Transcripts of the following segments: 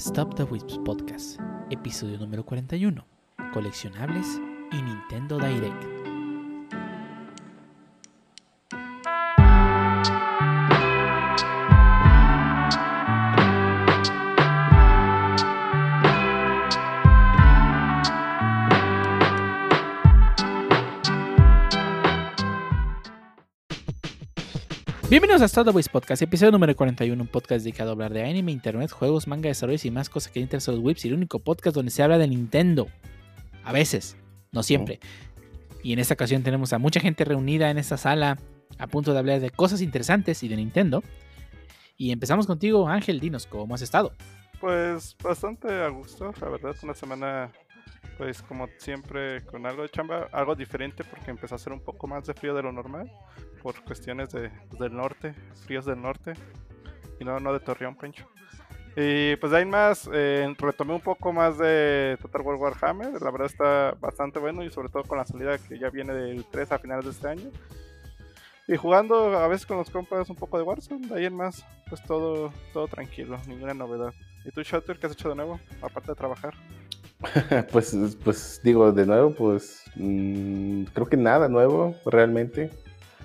Stop the Wisps Podcast, episodio número 41, coleccionables y Nintendo Direct. Bienvenidos a Wisps Podcast, episodio número 41, un podcast dedicado a hablar de anime, internet, juegos, manga, desarrollos y más cosas que interesan a los Wisps y el único podcast donde se habla de Nintendo. A veces, no siempre. Y en esta ocasión tenemos a mucha gente reunida en esta sala a punto de hablar de cosas interesantes y de Nintendo. Y empezamos contigo, Ángel, dinos, ¿cómo has estado? Pues bastante a gusto, la verdad, una semana, pues como siempre, con algo de chamba, algo diferente porque empezó a hacer un poco más de frío de lo normal, por cuestiones de, del norte, fríos del norte, y no, no de Torreón, Pencho. Y pues de ahí más, eh, retomé un poco más de Total War Warhammer, la verdad está bastante bueno y sobre todo con la salida que ya viene del 3 a finales de este año. Y jugando a veces con los compas un poco de Warzone, de ahí en más, pues todo, todo tranquilo, ninguna novedad. ¿Y tú, Shutter, qué has hecho de nuevo, aparte de trabajar? pues, pues digo, de nuevo, pues mm, creo que nada nuevo, realmente.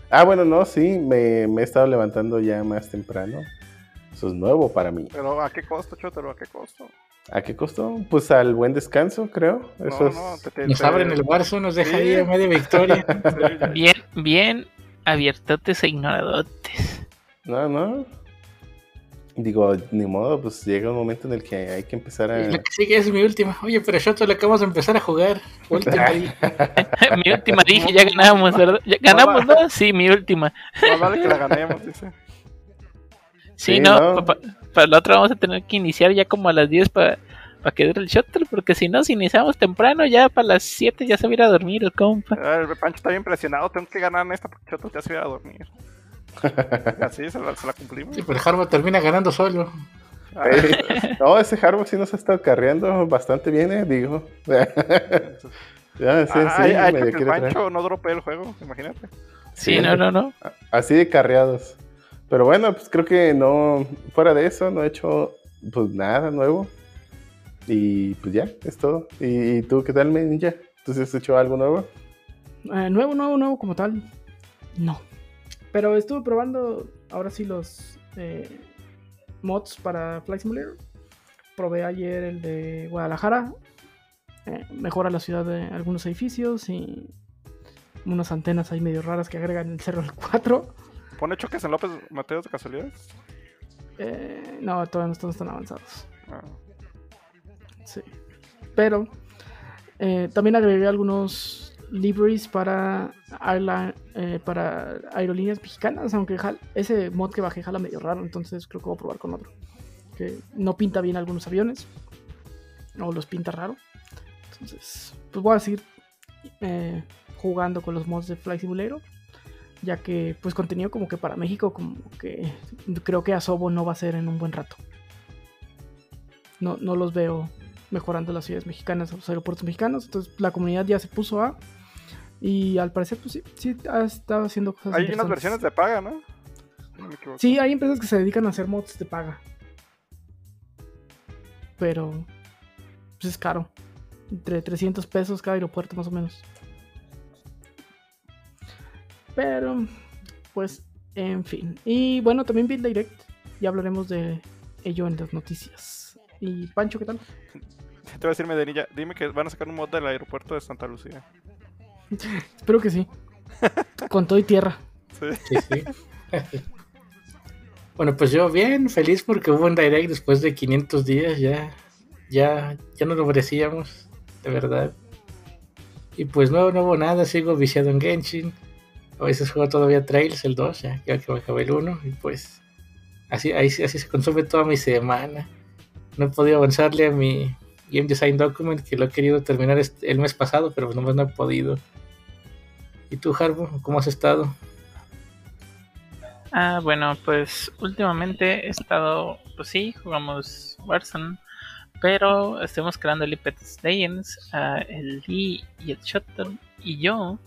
Ah, bueno, no, sí, me, me he estado levantando ya más temprano. Eso es nuevo para mí. Pero ¿a qué costo, Chotero? ¿A qué costo? ¿A qué costo? Pues al buen descanso, creo. Eso no, no, te- te- Nos te- abren el Warzone, nos deja Sí. ahí a media victoria. Bien, bien abiertotes e ignoradotes. No, no. Digo, ni modo, pues llega un momento en el que hay que empezar a... Y La que sigue es mi última. Oye, pero Shoto le acabamos de empezar a jugar. Última mi última dije, ya ganamos, ¿verdad? ¿Ya ganamos, no? Sí, mi última. Más vale que la ganemos, dice. Sí, Sí, no, no. pa- pa- para la otra vamos a tener que iniciar ya como a las 10 para que dure el shuttle, porque si no, si iniciamos temprano, ya para las 7 ya se va a ir a dormir el compa. El Pancho está bien presionado, tengo que ganar en esta porque Choto ya se iba a dormir. Así se la, se la cumplimos. Sí, pero Harvard termina ganando solo. Ah, Eh, no, ese Harbaugh sí nos ha estado carreando bastante bien, eh, digo. ya, sí, sí, ah, ha hecho medio que el. Pancho no dropee el juego, imagínate. Sí, no, no, no. Así de carreados. Pero bueno, pues creo que no, fuera de eso, no he hecho pues nada nuevo. Y pues ya, es todo. ¿Y, y tú qué tal, Ninja? ¿Tú sí has hecho algo nuevo? Eh, nuevo, nuevo, nuevo como tal. No. Pero estuve probando ahora sí los eh, mods para Flight Simulator. Probé ayer el de Guadalajara. Eh, mejora la ciudad de algunos edificios y unas antenas ahí medio raras que agregan el Cerro del 4. ¿Pone choques en López Mateos de casualidad? Eh, no, todavía no están tan avanzados. Ah, Sí. Pero eh, también agregué algunos liveries para, eh, para aerolíneas mexicanas, aunque jal- ese mod que bajé jala medio raro, entonces creo que voy a probar con otro. Que no pinta bien algunos aviones, o los pinta raro. Entonces, pues voy a seguir eh, jugando con los mods de Flight Simulator. Ya que, pues, contenido como que para México, como que creo que Asobo no va a ser en un buen rato. No, no los veo mejorando las ciudades mexicanas, los aeropuertos mexicanos. Entonces la comunidad ya se puso a. Y al parecer, pues sí, sí ha estado haciendo cosas. Hay unas versiones de paga, ¿no? No me equivoco. Sí, hay empresas que se dedican a hacer mods de paga. Pero. Pues es caro. Entre 300 pesos cada aeropuerto, más o menos. Pero. Pues, en fin. Y bueno, también el Direct. Ya hablaremos de ello en las noticias. Y Pancho, ¿qué tal? Te voy a decir, Medenilla, dime que van a sacar un mod del aeropuerto de Santa Lucía. Espero que sí. Con todo y tierra. Sí. Sí, sí. bueno, pues yo bien, feliz porque hubo un direct después de 500 días. Ya, ya, ya no lo merecíamos, de verdad. Y pues no, no hubo nada, sigo viciado en Genshin. A veces juego todavía Trails, el 2, ya, ya que me acabé el 1. Y pues así, ahí, sí- así se consume toda mi semana. No he podido avanzarle a mi Game Design Document, que lo he querido terminar el mes pasado, pero nomás no he podido. ¿Y tú, Harbo, cómo has estado? Ah, bueno, pues últimamente he estado, pues sí, jugamos Warzone, pero estuvimos creando el Ipet Legends, ah, el Lee y el Shotgun y yo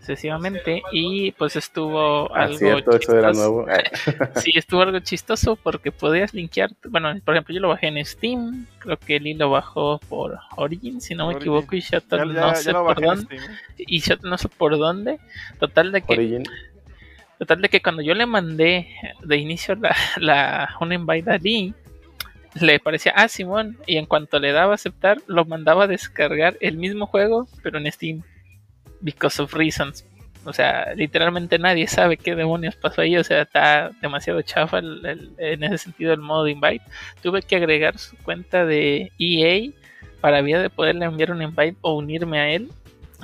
sucesivamente y pues estuvo Ah, algo cierto, eso era chistoso. nuevo. Sí, estuvo algo chistoso porque podías linkear, bueno, por ejemplo, yo lo bajé en Steam, creo que Lee lo bajó por Origin, si no me Origin. equivoco, y Shuttle Ya, no ya, sé por dónde, y Shuttle no sé por dónde, total de que Origin. Total de que cuando yo le mandé de inicio la, la una invite a Lee, le parecía, ah, Simón, y en cuanto le daba a aceptar, lo mandaba a descargar el mismo juego, pero en Steam. Because of reasons. O sea, literalmente nadie sabe qué demonios pasó ahí. O sea, está demasiado chafa el- en ese sentido el modo invite. Tuve que agregar su cuenta de EA para vía de poderle enviar un invite o unirme a él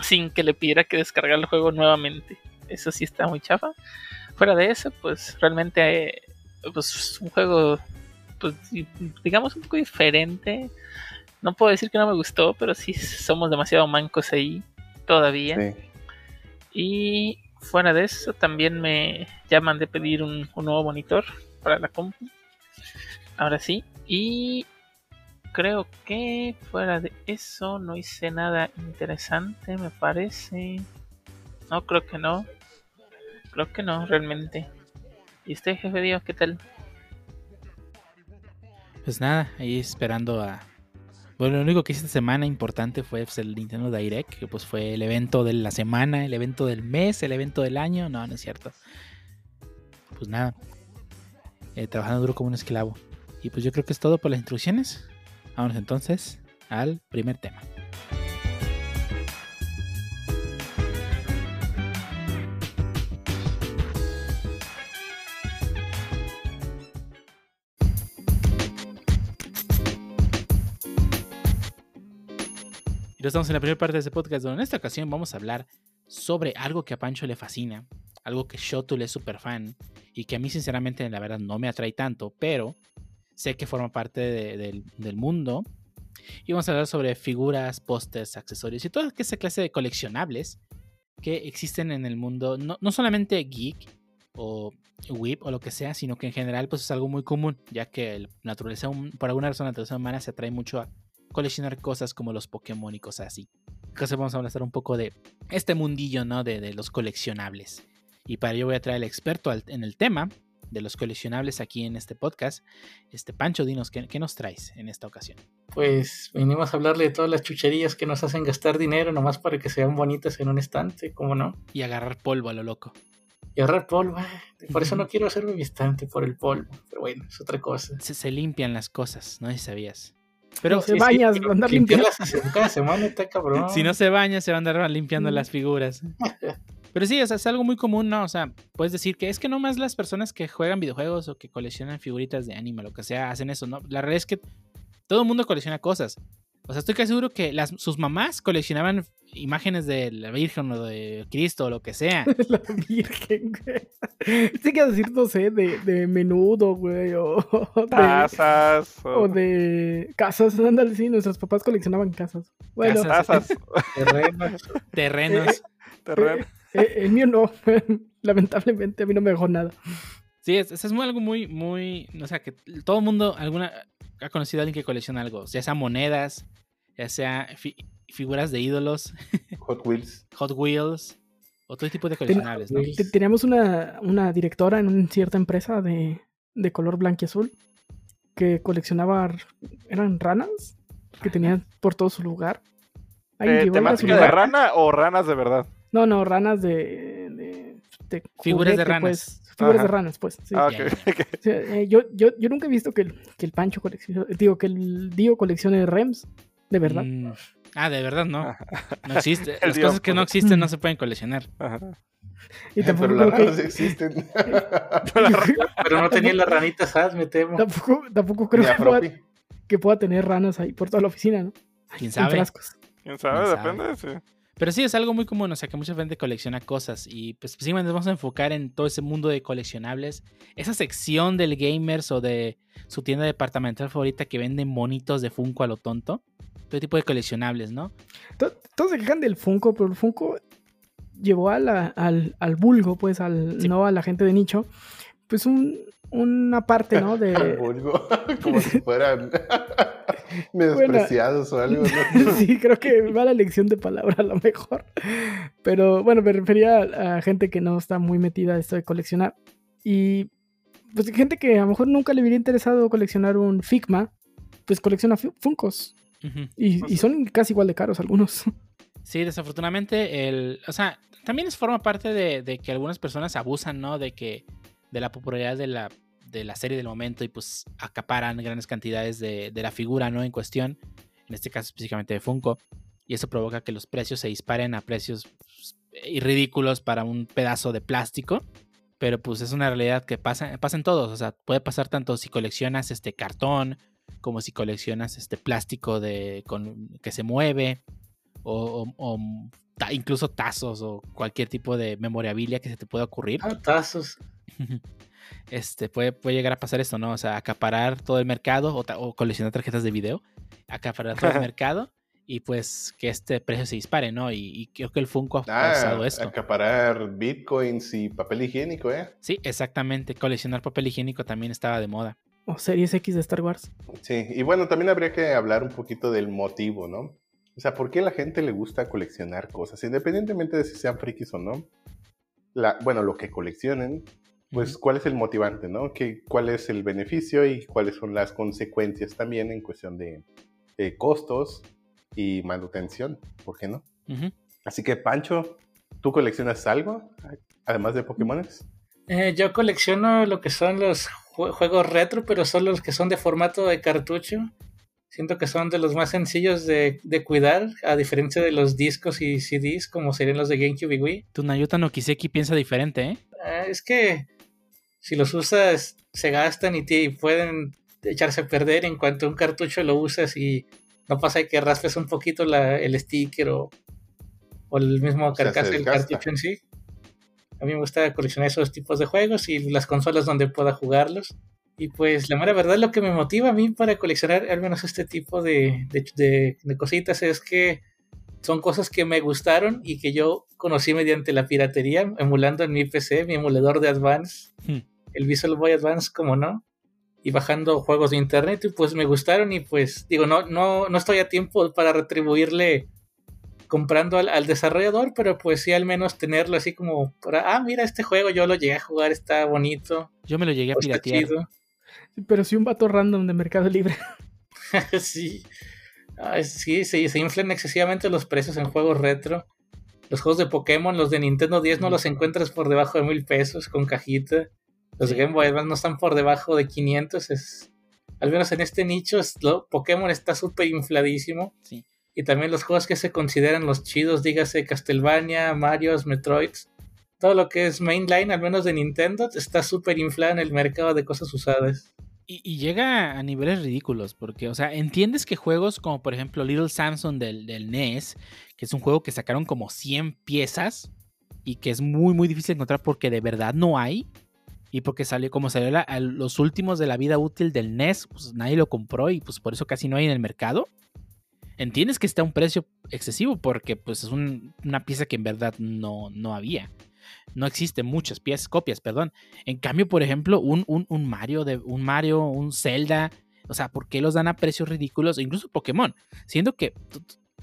sin que le pidiera que descargara el juego nuevamente. Eso sí está muy chafa. Fuera de eso, pues realmente eh, pues, es un juego, pues di- digamos un poco diferente. No puedo decir que no me gustó, pero sí somos demasiado mancos ahí todavía. Sí. Y fuera de eso, también me ya mandé pedir un, un nuevo monitor para la compu. Ahora sí. Y creo que fuera de eso no hice nada interesante, me parece. No, creo que no. Creo que no, realmente. ¿Y usted, jefe Dios, qué tal? Pues nada, ahí esperando a. Bueno, lo único que hice esta semana importante fue pues, el Nintendo Direct, que pues fue el evento de la semana, el evento del mes, el evento del año. No, no es cierto. Pues nada. eh, trabajando duro como un esclavo. Y pues yo creo que es todo por las instrucciones. Vámonos entonces al primer tema. Ya estamos en la primera parte de este podcast, donde en esta ocasión vamos a hablar sobre algo que a Pancho le fascina, algo que Shotul es súper fan y que a mí sinceramente la verdad no me atrae tanto, pero sé que forma parte de- del, del mundo. Y vamos a hablar sobre figuras, pósters, accesorios y toda esa clase de coleccionables que existen en el mundo, no, no solamente geek o whip o lo que sea, sino que en general pues es algo muy común, ya que el naturaleza, por alguna razón la naturaleza humana se atrae mucho a coleccionar cosas como los Pokémon y cosas así. Entonces vamos a hablar un poco de este mundillo, ¿no? De, de los coleccionables. Y para ello voy a traer al experto al- en el tema de los coleccionables aquí en este podcast. Este Pancho, dinos, ¿qué, qué nos traes en esta ocasión? Pues venimos a hablarle de todas las chucherías que nos hacen gastar dinero nomás para que sean bonitas en un estante, ¿cómo no? Y agarrar polvo a lo loco. Y ahorrar polvo, ah, por eso no quiero hacerme mi estante por el polvo, pero bueno, es otra cosa. Se, se limpian las cosas, no sé si sabías. Pero Pero se sí, bañas, pero andar limpiando. Limpiarlas cada semana está cabrón. si no se baña, se va a andar limpiando las figuras. Pero sí, o sea, es algo muy común, ¿no? O sea, puedes decir que es que no más las personas que juegan videojuegos o que coleccionan figuritas de anime, lo que sea, hacen eso, ¿no? La realidad es que todo el mundo colecciona cosas. O sea, estoy casi seguro que las, sus mamás coleccionaban imágenes de la Virgen o de Cristo o lo que sea. La Virgen, güey. Sí que decir, no sé, de, de menudo, güey, o, o de, Tazas. o- o de casas. Ándale, sí, nuestros papás coleccionaban casas. Bueno, Casas. Tazas. Terrenos. Terrenos. terreno. eh, el mío no. Lamentablemente a mí no me dejó nada. Sí, es, es muy, algo muy, muy. O sea, que todo el mundo alguna, ha conocido a alguien que colecciona algo. Ya sea monedas, ya sea fi- figuras de ídolos, Hot Wheels. Hot Wheels, otro tipo de coleccionables, ¿no? Te- Teníamos una, una directora en una cierta empresa de, de color blanquiazul que coleccionaba, eran ranas que tenían por todo su lugar. Alguien Eh, ¿Temática de rana o ranas de verdad? No, no, ranas de. De Figuras de juguete, ranas. Pues, figuras de ranas, pues. sí. Ah. O sea, eh, yo, yo, yo nunca he visto que el, que el Pancho coleccione. Digo, que el Dio coleccione Rems. De verdad. Mm, Ah, de verdad, no. No existe. Las Dios, cosas que no pues. existen no se pueden coleccionar. Ajá. y tampoco Pero las creo que. existen. Pero no tenía las ranitas sad, me temo. Tampoco, tampoco creo que pueda, propi. que pueda tener ranas ahí por toda la oficina, ¿no? ¿Quién sabe? ¿Quién sabe? ¿Quién sabe? Depende, sí. Pero sí, es algo muy común, o sea, que mucha gente colecciona cosas y pues nos vamos a enfocar en todo ese mundo de coleccionables. Esa sección del gamers o de su tienda departamental favorita que vende monitos de Funko a lo tonto. Todo tipo de coleccionables, ¿no? To- Todos se quejan del Funko, pero el Funko llevó a la- al, al vulgo, pues, al, Sí. no a la gente de nicho, pues un, una parte, ¿no? De, vulgo. Como si fueran. Menospreciados o algo, ¿no? sí, creo que va la elección de palabra a lo mejor. Pero bueno, me refería a, a gente que no está muy metida a esto de coleccionar. Y pues gente que a lo mejor nunca le hubiera interesado coleccionar un Figma, pues colecciona fu- Funkos. Ujú. Y, y son casi igual de caros algunos. Sí, desafortunadamente, el, o sea, también es forma parte de, de que algunas personas abusan, ¿no? De que, de la popularidad de la, de la serie del momento y pues acaparan grandes cantidades de, de la figura, ¿no? En cuestión, en este caso específicamente de Funko, y eso provoca que los precios se disparen a precios pues, ridículos para un pedazo de plástico. Pero pues es una realidad que pasa, pasa en todos. O sea, puede pasar tanto si coleccionas este cartón, como si coleccionas este plástico de, con, que se mueve, o, incluso tazos o cualquier tipo de memorabilia que se te pueda ocurrir. Ah, tazos. Este, puede, puede llegar a pasar esto, ¿no? O sea, acaparar todo el mercado o, coleccionar tarjetas de video, acaparar todo el mercado y pues que este precio se dispare, ¿no? Y, y creo que el Funko ha Ah, causado esto. acaparar bitcoins y papel higiénico, ¿eh? Sí, exactamente. Coleccionar papel higiénico también estaba de moda. O Series X de Star Wars. Sí, y bueno, también habría que hablar un poquito del motivo, ¿no? O sea, ¿por qué a la gente le gusta coleccionar cosas? Independientemente de si sean frikis o no. La, bueno, lo que coleccionen, pues cuál es el motivante, ¿no? ¿Qué, ¿Cuál es el beneficio y cuáles son las consecuencias también en cuestión de, de costos y manutención? ¿Por qué no? Así que, Pancho, ¿tú coleccionas algo? Además de Pokémones. Eh, yo colecciono lo que son los jue- juegos retro, pero son los que son de formato de cartucho. Siento que son de los más sencillos de, de cuidar, a diferencia de los discos y CDs, como serían los de GameCube y Wii. Tu Nayuta no Kiseki piensa diferente, ¿eh? Ah, es que si los usas, se gastan y, te, y pueden echarse a perder en cuanto un cartucho lo usas y no pasa que raspes un poquito la- el sticker o, o el mismo O sea, se carcasa del cartucho en sí. A mí me gusta coleccionar esos tipos de juegos y las consolas donde pueda jugarlos. Y pues la mera verdad lo que me motiva a mí para coleccionar al menos este tipo de, de, de- de cositas es que son cosas que me gustaron y que yo conocí mediante la piratería, emulando en mi PC, mi emulador de Advance, Hmm. el Visual Boy Advance, como no, y bajando juegos de internet, y pues me gustaron y pues digo, no, no, no estoy a tiempo para retribuirle comprando al, al desarrollador, pero pues sí al menos tenerlo así como para, ah, mira, este juego yo lo llegué a jugar, está bonito, Yo me lo llegué a piratear. chido. Pero si un vato random de Mercado Libre. sí. Ay, sí, sí, se inflan excesivamente los precios en juegos retro. Los juegos de Pokémon, los de Nintendo 10 no los encuentras por debajo de mil pesos con cajita. Los. Game Boy Advance no están por debajo de 500. Es, al menos en este nicho, es- lo- Pokémon está súper infladísimo. Sí. Y también los juegos que se consideran los chidos, dígase Castlevania, Mario, Metroids. Todo lo que es mainline, al menos de Nintendo, está súper inflado en el mercado de cosas usadas. Y, llega a niveles ridículos, porque, o sea, entiendes que juegos como, por ejemplo, Little Samson del, del NES, que es un juego que sacaron como 100 piezas y que es muy, muy difícil encontrar porque de verdad no hay, y porque salió, como salió los últimos de la vida útil del NES, pues nadie lo compró y pues por eso casi no hay en el mercado. Entiendes que está a un precio excesivo porque pues es un- una pieza que en verdad no, no había. No existen muchas piezas, copias, perdón. En cambio, por ejemplo, un, un, un Mario, de, un Mario, un Zelda, o sea, ¿por qué los dan a precios ridículos? Incluso Pokémon, siendo que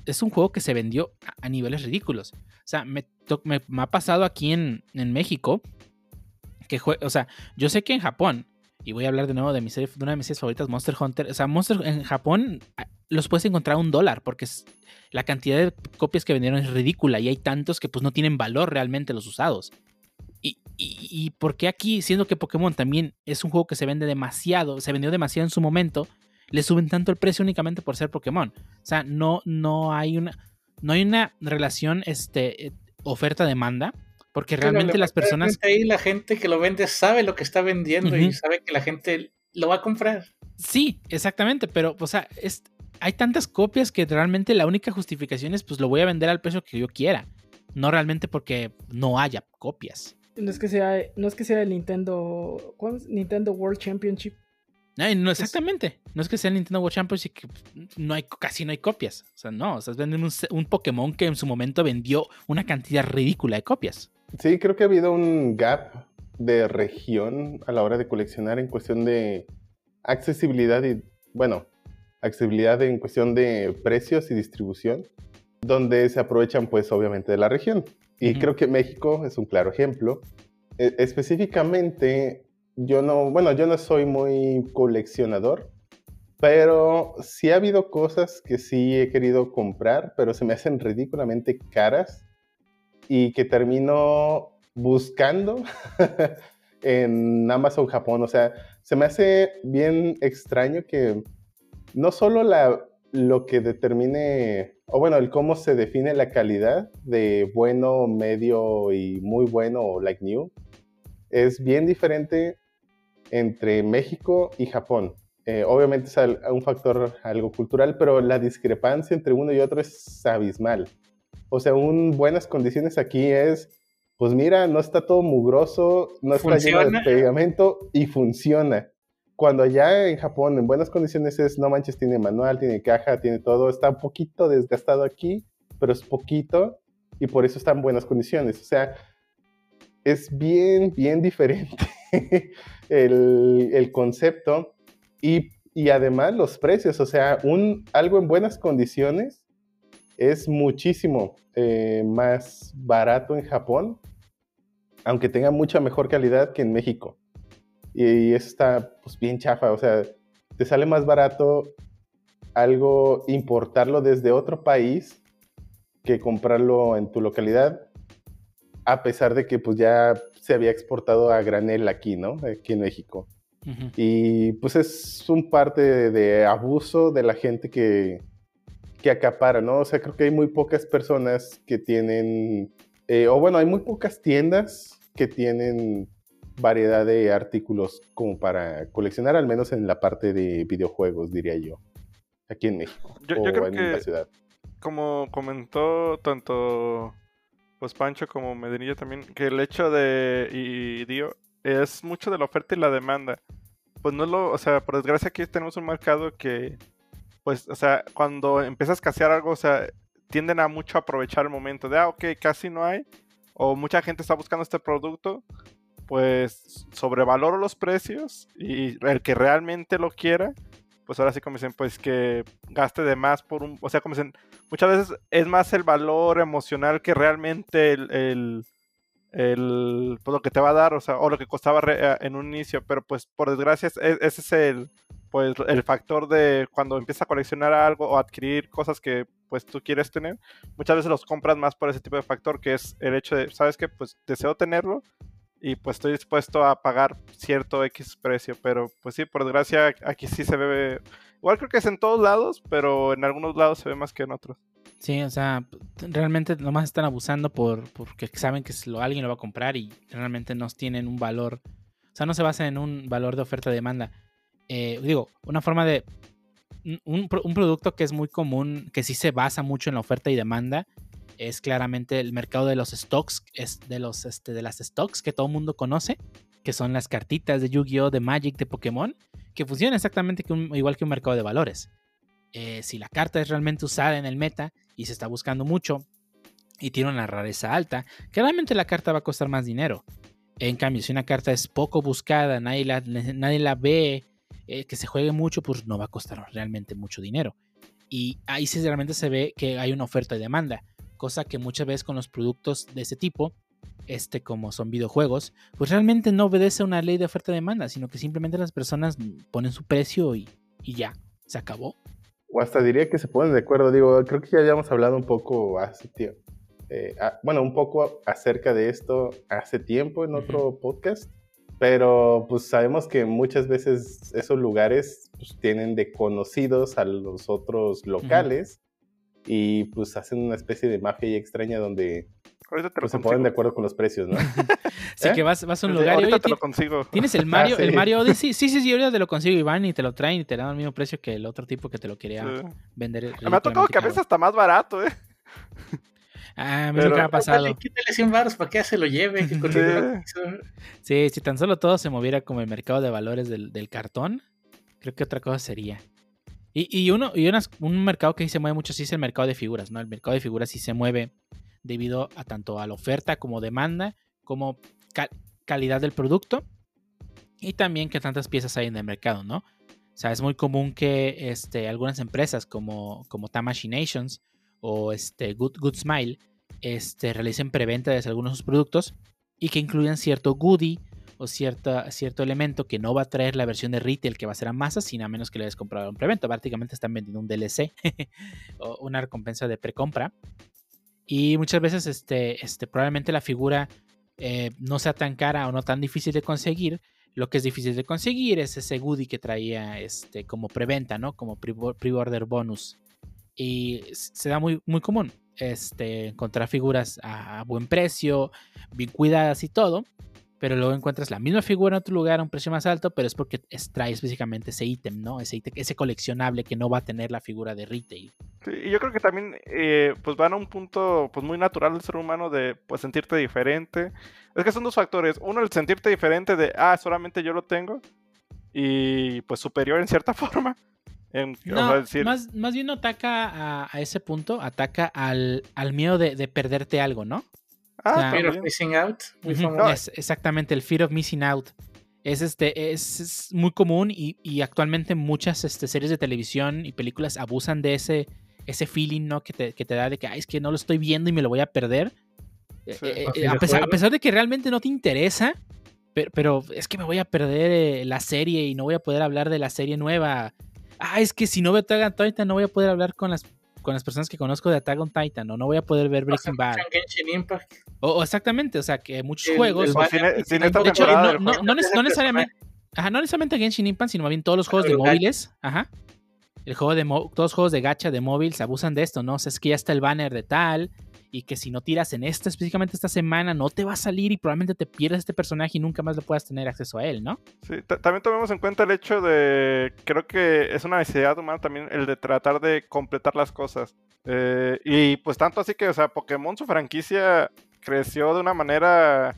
es un juego que se vendió a, niveles ridículos. O sea, me, me- me ha pasado aquí en, en México que, o sea, yo sé que en Japón, y voy a hablar de nuevo de, mi serie, de una de mis series favoritas, Monster Hunter, o sea, Monster en Japón los puedes encontrar a un dólar porque es- la cantidad de copias que vendieron es ridícula y hay tantos que pues no tienen valor realmente los usados. Y, y, y por qué aquí, siendo que Pokémon también es un juego que se vende demasiado, se vendió demasiado en su momento, le suben tanto el precio únicamente por ser Pokémon? O sea, no, no hay una, no hay una relación este, eh, oferta-demanda, porque realmente Pero las personas... Ahí la gente que lo vende sabe lo que está vendiendo y sabe que la gente lo va a comprar. Sí, exactamente, pero, o sea, es, hay tantas copias que realmente la única justificación es, pues lo voy a vender al precio que yo quiera, no realmente porque no haya copias. No es que sea, no es que sea el Nintendo. ¿cuál es? Nintendo World Championship. No, exactamente. No es que sea el Nintendo World Championship que pues, no hay, casi no hay copias. O sea, no, o sea, venden un, un Pokémon que en su momento vendió una cantidad ridícula de copias. Sí, creo que ha habido un gap de región a la hora de coleccionar en cuestión de accesibilidad y, bueno, accesibilidad en cuestión de precios y distribución, donde se aprovechan pues obviamente de la región. Y Ujú. creo que México es un claro ejemplo. E- específicamente, yo no, bueno, yo no soy muy coleccionador, pero sí ha habido cosas que sí he querido comprar, pero se me hacen ridículamente caras y que termino buscando en Amazon Japón. O sea, se me hace bien extraño que no solo la, lo que determine, o bueno, el cómo se define la calidad de bueno, medio y muy bueno o like new, es bien diferente entre México y Japón. Eh, obviamente es al- un factor algo cultural, pero la discrepancia entre uno y otro es abismal. O sea, un buenas condiciones aquí es, pues mira, no está todo mugroso, no está lleno de pegamento y funciona. Cuando allá en Japón en buenas condiciones es, no manches, tiene manual, tiene caja, tiene todo, está un poquito desgastado aquí, pero es poquito y por eso está en buenas condiciones. O sea, es bien, bien diferente el, el concepto y, y además los precios. O sea, un, algo en buenas condiciones es muchísimo eh, más barato en Japón, aunque tenga mucha mejor calidad que en México. Y eso está pues, bien chafa. O sea, te sale más barato algo importarlo desde otro país que comprarlo en tu localidad, a pesar de que pues ya se había exportado a granel aquí, ¿no? Aquí en México. Y pues es un parte de, de abuso de la gente que, que acapara, ¿no? O sea, creo que hay muy pocas personas que tienen, eh, o bueno, hay muy pocas tiendas que tienen variedad de artículos como para coleccionar, al menos en la parte de videojuegos, diría yo, aquí en México Yo- o yo creo en que- la ciudad. como comentó tanto pues Pancho como Medinilla también, que el hecho de y Dio es mucho de la oferta y la demanda. Pues no lo, o sea, por desgracia aquí tenemos un mercado que pues, o sea, cuando empieza a escasear algo, o sea, tienden a mucho aprovechar el momento de, ah, ok, casi no hay, o mucha gente está buscando este producto, pues sobrevaloro los precios y el que realmente lo quiera, pues ahora sí como dicen, pues que gaste de más por un, o sea, como muchas veces es más el valor emocional que realmente el, el, pues, lo que te va a dar, o sea, o lo que costaba eh, en un inicio, pero pues por desgracia es- es- ese es el, pues el factor de cuando empiezas a coleccionar algo o adquirir cosas que pues tú quieres tener, muchas veces los compras más por ese tipo de factor que es el hecho de, ¿sabes qué? Pues deseo tenerlo y pues estoy dispuesto a pagar cierto X precio, pero pues sí, por desgracia aquí sí se ve, igual creo que es en todos lados, pero en algunos lados se ve más que en otros. Sí, o sea, realmente nomás están abusando por porque saben que alguien lo va a comprar y realmente no tienen un valor. O sea, no se basa en un valor de oferta-demanda. Eh, digo, una forma de. un- un producto que es muy común, que sí se basa mucho en la oferta y demanda, es claramente el mercado de los stocks, es de, los, este, de las stocks que todo el mundo conoce, que son las cartitas de Yu-Gi-Oh!, de Magic, de Pokémon, que funcionan exactamente que igual que un mercado de valores. Eh, si la carta es realmente usada en el meta y se está buscando mucho y tiene una rareza alta, claramente la carta va a costar más dinero. En cambio, si una carta es poco buscada, nadie la, nadie la ve, eh, que se juegue mucho, pues no va a costar realmente mucho dinero. Y ahí sí realmente se ve que hay una oferta y demanda, cosa que muchas veces con los productos de ese tipo, este como son videojuegos, pues realmente no obedece a una ley de oferta y demanda, sino que simplemente las personas ponen su precio y, y ya, se acabó. O hasta diría que se ponen de acuerdo. Digo, creo que ya habíamos hablado un poco hace tiempo. bueno, un poco acerca de esto hace tiempo en otro podcast. Pero pues sabemos que muchas veces esos lugares pues, tienen de conocidos a los otros locales y pues hacen una especie de mafia ahí extraña donde lo pues, se ponen de acuerdo con los precios, ¿no? Así ¿Eh? que vas, vas a un lugar y ahorita oye, te lo consigo. tienes el Mario, Ah, el sí. Mario Odyssey. Sí, sí, sí, ahorita te lo consigo, Iván, y te lo traen y te dan al mismo precio que el otro tipo que te lo quería Sí. vender. Me ha tocado que a veces hasta más barato, ¿eh? Ah, a mí Pero- nunca me ha pasado. Dale, quítale 100 baros para que ya se lo lleve. Que Sí. si tan solo todo se moviera como el mercado de valores del, del cartón, creo que otra cosa sería. Y, uno, y unas- un mercado que se mueve mucho sí es el mercado de figuras, ¿no? El mercado de figuras sí se mueve debido a tanto a la oferta como demanda, como ca- calidad del producto y también que tantas piezas hay en el mercado, ¿no? O sea, es muy común que este, algunas empresas como, como Nations o este, Good, Good Smile este, realicen preventa de algunos de sus productos y que incluyan cierto goodie o cierta, cierto elemento que no va a traer la versión de retail que va a ser a masa, sin a menos que le hayas comprado un preventa. Prácticamente están vendiendo un DLC o una recompensa de precompra. Y muchas veces este, este, probablemente la figura eh, no sea tan cara o no tan difícil de conseguir. Lo que es difícil de conseguir es ese goodie que traía este, como preventa, ¿no? Como pre-order bonus. Y se da muy, muy común este, encontrar figuras a buen precio, bien cuidadas y todo pero luego encuentras la misma figura en otro lugar a un precio más alto, pero es porque trae específicamente ese ítem, ¿no? Ese, ese coleccionable que no va a tener la figura de retail. Sí, y yo creo que también eh, pues van a un punto pues muy natural del ser humano de pues sentirte diferente. Es que son dos factores. Uno, el sentirte diferente de, ah, solamente yo lo tengo. Y pues superior en cierta forma. no, más, más bien no ataca a, ese punto, ataca al, al miedo de, de perderte algo, ¿no? Ah, Fear of Missing Out. es exactamente, el Fear of Missing Out. Es, este, es, muy común y, actualmente muchas este, series de televisión y películas abusan de ese, ese feeling ¿no? que, te, da de que es que no lo estoy viendo y me lo voy a perder. Eh, eh, eh, a, pesar, de que realmente no te interesa, pero, es que me voy a perder la serie y no voy a poder hablar de la serie nueva. Ah, es que si no veo Tagan no voy a poder hablar con las con las personas que conozco de Attack on Titan, o no voy a poder ver Breaking Bad. O, exactamente, o sea, que muchos juegos. de hecho, no, necesariamente. Ajá, no necesariamente Genshin Impact, sino más bien todos los juegos de móviles. Ajá. El juego de todos los juegos de gacha de móvil se abusan de esto, ¿no? O sea, es que ya está el banner de tal, y que si no tiras en esta, específicamente esta semana, no te va a salir y probablemente te pierdas este personaje y nunca más le puedas tener acceso a él, ¿no? Sí, también tomemos en cuenta el hecho de, creo que es una necesidad humana también el de tratar de completar las cosas. Eh, y pues tanto así que, o sea, Pokémon, su franquicia creció de una manera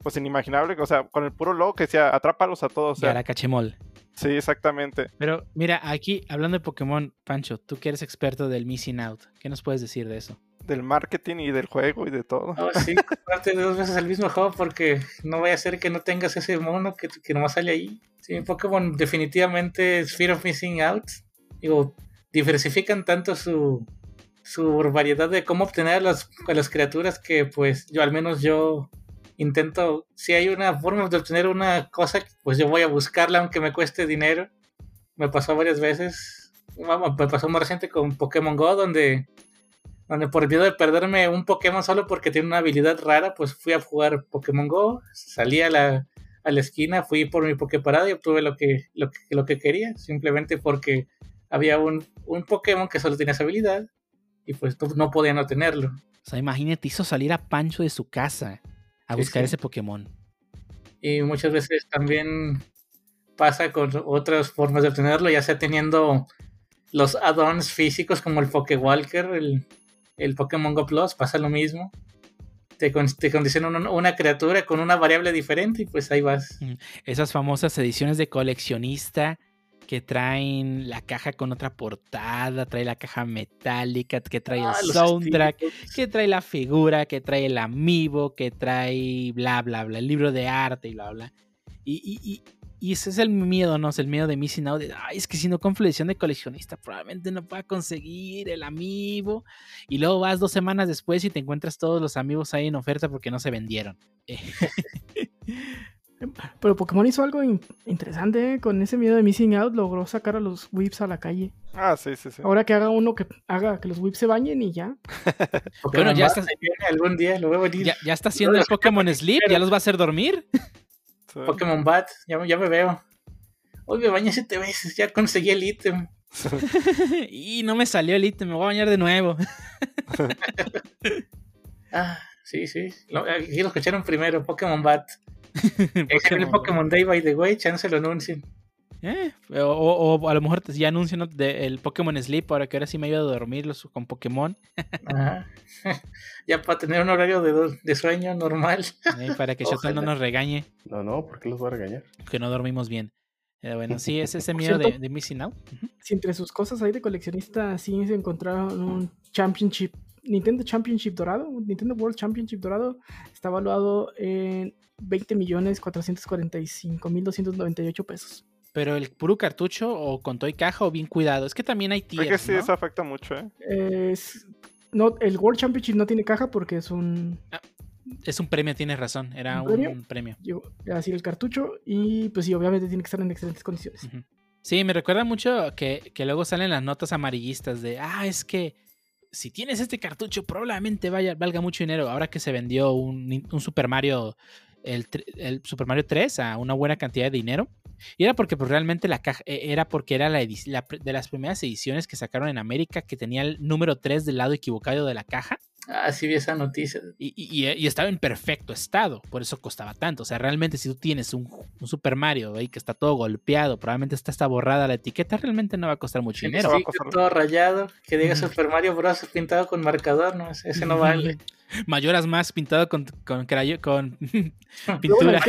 pues inimaginable, o sea, con el puro logo que decía, atrápalos a todos. O sea, la cachemol. Sí, exactamente. Pero mira, aquí hablando de Pokémon, Pancho, tú que eres experto del Missing Out, ¿qué nos puedes decir de eso? Del marketing y del juego y de todo. Oh, sí, parte dos veces el mismo juego porque no vaya a ser que no tengas ese mono que, que nomás sale ahí. Sí, Pokémon definitivamente es Fear of Missing Out. Digo, diversifican tanto su, su variedad de cómo obtener a las, a las criaturas que pues yo al menos yo intento, si hay una forma de obtener una cosa, pues yo voy a buscarla aunque me cueste dinero. Me pasó varias veces. Me pasó más reciente con Pokémon Go donde donde por miedo de perderme un Pokémon solo porque tiene una habilidad rara, pues fui a jugar Pokémon Go, salí a la, a la esquina, fui por mi Poképarada y obtuve lo que, lo que, lo que quería, simplemente porque había un, un, Pokémon que solo tenía esa habilidad y pues no, podía no tenerlo. O sea, imagínate, hizo salir a Pancho de su casa a buscar ese Pokémon. Y muchas veces también pasa con otras formas de obtenerlo, ya sea teniendo los add-ons físicos como el Pokewalker, el, el Pokémon Go Plus pasa lo mismo. Te, te condiciona una, criatura con una variable diferente y pues ahí vas. Esas famosas ediciones de coleccionista que traen la caja con otra portada, trae la caja metálica, que trae el ah, soundtrack, que trae la figura, que trae el amiibo, que trae bla bla bla, el libro de arte y bla bla. y, y ese es el miedo, ¿no? Es el miedo de missing out. Ay, es que si no compro edición de coleccionista, probablemente no pueda conseguir el amiibo. Y luego vas dos semanas después y te encuentras todos los amigos ahí en oferta porque no se vendieron. Pero Pokémon hizo algo interesante ¿eh? con ese miedo de missing out, logró sacar a los whips a la calle. Ah, sí, sí, sí. Ahora que haga uno que haga que los whips se bañen y ya. bueno, ya está. Algún día lo voy a ya, ya, está haciendo el Pokémon Sleep, ya los va a hacer dormir. Pokémon Bat, ya, ya me veo. Hoy me bañé siete veces, ya conseguí el ítem. y no me salió el ítem, me voy a bañar de nuevo. ah, sí, sí. aquí lo escucharon primero, Pokémon Bat. Pokémon, el Pokémon Day by the way, chance lo anuncien. Eh, o, a lo mejor ya anuncian el Pokémon Sleep ahora que ahora sí me ayuda a dormir con Pokémon. ya para tener un horario de, sueño normal. para que Shoto no nos regañe. No, no, ¿por qué los voy a regañar? Que no dormimos bien. Eh, bueno, sí, es ese miedo de, Missing Out. Si entre sus cosas ahí de coleccionista sí se encontraron un Championship, Nintendo Championship dorado, Nintendo World Championship dorado, está evaluado en 20 millones 445 mil 298 pesos. Pero el puro cartucho o con todo y caja o bien cuidado. Es que también hay Creo tiers, que sí, ¿no? eso afecta mucho, ¿eh? Es- no, el World Championship no tiene caja porque es un. Es un premio, tienes razón. Era ¿Un un premio? Digo, así el cartucho. Y pues sí, obviamente tiene que estar en excelentes condiciones. Sí, me recuerda mucho que, que luego salen las notas amarillistas de, ah, es que si tienes este cartucho probablemente vaya, valga mucho dinero. Ahora que se vendió un, un Super Mario, el, el Super Mario 3 a una buena cantidad de dinero. Y era porque pues, realmente la caja, eh, era porque era la, la de las primeras ediciones que sacaron en América que tenía el número 3 del lado equivocado de la caja. Ah, sí vi esa noticia. Y, y- y- y estaba en perfecto estado, por eso costaba tanto. O sea, realmente si tú tienes un, un Super Mario ahí que está todo golpeado, probablemente está, está borrada la etiqueta, realmente no va a costar mucho Sí, dinero. va a costar- todo rayado, que diga. Super Mario Bros. pintado con marcador, no, ese ese no vale. Mayoras más pintado con, con, con Luego, pintura.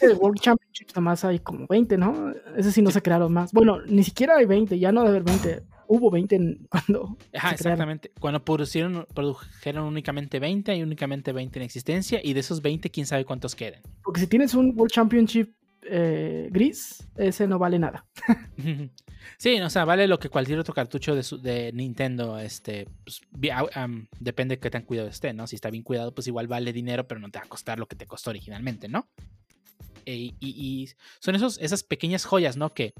El World Championship nomás hay como 20, ¿no? Ese sí no se crearon más. Bueno, ni siquiera hay 20, ya no debe haber 20. Hubo 20 en- cuando. Ajá, crearon. exactamente. Cuando produjeron, produjeron únicamente 20, hay únicamente 20 en existencia y de esos 20, quién sabe cuántos queden. Porque si tienes un World Championship eh, gris, ese no vale nada. Sí, o sea, vale lo que cualquier otro cartucho de, su- de Nintendo, este, pues, depende de qué tan cuidado esté, ¿no? Si está bien cuidado, pues igual vale dinero, pero no te va a costar lo que te costó originalmente, ¿no? E- y, y son esos, esas pequeñas joyas, ¿no? Que,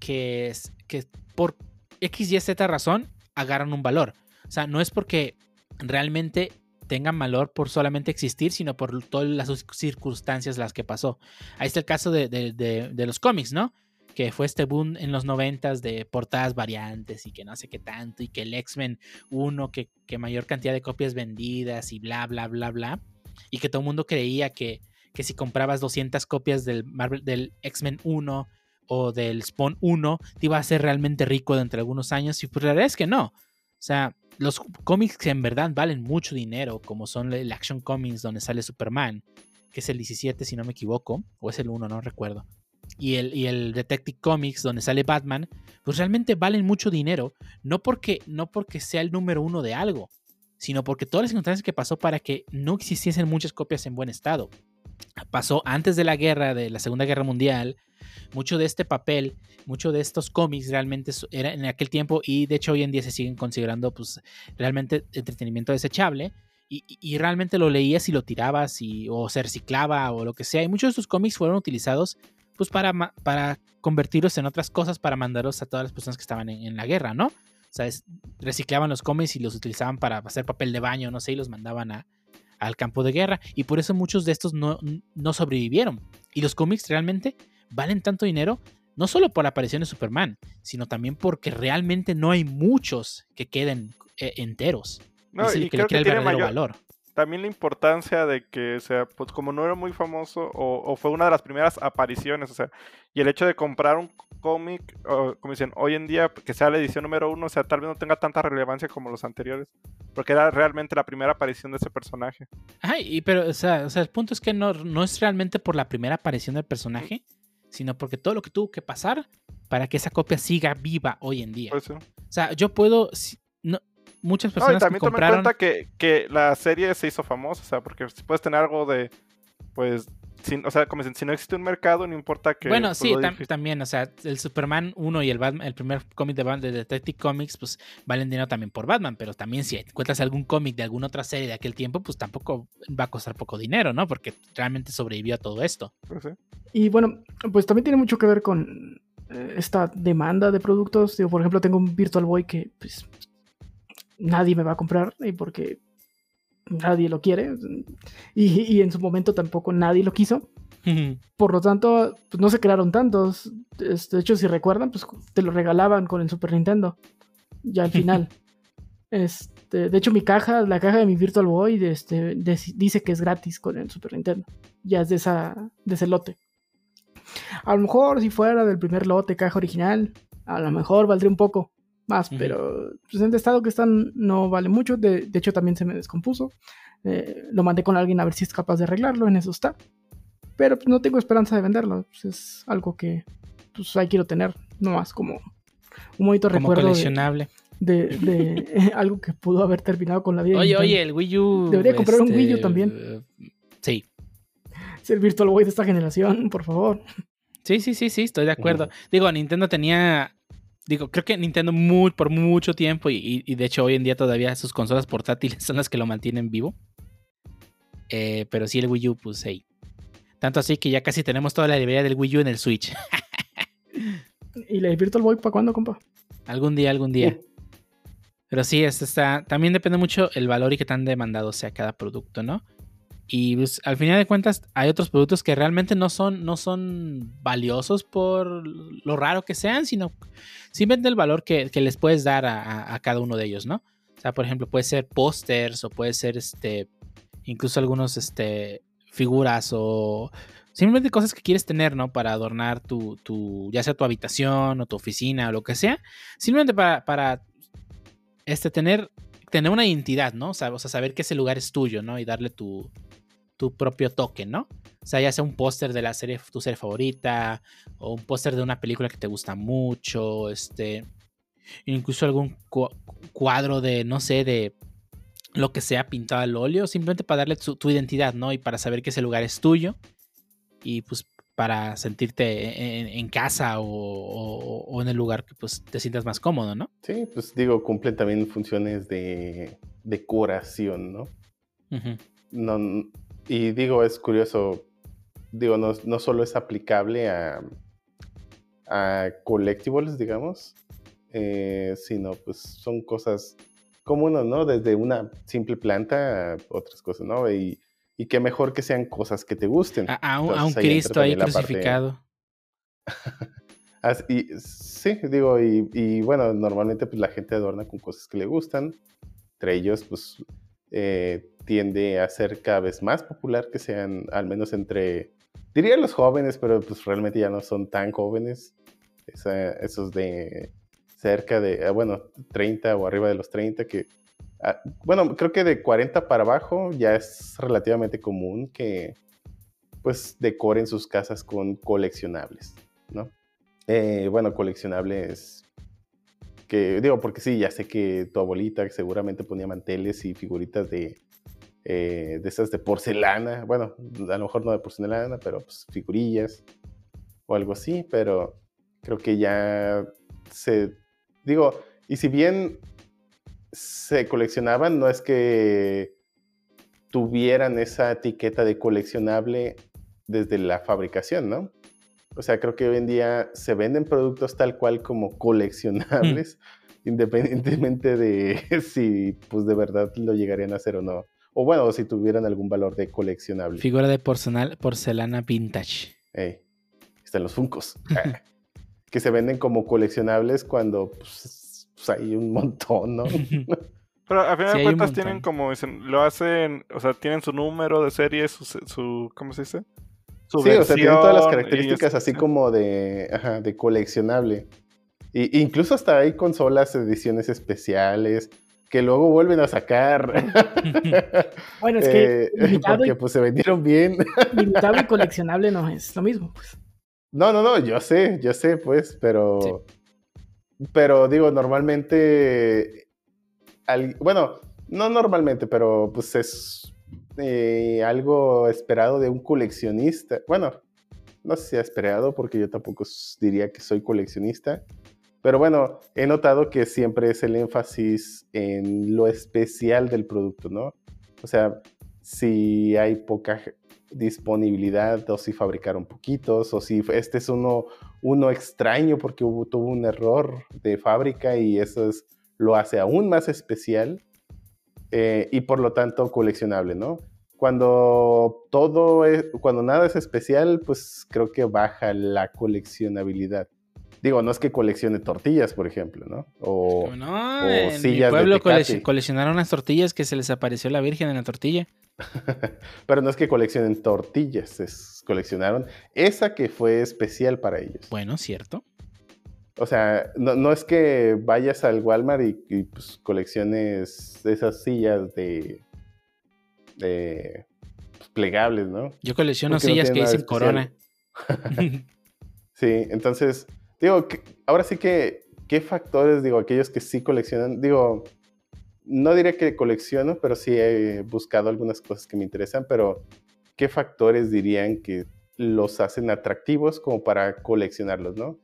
que, que por X, Y, Z razón agarran un valor. O sea, no es porque realmente tengan valor por solamente existir, sino por todas las circunstancias las que pasó. Ahí está el caso de, de- de- los cómics, ¿no? Que fue este boom en los noventas de portadas variantes y que no sé qué tanto, y que el X-Men 1, que, que mayor cantidad de copias vendidas y bla, bla, bla, bla. Y que todo el mundo creía que, que si comprabas 200 copias del, Marvel, del X-Men 1 o del Spawn 1, te iba a hacer realmente rico dentro de algunos años. Y pues la verdad es que no. O sea, los cómics que en verdad valen mucho dinero, como son el Action Comics donde sale Superman, que es el 17 si no me equivoco, o es el 1, no recuerdo. Y el, y el Detective Comics donde sale Batman, pues realmente valen mucho dinero, no porque, no porque sea el número uno de algo, sino porque todas las circunstancias que pasó para que no existiesen muchas copias en buen estado. Pasó antes de la guerra, de la Segunda Guerra Mundial, mucho de este papel, mucho de estos cómics realmente era en aquel tiempo y de hecho hoy en día se siguen considerando pues realmente entretenimiento desechable y, realmente lo leías y lo tirabas y, o se reciclaba o lo que sea y muchos de estos cómics fueron utilizados pues para, para convertirlos en otras cosas para mandarlos a todas las personas que estaban en, la guerra, ¿no? O sea, es- reciclaban los cómics y los utilizaban para hacer papel de baño, no sé, y los mandaban a, al campo de guerra. Y por eso muchos de estos no, no sobrevivieron. Y los cómics realmente valen tanto dinero, no solo por la aparición de Superman, sino también porque realmente no hay muchos que queden eh, enteros. No, es el y que le creo crea que el tiene verdadero mayor, valor. también la importancia de que, o sea, pues como no era muy famoso o, o fue una de las primeras apariciones, o sea, y el hecho de comprar un cómic, como dicen, hoy en día que sea la edición número uno, o sea, tal vez no tenga tanta relevancia como los anteriores, porque era realmente la primera aparición de ese personaje. Ajá, y pero, o sea, o sea, el punto es que no, no es realmente por la primera aparición del personaje, sino porque todo lo que tuvo que pasar para que esa copia siga viva hoy en día. Por eso. O sea, yo puedo. no, muchas No, y personas que también toma en cuenta que, que la serie se hizo famosa, o sea, porque si puedes tener algo de, pues, o sea, como dicen, si no existe un mercado, no importa que... Bueno, pues, sí, tam- también, o sea, el Superman 1 y el Batman, el primer cómic de, Bat- de Detective Comics, pues valen dinero también por Batman, pero también si encuentras algún cómic de alguna otra serie de aquel tiempo, pues tampoco va a costar poco dinero, ¿no? Porque realmente sobrevivió a todo esto. pues, sí. Y bueno, pues también tiene mucho que ver con eh, esta demanda de productos. Digo, por ejemplo, tengo un Virtual Boy que pues nadie me va a comprar y porque nadie lo quiere. Y, y en su momento tampoco nadie lo quiso. Por lo tanto, pues no se crearon tantos. De hecho, si recuerdan, pues te lo regalaban con el Super Nintendo. Ya al final. Este, de hecho, mi caja, la caja de mi Virtual Boy, este, dice que es gratis con el Super Nintendo. Ya es de, esa, de ese lote. A lo mejor si fuera del primer lote, caja original, a lo mejor valdría un poco más, pero pues, en el estado que están no vale mucho. De, de hecho, también se me descompuso. Eh, lo mandé con alguien a ver si es capaz de arreglarlo, en eso está. Pero pues, no tengo esperanza de venderlo. pues, es algo que pues ahí quiero tener, no más como un bonito Como recuerdo coleccionable. de- de, eh, algo que pudo haber terminado con la vida. Oye, oye, el Wii U. Debería comprar un Wii U este, también. Sí. Es el Virtual Boy de esta generación, por favor. Sí, sí, sí, sí, estoy de acuerdo. Digo, Nintendo tenía. Digo, creo que Nintendo muy, por mucho tiempo, y, y de hecho hoy en día todavía sus consolas portátiles son las que lo mantienen vivo. Eh, pero sí, el Wii U, pues hey. Tanto así que ya casi tenemos toda la librería del Wii U en el Switch. ¿Y la Virtual Boy para cuándo, compa? algún día, algún día. Pero sí, este está, también depende mucho el valor y qué tan demandado sea cada producto, ¿no? Y pues, al final de cuentas hay otros productos que realmente no son, no son valiosos por lo raro que sean, sino simplemente el valor que, que les puedes dar a, cada uno de ellos, ¿no? O sea, por ejemplo, puede ser pósters o puede ser este, incluso algunos este, figuras o simplemente cosas que quieres tener, ¿no? Para adornar tu, tu, ya sea tu habitación o tu oficina o lo que sea. Simplemente para, para este, tener, tener una identidad, ¿no? O sea, o sea, saber que ese lugar es tuyo, ¿no? Y darle tu, tu propio toque, ¿no? O sea, ya sea un póster de la serie, tu serie favorita, o un póster de una película que te gusta mucho, este, incluso algún cuadro de, no sé, de lo que sea pintado al óleo, simplemente para darle tu, tu identidad, ¿no? Y para saber que ese lugar es tuyo y pues para sentirte en, en casa o, o, o, en el lugar que pues te sientas más cómodo, ¿no? Sí, pues digo, cumplen también funciones de decoración, ¿no? Uh -huh. no y digo, es curioso, digo, no, no solo es aplicable a, a collectibles, digamos, eh, sino pues son cosas comunes, ¿no? Desde una simple planta a otras cosas, ¿no? Y, y qué mejor que sean cosas que te gusten. A, a, un, Entonces, a un, Cristo ahí crucificado. Parte... sí, digo, y, y, bueno, normalmente pues la gente adorna con cosas que le gustan. Entre ellos, pues eh, tiende a ser cada vez más popular que sean, al menos entre, diría los jóvenes, pero pues realmente ya no son tan jóvenes. Esos de cerca de, ah, bueno, 30 o arriba de los 30, que, ah, bueno, creo que de 40 para abajo ya es relativamente común que pues decoren sus casas con coleccionables, ¿no? Eh, bueno, coleccionables que, digo, porque sí, ya sé que tu abuelita seguramente ponía manteles y figuritas de, eh, de esas de porcelana, bueno, a lo mejor no de porcelana, pero pues figurillas o algo así, pero creo que ya se, digo, y si bien se coleccionaban, no es que tuvieran esa etiqueta de coleccionable desde la fabricación, ¿no? O sea, creo que hoy en día se venden productos tal cual como coleccionables, mm. independientemente de si pues de verdad lo llegarían a hacer o no. O bueno, si tuvieran algún valor de coleccionable. Figura de porcelana, porcelana vintage. Hey, están los funcos. que se venden como coleccionables cuando pues, pues hay un montón, ¿no? Pero a final sí, de cuentas tienen como, dicen, lo hacen, o sea, tienen su número de serie, su, su ¿cómo se dice? Su sí, o sea, tienen todas las características así como de, ajá, de coleccionable. Y, incluso hasta hay consolas, ediciones especiales, que luego vuelven a sacar. bueno, es que eh, porque y, pues se vendieron bien. limitado y coleccionable no es lo mismo, pues. No, no, no, yo sé, yo sé, pues, pero. Sí. Pero digo, normalmente. Al, bueno, no normalmente, pero pues es eh, algo esperado de un coleccionista. Bueno, no sé si ha esperado, porque yo tampoco diría que soy coleccionista. Pero bueno, he notado que siempre es el énfasis en lo especial del producto, ¿no? O sea, si hay poca disponibilidad o si fabricaron poquitos o si este es uno, uno extraño porque hubo, tuvo un error de fábrica y eso es, lo hace aún más especial eh, y por lo tanto coleccionable, ¿no? Cuando todo es, cuando nada es especial, pues creo que baja la coleccionabilidad. Digo, no es que coleccione tortillas, por ejemplo, ¿no? O, no, o en sillas mi pueblo de cole coleccionaron unas tortillas que se les apareció la Virgen en la tortilla. Pero no es que coleccionen tortillas, es, coleccionaron esa que fue especial para ellos. Bueno, cierto. O sea, no, no es que vayas al Walmart y, y pues, colecciones esas sillas de, de pues, plegables, ¿no? Yo colecciono Porque sillas no que dicen corona. sí, entonces, digo, que, ahora sí que, ¿qué factores, digo, aquellos que sí coleccionan? Digo, no diré que colecciono, pero sí he buscado algunas cosas que me interesan, pero ¿qué factores dirían que los hacen atractivos como para coleccionarlos, ¿no?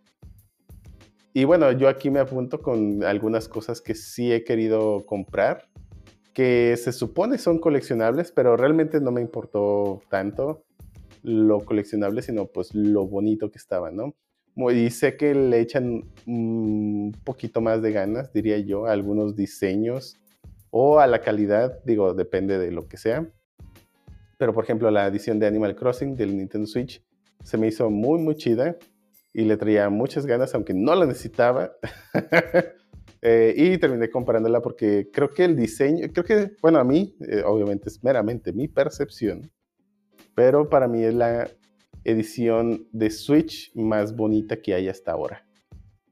Y bueno, yo aquí me apunto con algunas cosas que sí he querido comprar, que se supone son coleccionables, pero realmente no me importó tanto lo coleccionable, sino pues lo bonito que estaba, ¿no? Y sé que le echan un poquito más de ganas, diría yo, a algunos diseños o a la calidad, digo, depende de lo que sea. Pero por ejemplo, la edición de Animal Crossing del Nintendo Switch se me hizo muy, muy chida y le traía muchas ganas, aunque no la necesitaba. Eh, y terminé comprándola porque creo que el diseño, creo que, bueno, a mí, eh, obviamente es meramente mi percepción, pero para mí es la edición de Switch más bonita que hay hasta ahora.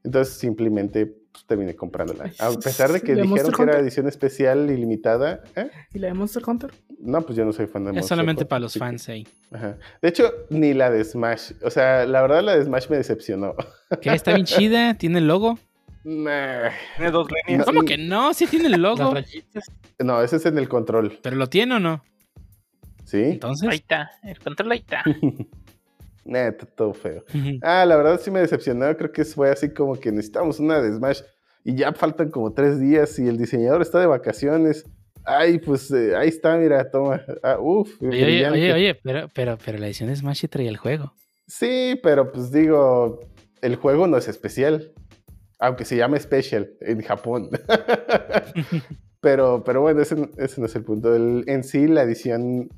Entonces simplemente pues, terminé comprándola. A pesar de que dijeron que era edición especial y limitada. ¿eh? ¿Y la de Monster Hunter? No, pues yo no soy fan de Monster Es solamente para los fans ahí. Ajá. De hecho, ni la de Smash. O sea, la verdad la de Smash me decepcionó. ¿Qué? ¿Está bien chida? ¿Tiene el logo? Nah. Tiene dos líneas. ¿Cómo que no? Sí tiene el logo. No, ese es en el control. ¿Pero lo tiene o no? ¿Sí? Entonces. Ahí está, el control ahí está. Nah, está todo feo. Ah, la verdad sí me decepcionó. Creo que fue así como que necesitamos una de Smash y ya faltan como tres días y el diseñador está de vacaciones. Ay, pues eh, ahí está, mira, toma. Ah, uf, Oye, oye, oye, oye, pero, pero, pero la edición de Smash sí traía el juego. Sí, pero pues digo, el juego no es especial. Aunque se llame Special en Japón. pero, pero bueno, ese, ese no es el punto. El- en sí, la edición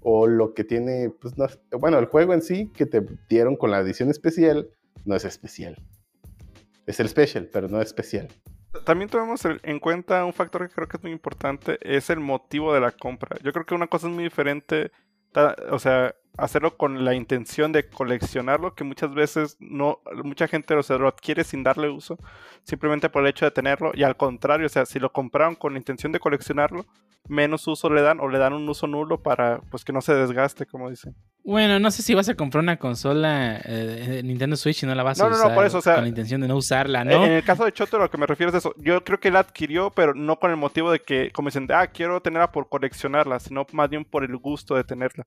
o lo que tiene, pues no, bueno, el juego en sí que te dieron con la edición especial no es especial. Es el Special, pero no es especial. También tomemos en cuenta un factor que creo que es muy importante, es el motivo de la compra. Yo creo que una cosa es muy diferente, ta- o sea, hacerlo con la intención de coleccionarlo, que muchas veces no, mucha gente o sea, lo adquiere sin darle uso, simplemente por el hecho de tenerlo, y al contrario, o sea, si lo compraron con la intención de coleccionarlo, menos uso le dan o le dan un uso nulo para pues que no se desgaste, como dicen. Bueno, no sé si vas a comprar una consola eh, Nintendo Switch y no la vas a No, no, no, usar. por eso, o sea, con la intención de no usarla, Eh, ¿no? En el caso de Choto, lo que me refiero es eso. Yo creo que él adquirió, pero no con el motivo de que, como dicen, ah, quiero tenerla por coleccionarla, sino más bien por el gusto de tenerla.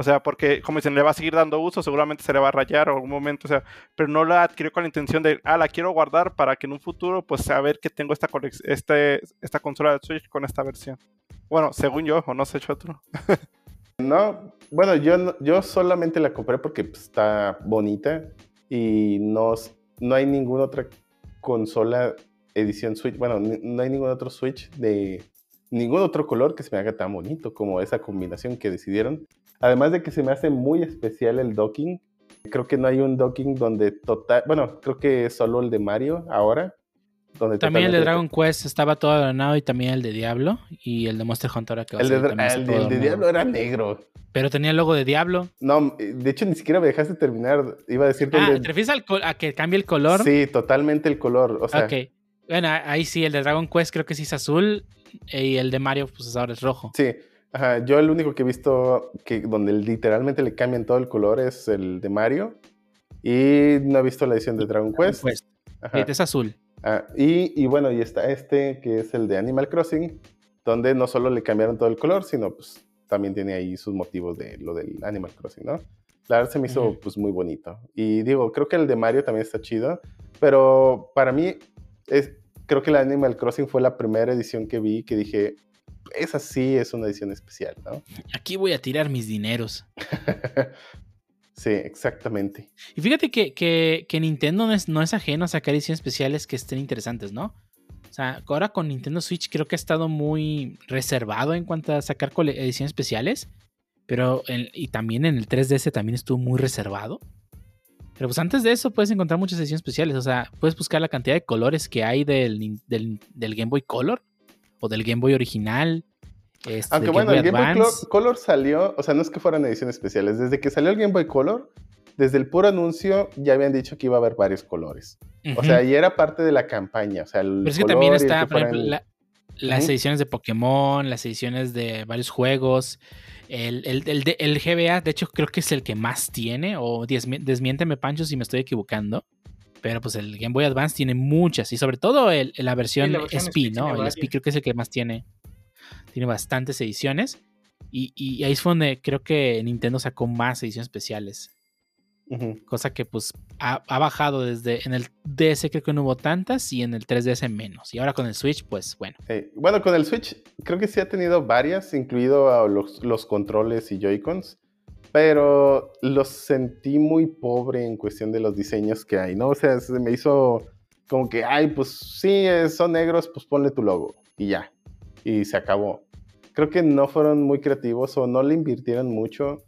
O sea, porque, como dicen, le va a seguir dando uso, seguramente se le va a rayar o algún momento, o sea, pero no la adquirió con la intención de, ah, la quiero guardar para que en un futuro, pues, saber que tengo esta, este, esta consola de Switch con esta versión. Bueno, según yo, o no sé, Choto. No, bueno, yo, yo solamente la compré porque pues, está bonita y no, no hay ninguna otra consola edición Switch, bueno, no hay ningún otro Switch de ningún otro color que se me haga tan bonito como esa combinación que decidieron. Además de que se me hace muy especial el docking. Creo que no hay un docking donde total, bueno, creo que es solo el de Mario ahora. Donde También el de Dragon Quest estaba todo adornado y también el de Diablo y el de Monster Hunter ahora que va El de, el de- el de. Diablo era negro. Pero tenía el logo de Diablo. No, de hecho ni siquiera me dejaste terminar. Iba a decirte el Ah, de- ¿te refieres al a que cambie el color? Sí, totalmente el color. O sea, ok. Bueno, ahí sí, el de Dragon Quest creo que sí es azul eh, y el de Mario pues ahora es rojo. sí. Ajá, yo el único que he visto que donde literalmente le cambian todo el color es el de Mario. Y no he visto la edición de Dragon Quest. Quest. Ajá. Es azul. Ah, y, y bueno, y está este que es el de Animal Crossing, donde no solo le cambiaron todo el color, sino pues también tiene ahí sus motivos de lo del Animal Crossing, ¿no? La verdad se me hizo pues muy bonito. Y digo, creo que el de Mario también está chido, pero para mí es, creo que el Animal Crossing fue la primera edición que vi que dije, esa sí es una edición especial, ¿no? Aquí voy a tirar mis dineros. sí, exactamente. Y fíjate que, que- que Nintendo no es, no es ajeno a sacar ediciones especiales que estén interesantes, ¿no? O sea, ahora con Nintendo Switch creo que ha estado muy reservado en cuanto a sacar ediciones especiales. Pero, en- y también en el 3DS también estuvo muy reservado. Pero pues antes de eso puedes encontrar muchas ediciones especiales. O sea, puedes buscar la cantidad de colores que hay del, del Game Boy Color o del Game Boy original. este, Aunque bueno, el Game Boy Advance. Color salió, o sea, no es que fueran ediciones especiales, desde que salió el Game Boy Color, desde el puro anuncio ya habían dicho que iba a haber varios colores. O sea, y era parte de la campaña, o sea, el Pero es que color también está, que por ejemplo, la- las ediciones de Pokémon, las ediciones de varios juegos. El, el, el, el GBA, de hecho, creo que es el que más tiene. O desmi- desmiénteme, Pancho, si me estoy equivocando. Pero pues el Game Boy Advance tiene muchas. Y sobre todo el- la versión, la versión SP, SP ¿no? El SP creo que es el que más tiene. Tiene bastantes ediciones. Y, y ahí fue donde creo que Nintendo sacó más ediciones especiales. Cosa que pues ha, ha bajado desde en el DS creo que no hubo tantas y en el 3DS menos. Y ahora con el Switch, pues bueno. Bueno, con el Switch creo que sí ha tenido varias, incluido a los, los controles y Joy-Cons, pero los sentí muy pobre en cuestión de los diseños que hay, ¿no? O sea, se me hizo como que, ay, pues sí, eh, son negros, pues ponle tu logo y ya. Y se acabó. Creo que no fueron muy creativos o no le invirtieron mucho.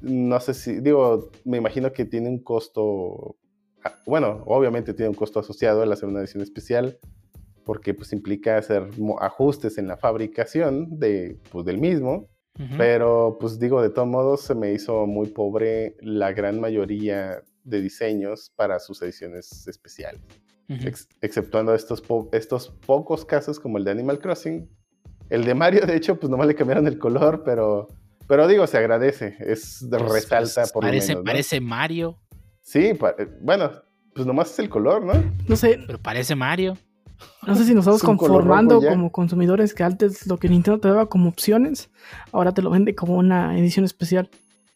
No sé si, digo, me imagino que tiene un costo, ah, bueno, obviamente tiene un costo asociado al hacer una edición especial, porque pues implica hacer ajustes en la fabricación de, pues, del mismo. Pero, pues digo, de todos modos se me hizo muy pobre la gran mayoría de diseños para sus ediciones especiales. Ex- exceptuando estos, po- estos pocos casos como el de Animal Crossing. El de Mario, de hecho, pues nomás le cambiaron el color, pero, pero digo, se agradece. Es Pues, resalta pues, por parece, lo menos. ¿no? parece Mario, Sí, pa- eh, bueno, pues nomás es el color, ¿no? No sé, pero parece Mario. No sé si nos estamos conformando como consumidores que antes lo que Nintendo te daba como opciones, ahora te lo vende como una edición especial.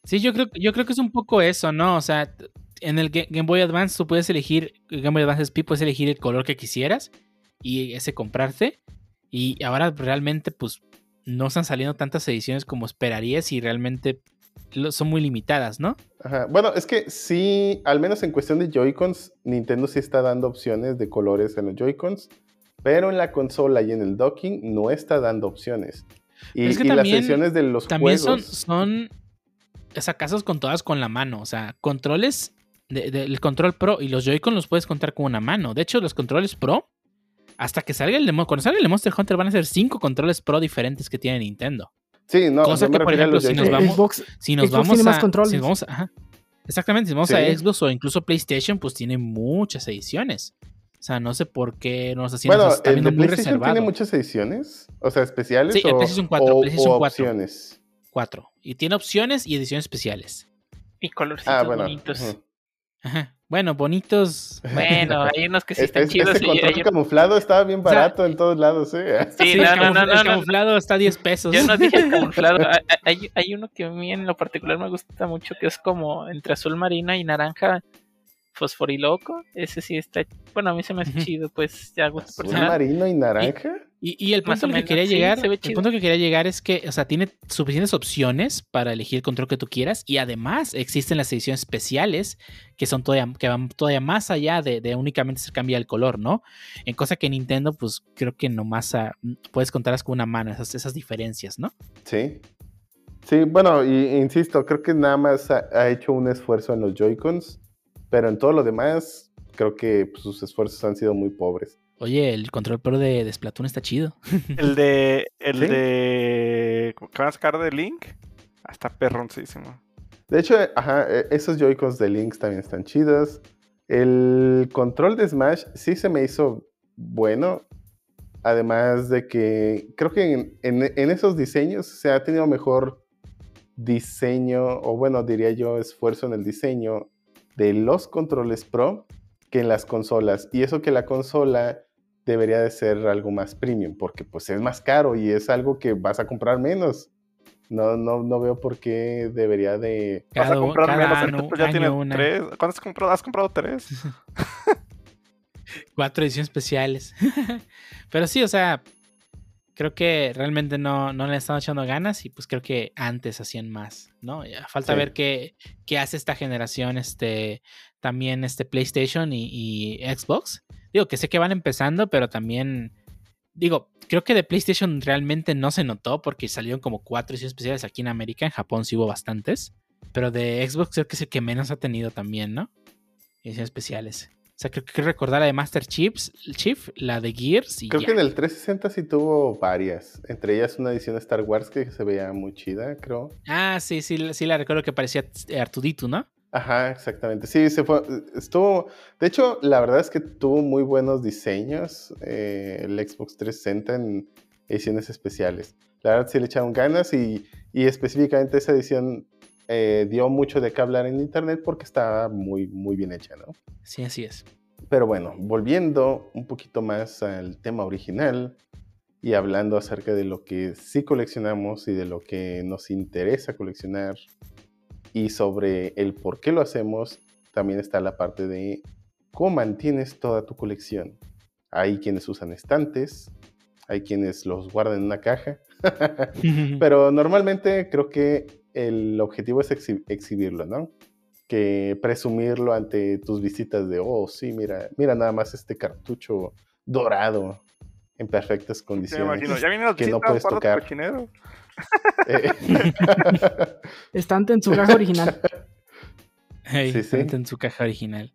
Sí, yo creo, yo creo que es un poco eso, ¿no? O sea, en el Ga- Game Boy Advance tú puedes elegir, Game Boy Advance SP puedes elegir el color que quisieras y ese comprarte. Y ahora realmente pues no están saliendo tantas ediciones como esperarías y realmente son muy limitadas, ¿no? Ajá. Bueno, es que sí, al menos en cuestión de Joy-Cons, Nintendo sí está dando opciones de colores en los Joy-Cons, pero en la consola y en el docking no está dando opciones. Y, es que y también- las sesiones de los También son, juegos... son o sea, casos con todas con la mano. O sea, controles de- del control Pro y los Joy-Con los puedes contar con una mano. De hecho, los controles Pro, hasta que salga el de, cuando salga el de Monster Hunter, van a ser cinco controles Pro diferentes que tiene Nintendo. Sí, no, cosa que, por ejemplo, si nos vamos- Xbox, Si nos Xbox vamos tiene a. más controles. si nos vamos a- ajá. Exactamente, si vamos Sí. a Xbox o incluso PlayStation, pues tiene muchas ediciones. O sea, no sé por qué nos así Bueno, nos está el viendo muy PlayStation reservado. tiene muchas ediciones, o sea, especiales Sí, el o, PlayStation 4, o- PlayStation o 4. opciones. Cuatro. Y tiene opciones y ediciones especiales. Y colorcitos Ah, bueno. bonitos. ujú. Ajá. Bueno, bonitos. Bueno, hay unos que sí Es- están es- chidos ese y control hay- camuflado estaba bien sea, barato en todos lados, ¿eh? Sí, Sí, no, el, no, no, camufla- no, el no. camuflado está a 10 pesos. Yo no dije camuflado. Hay- Hay, hay uno que a mí en lo particular me gusta mucho que es como entre azul marina y naranja fosforiloco. Ese sí está. Bueno, a mí se me hace chido, pues ya gusto Azul personal. marino y naranja. Y, y el punto al que quería sí, llegar, el punto que quería llegar es que, o sea, tiene suficientes opciones para elegir el control que tú quieras y además existen las ediciones especiales que son todavía, que van todavía más allá de, de únicamente se cambia el color, ¿no? En cosa que Nintendo, pues creo que nomás ah, puedes contarlas con una mano, esas, esas diferencias, ¿no? Sí. Sí, bueno, y, insisto, creo que nada más ha, ha hecho un esfuerzo en los Joy-Cons, pero en todo lo demás, creo que pues, sus esfuerzos han sido muy pobres. Oye, el control pro de, de Splatoon está chido. El de. El ¿Sí? de. ¿Qué van a sacar de Link? Ah, Está perroncísimo. De hecho, ajá, e- esos Joy-Cons de Lynx también están chidos. El control de Smash sí se me hizo bueno. Además de que creo que en, en- en esos diseños se ha tenido mejor diseño, o bueno, diría yo, esfuerzo en el diseño de los controles Pro que en las consolas. Y eso que la consola debería de ser algo más premium, porque pues es más caro y es algo que vas a comprar menos. No, no, no veo por qué debería de... Vas a Cada, comprar cada menos. año, pues ya año tiene una. tres. ¿Cuántas has comprado? ¿Has comprado tres? Cuatro ediciones especiales. Pero sí, o sea, creo que realmente no, no le están echando ganas y pues creo que antes hacían más, ¿no? Ya falta Sí. ver qué, qué hace esta generación, este, también este PlayStation y, y Xbox. Digo que sé que van empezando, pero también, digo, creo que de PlayStation realmente no se notó porque salieron como cuatro ediciones especiales aquí en América, en Japón sí hubo bastantes, pero de Xbox creo que es el que menos ha tenido también, ¿no? Ediciones especiales. O sea, creo que recordar la de Master Chiefs, Chief, la de Gears y Creo ya. que en el 360 sí tuvo varias. Entre ellas una edición de Star Wars que se veía muy chida, creo. Ah, sí, sí, sí la recuerdo que parecía Artudito, ¿no? Ajá, exactamente. Sí, se fue. Estuvo. De hecho, la verdad es que tuvo muy buenos diseños eh, el Xbox 360 en ediciones especiales. La verdad sí le echaron ganas y, y específicamente esa edición eh, dio mucho de qué hablar en internet porque estaba muy, muy bien hecha, ¿no? Sí, así es. Pero bueno, volviendo un poquito más al tema original, y hablando acerca de lo que sí coleccionamos y de lo que nos interesa coleccionar y sobre el por qué lo hacemos, también está la parte de cómo mantienes toda tu colección. Hay quienes usan estantes, hay quienes los guardan en una caja, pero normalmente creo que el objetivo es exhibirlo, ¿no? Que presumirlo ante tus visitas de, oh, sí, mira, mira nada más este cartucho dorado en perfectas condiciones. Ya viene que no puedes tocar. Eh. Estante en su caja original. Hey, sí, estante en su caja original.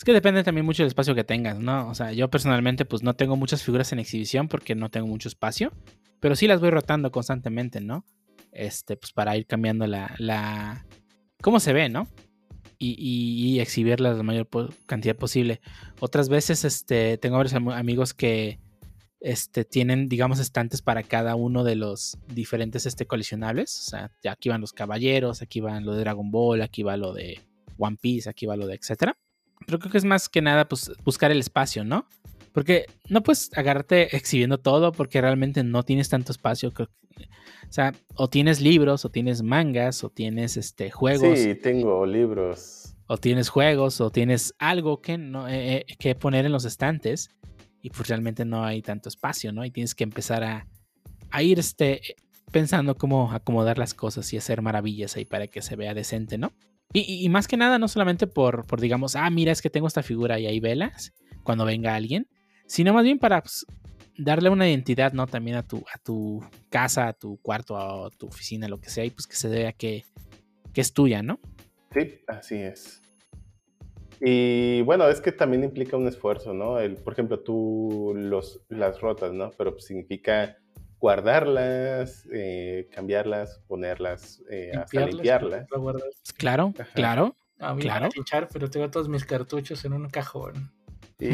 Es que depende también mucho del espacio que tengas, ¿no? O sea, yo personalmente pues no tengo muchas figuras en exhibición porque no tengo mucho espacio, pero sí las voy rotando constantemente, ¿no? Este, pues para ir cambiando la, la... cómo se ve, ¿no? Y, y, y exhibirlas la mayor cantidad posible. Otras veces, este, tengo varios amigos que este, tienen, digamos, estantes para cada uno de los diferentes este, coleccionables. O sea, aquí van los caballeros, aquí van lo de Dragon Ball, aquí va lo de One Piece, aquí va lo de etcétera. Pero creo que es más que nada pues, buscar el espacio, ¿no? Porque no puedes agarrarte exhibiendo todo porque realmente no tienes tanto espacio. O sea, o tienes libros, o tienes mangas, o tienes este, juegos. Sí, tengo libros. O tienes juegos, o tienes algo que, no, eh, eh, que poner en los estantes y pues realmente no hay tanto espacio, ¿no? Y tienes que empezar a, a ir este, pensando cómo acomodar las cosas y hacer maravillas ahí para que se vea decente, ¿no? Y, más que nada, no solamente por, por, digamos, ah, mira, es que tengo esta figura y hay velas cuando venga alguien, sino más bien para pues, darle una identidad, ¿no? También a tu, a tu casa, a tu cuarto, a tu oficina, lo que sea, y pues que se vea que, que es tuya, ¿no? Sí, así es. Y bueno, es que también implica un esfuerzo, ¿no? El, por ejemplo, tú los, las rotas, ¿no? Pero significa guardarlas, eh, cambiarlas, ponerlas, eh, hasta limpiarlas. Claro, claro. A mí claro. pinchar, pero tengo todos mis cartuchos en un cajón. Y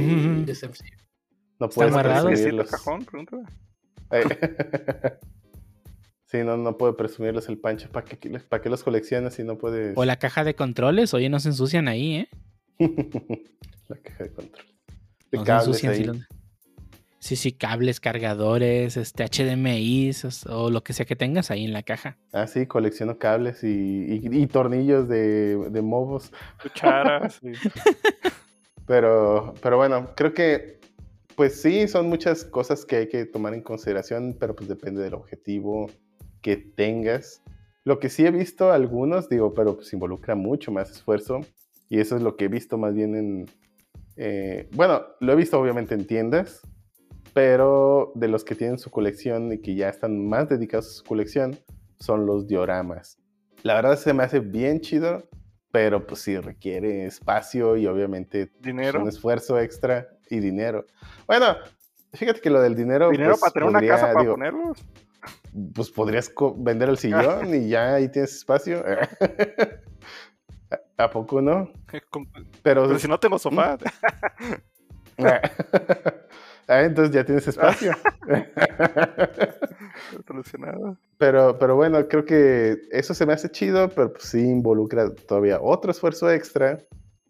no puedes el cajón? Pregúntame. Sí, no, no puedo presumirles el pancho. ¿Para qué, para qué los coleccionas si no puedes...? O la caja de controles, oye, no se ensucian ahí, ¿eh? la caja de control. De cables Sí, sí, cables, cargadores, este HDMI o lo que sea que tengas ahí en la caja. Ah, sí, colecciono cables y, tornillos de, de mobos. Cucharas. pero, pero bueno, creo que pues sí, son muchas cosas que hay que tomar en consideración, pero pues depende del objetivo que tengas. Lo que sí he visto algunos, digo, pero pues involucra mucho más esfuerzo, y eso es lo que he visto más bien en... Eh, bueno, lo he visto obviamente en tiendas, pero de los que tienen su colección y que ya están más dedicados a su colección, son los dioramas. La verdad se me hace bien chido, pero pues sí requiere espacio y obviamente pues, dinero. un esfuerzo extra y dinero. Bueno, fíjate que lo del dinero. ¿Dinero pues, para tener una casa para ponerlos? Pues podrías vender el sillón y ya ahí tienes espacio. ¿A poco no? Pero, si no tengo sofá. ah, entonces ya tienes espacio. pero, pero bueno, creo que eso se me hace chido, pero pues sí involucra todavía otro esfuerzo extra.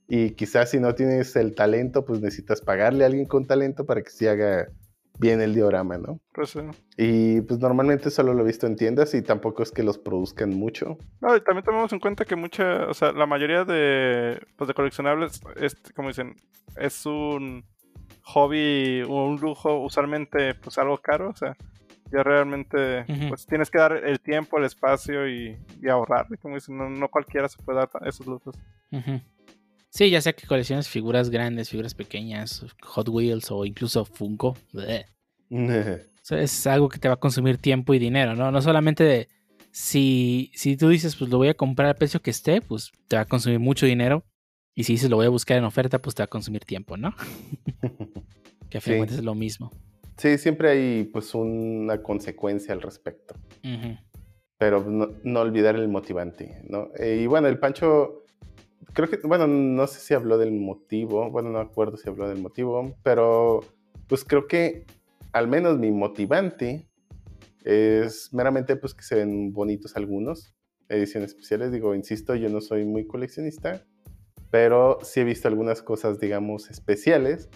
Y quizás si no tienes el talento, pues necesitas pagarle a alguien con talento para que se haga bien el diorama, ¿no? Pues sí. Y pues normalmente solo lo he visto en tiendas y tampoco es que los produzcan mucho. No, y también tenemos en cuenta que mucha, o sea, la mayoría de, pues, de coleccionables, es, como dicen, es un hobby o un lujo usualmente pues algo caro, o sea, ya realmente pues tienes que dar el tiempo, el espacio y, ahorrar, como dicen, no, cualquiera se puede dar esos lujos. Sí, ya sea que colecciones figuras grandes, figuras pequeñas, Hot Wheels o incluso Funko. es algo que te va a consumir tiempo y dinero, ¿no? No solamente de, si, si tú dices, pues lo voy a comprar al precio que esté, pues te va a consumir mucho dinero. Y si dices, lo voy a buscar en oferta, pues te va a consumir tiempo, ¿no? que a fin es lo mismo. Sí, siempre hay pues una consecuencia al respecto. Pero no, olvidar el motivante, ¿no? Eh, y bueno, el Pancho creo que, bueno, no sé si habló del motivo, bueno, no acuerdo si habló del motivo, pero pues creo que al menos mi motivante es meramente pues que se ven bonitos algunos, ediciones especiales, digo, insisto, yo no soy muy coleccionista, pero sí he visto algunas cosas, digamos, especiales,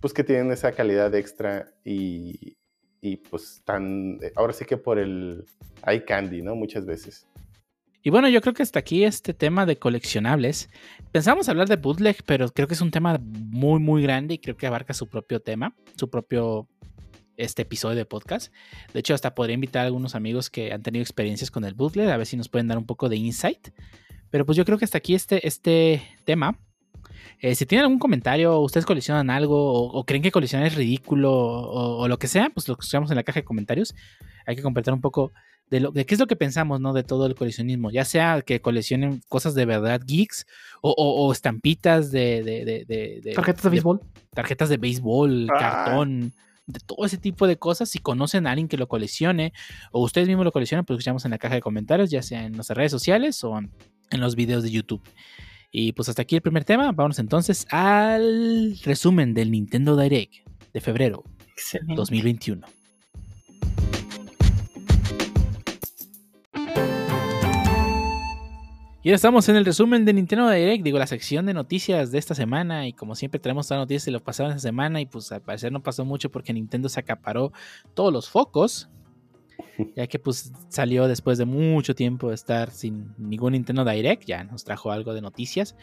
pues que tienen esa calidad extra y, y pues tan, ahora sí que por el eye candy, ¿no? Muchas veces. Y bueno, yo creo que hasta aquí este tema de coleccionables. Pensamos hablar de bootleg, pero creo que es un tema muy, muy grande y creo que abarca su propio tema, su propio este episodio de podcast. De hecho, hasta podría invitar a algunos amigos que han tenido experiencias con el bootleg, a ver si nos pueden dar un poco de insight. Pero pues yo creo que hasta aquí este, este tema. Eh, si tienen algún comentario, ustedes coleccionan algo o, creen que coleccionar es ridículo o, lo que sea, pues lo escuchamos en la caja de comentarios. Hay que completar un poco de, lo, de qué es lo que pensamos, ¿no? De todo el coleccionismo. Ya sea que coleccionen cosas de verdad geeks o, o, estampitas de, de, de, Tarjetas de béisbol. Tarjetas de béisbol, ah. cartón, de todo ese tipo de cosas. Si conocen a alguien que lo coleccione o ustedes mismos lo coleccionan, pues escuchamos en la caja de comentarios, ya sea en nuestras redes sociales o en los videos de YouTube. Y pues hasta aquí el primer tema. Vamos entonces al resumen del Nintendo Direct de febrero 2021. Y ahora estamos en el resumen de Nintendo Direct, digo, la sección de noticias de esta semana. Y como siempre, traemos todas las noticias de lo pasado esta semana. Y pues al parecer no pasó mucho porque Nintendo se acaparó todos los focos. Ya que pues salió después de mucho tiempo de estar sin ningún Nintendo Direct, ya nos trajo algo de noticias.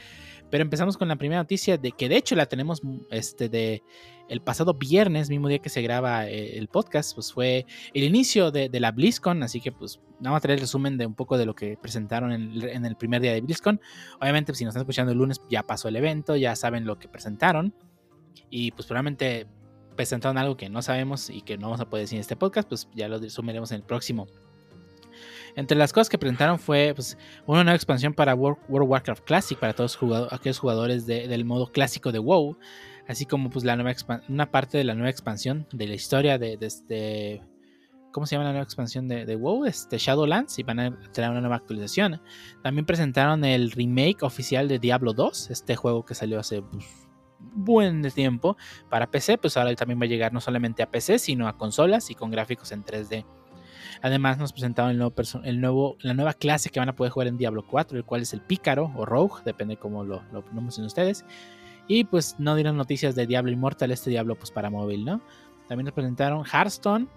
Pero empezamos con la primera noticia de que de hecho la tenemos este de el pasado viernes, mismo día que se graba eh, el podcast, pues fue el inicio de, la BlizzCon, así que pues vamos a traer el resumen de un poco de lo que presentaron en, el primer día de BlizzCon. Obviamente, pues, si nos están escuchando el lunes, ya pasó el evento, ya saben lo que presentaron. Y pues probablemente presentaron algo que no sabemos y que no vamos a poder decir en este podcast, pues ya lo resumiremos en el próximo. Entre las cosas que presentaron fue pues, una nueva expansión para World, of Warcraft Classic, para todos aquellos jugadores del modo clásico de WoW, así como pues, la nueva una parte de la nueva expansión de la historia de, este... ¿Cómo se llama la nueva expansión de, WoW? Este Shadowlands y van a tener una nueva actualización. También presentaron el remake oficial de Diablo 2, este juego que salió hace pues, buen tiempo para PC, pues ahora también va a llegar no solamente a PC, sino a consolas y con gráficos en 3D. Además nos presentaron el nuevo, el la nueva clase que van a poder jugar en Diablo 4, el cual es el Pícaro o Rogue, depende cómo lo, lo pronuncien ustedes. Y pues no dieron noticias de Diablo Immortal, este Diablo pues para móvil, ¿no? También nos presentaron Hearthstone,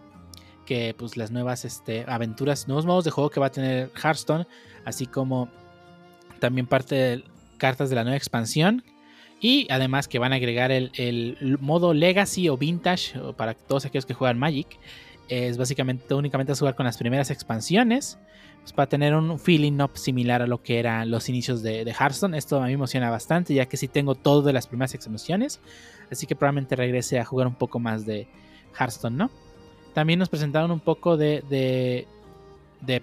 que pues las nuevas este, aventuras, nuevos modos de juego que va a tener Hearthstone, así como también parte de cartas de la nueva expansión, y además que van a agregar el, modo Legacy o Vintage para todos aquellos que juegan Magic. Es básicamente únicamente jugar con las primeras expansiones. Pues para tener un feeling no similar a lo que eran los inicios de, Hearthstone. Esto a mí emociona bastante ya que sí tengo todo de las primeras expansiones. Así que probablemente regrese a jugar un poco más de Hearthstone, ¿no? También nos presentaron un poco de, de, de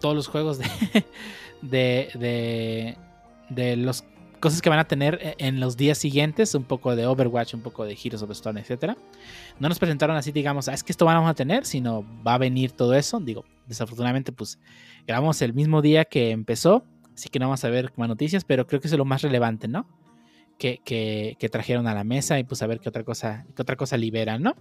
todos los juegos de, de, de, de los cosas que van a tener eh, en los días siguientes, un poco de Overwatch, un poco de Heroes of Stone, etc. No nos presentaron así, digamos, ah, es que esto vamos a tener, sino va a venir todo eso. Digo, desafortunadamente, pues grabamos el mismo día que empezó, así que no vamos a ver más noticias, pero creo que eso es lo más relevante, ¿no? Que, que, trajeron a la mesa y pues a ver qué otra cosa, qué otra cosa liberan, ¿no?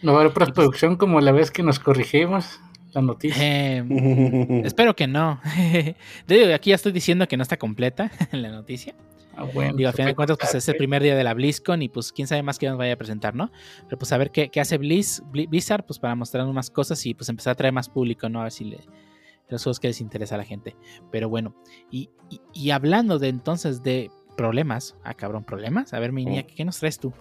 No va a haber pues producción como la vez que nos corrigimos la noticia. Em, espero que no. De aquí ya estoy diciendo que no está completa la noticia. Ah, bueno, Digo, a final de cuentas, pues es el primer día de la BlizzCon y pues quién sabe más que nos vaya a presentar, ¿no? Pero pues a ver qué, hace Blizz, Blizzard, pues para mostrarnos más cosas y pues empezar a traer más público, ¿no? A ver si le, los juegos que les interesa a la gente. Pero bueno, y, hablando de entonces de problemas, ah, cabrón, problemas. A ver, mi niña, ¿qué nos traes tú?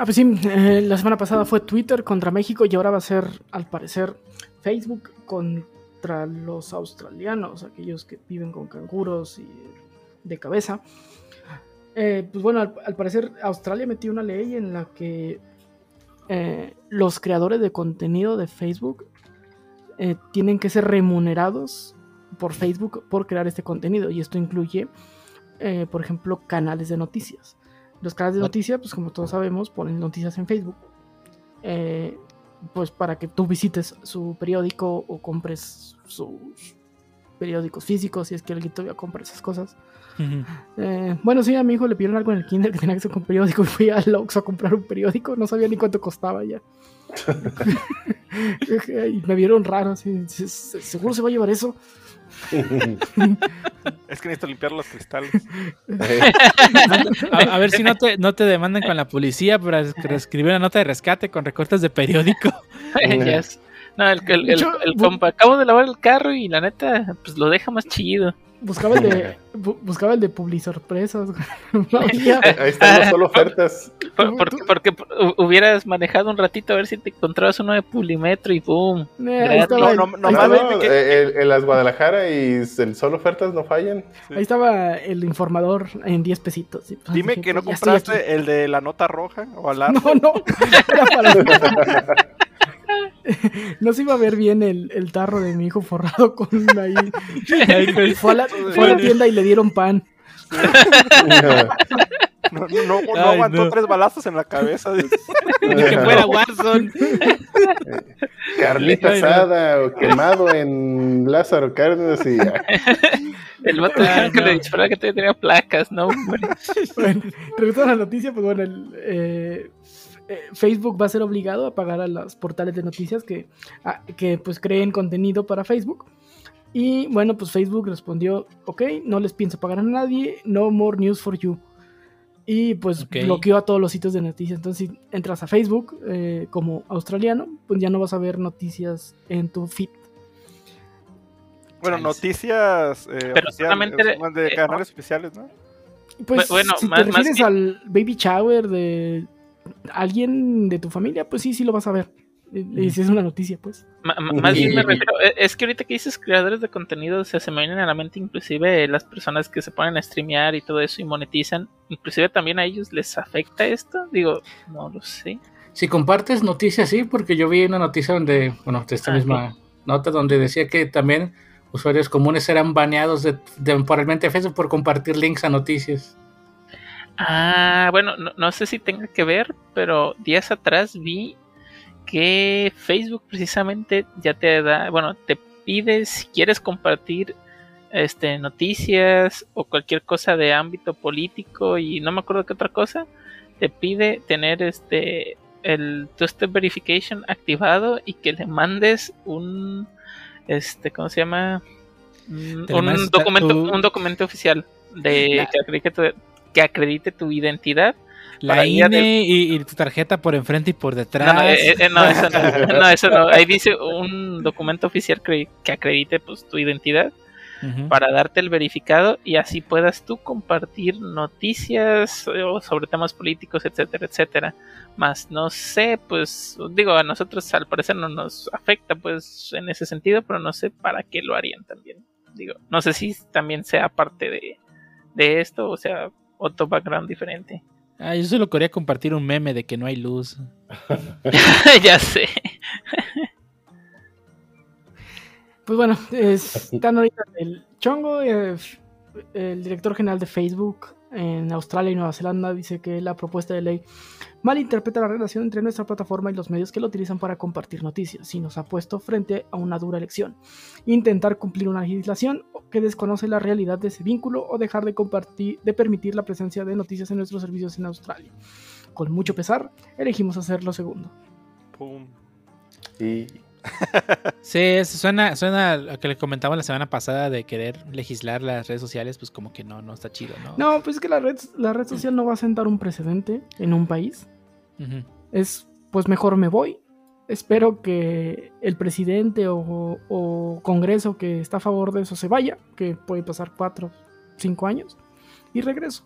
Ah, pues sí, eh, la semana pasada fue Twitter contra México y ahora va a ser, al parecer, Facebook contra los australianos, aquellos que viven con canguros y de cabeza. Eh, pues bueno, al, parecer Australia metió una ley en la que eh, los creadores de contenido de Facebook tienen que ser remunerados por Facebook por crear este contenido. Y esto incluye, por ejemplo, canales de noticias. Los canales de noticias, pues como todos sabemos, ponen noticias en Facebook. pues para que tú visites su periódico o compres sus periódicos físicos, si es que alguien todavía compra esas cosas. Eh, bueno, sí, a mi hijo le pidieron algo en el kinder que tenía que ser con periódico y fui al Oxxo a comprar un periódico, no sabía ni cuánto costaba ya. y me vieron raro, así, seguro se va a llevar eso. es que necesito limpiar los cristales. a, ver si no te, no te demandan con la policía para escribir una nota de rescate con recortes de periódico. Ya es- No, el, el, el- el compa acabo de lavar el carro y la neta, pues lo deja más chido. Buscaba el de, bu- buscaba el de Publisorpresas. güey. No había. Ahí están las solo ofertas. Por- Porque, porque hu- hubieras manejado un ratito a ver si te encontrabas uno de Pulimetro y boom. Eh, No, no, no. No, que- eh, el- en las Guadalajara y el solo ofertas no fallan. ahí estaba el informador en 10 pesitos. pues Dime dije, que no pues, aquí. compraste el de la nota roja o alarma. No, no. Era para- No se iba a ver bien el, el tarro de mi hijo forrado con ahí. Fue a, la, fue a la tienda y le dieron pan. No, no, no, no Ay, aguantó no. tres balazos en la cabeza. Que fuera Ay, no. asada o quemado en Lázaro Cárdenas y ya. El vato Ah, que no. le disparaba que todavía tenía placas, ¿no? hombre? Bueno, regresando a la noticia, pues bueno, el, eh, eh, Facebook va a ser obligado a pagar a los portales de noticias que, a- que pues creen contenido para Facebook. Y bueno, pues Facebook respondió, ok, no les pienso pagar a nadie, no more news for you. Y pues bloqueó a todos los sitios de noticias. Entonces, si entras a Facebook eh, como australiano, pues ya no vas a ver noticias en tu feed. Bueno, noticias eh, Pero solamente, de eh, canales oficiales, ¿no? Pues Bueno, si más- te más refieres que- al baby shower de alguien de tu familia, pues sí, sí lo vas a ver. Y, y si es una noticia, pues. Más bien me refiero, eh, es que ahorita que dices creadores de contenido, o sea, se me vienen a la mente inclusive las personas que se ponen a streamear y todo eso y monetizan, inclusive también a ellos les afecta esto, digo, no lo sé. Si compartes noticias, sí, porque yo vi una noticia donde, bueno, de esta Ah, misma nota, donde decía que también usuarios comunes eran baneados de, temporalmente de Facebook por compartir links a noticias. Ah, bueno, no, no sé si tenga que ver, pero días atrás vi que Facebook precisamente ya te da, bueno, te pide si quieres compartir este noticias o cualquier cosa de ámbito político y no me acuerdo qué otra cosa, te pide tener este el two-step verification activado y que le mandes un este, ¿cómo se llama? Mm, Un documento, tu- un documento oficial de La- que acredite tu, que acredite tu identidad. La INE y, y tu tarjeta por enfrente y por detrás. No, no, eh, eh, no, eso no, eso no. Ahí dice un documento oficial que, que acredite pues tu identidad para darte el verificado y así puedas tú compartir noticias eh, sobre temas políticos, etcétera, etcétera. Más no sé, pues digo, a nosotros al parecer no nos afecta pues en ese sentido, pero no sé para qué lo harían también. Digo, no sé si también sea parte de, de esto o sea otro background diferente. Ah, yo solo quería compartir un meme de que no hay luz. ya sé. Pues bueno, están ahorita el Chongo, eh, f- el director general de Facebook en Australia y Nueva Zelanda, dice que la propuesta de ley malinterpreta la relación entre nuestra plataforma y los medios que la utilizan para compartir noticias y nos ha puesto frente a una dura elección. Intentar cumplir una legislación que desconoce la realidad de ese vínculo o dejar de compartir, de permitir la presencia de noticias en nuestros servicios en Australia. Con mucho pesar, elegimos hacer lo segundo. Pum. Y Sí, suena, suena a lo que le comentamos la semana pasada de querer legislar las redes sociales, pues como que no, no está chido, ¿no? No, pues es que la red, la red social no va a sentar un precedente en un país. Es pues mejor me voy. Espero que el presidente o, o Congreso que está a favor de eso se vaya, que puede pasar cuatro, cinco años, y regreso.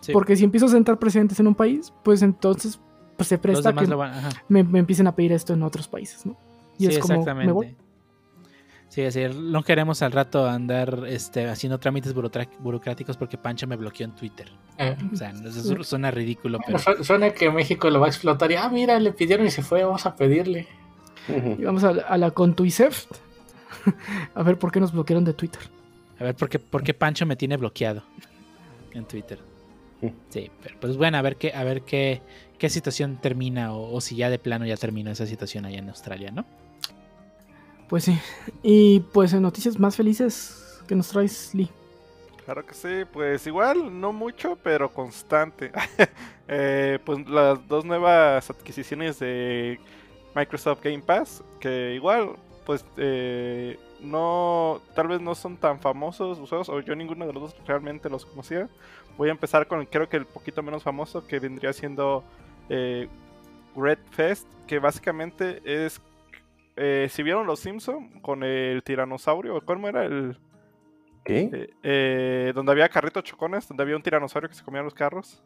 Sí. Porque si empiezo a sentar precedentes en un país, pues entonces pues se presta que van- me, me empiecen a pedir esto en otros países, ¿no? Y Sí, es como, me voy. Sí, es decir, no queremos al rato andar este, haciendo trámites burocráticos porque Pancho me bloqueó en Twitter. Eh, O sea, eso suena ridículo, pero su- suena que México lo va a explotar y, ah, mira, le pidieron y se fue, vamos a pedirle. Y vamos a, la- a la Contuicef a ver por qué nos bloquearon de Twitter. a ver, ¿por qué, por qué Pancho me tiene bloqueado en Twitter? Sí, pero pues bueno, a ver qué, a ver qué, qué situación termina o, o si ya de plano ya terminó esa situación allá en Australia, ¿no? Pues sí. Y pues en noticias más felices que nos traes, Lee. Claro que sí, pues igual, no mucho, pero constante. Eh, pues las dos nuevas adquisiciones de Microsoft Game Pass, que igual, pues eh, no, tal vez no son tan famosos juegos, o yo ninguno de los dos realmente los conocía. Voy a empezar con, creo que el poquito menos famoso, que vendría siendo eh, Red Fest, que básicamente es. Eh, si vieron los Simpson con el tiranosaurio, ¿cómo era el. ¿Qué? eh, eh, donde había carritos chocones, donde había un tiranosaurio que se comía los carros?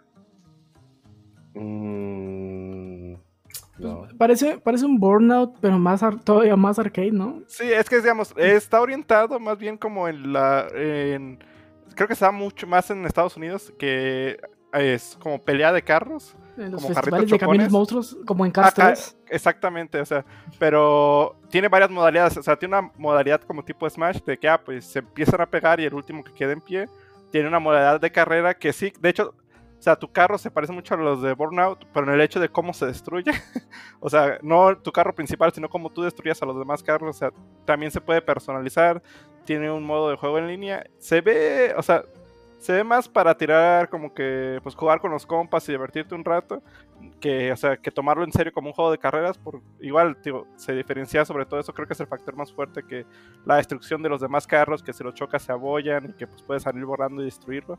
Mm, no. Parece, parece un Burnout, pero más ar- todavía más arcade, ¿no? Sí, es que digamos, está orientado más bien como en la. en- creo que está mucho más en Estados Unidos, que es como pelea de carros. En los Como festivales de camiones chocones. monstruos, como en Cars Ajá, 3. Exactamente, o sea, pero tiene varias modalidades, o sea, tiene una modalidad como tipo Smash de que, ah, pues se empiezan a pegar y el último que quede en pie, tiene una modalidad de carrera que sí, de hecho, o sea, tu carro se parece mucho a los de Burnout, pero en el hecho de cómo se destruye, o sea, no tu carro principal, sino cómo tú destruyas a los demás carros, o sea, también se puede personalizar, tiene un modo de juego en línea, se ve, o sea, se ve más para tirar como que, pues jugar con los compas y divertirte un rato, que, o sea, que tomarlo en serio como un juego de carreras, por igual, digo, se diferencia sobre todo eso, creo que es el factor más fuerte que la destrucción de los demás carros, que si los chocas se abollan y que pues puedes salir borrando y destruirlo.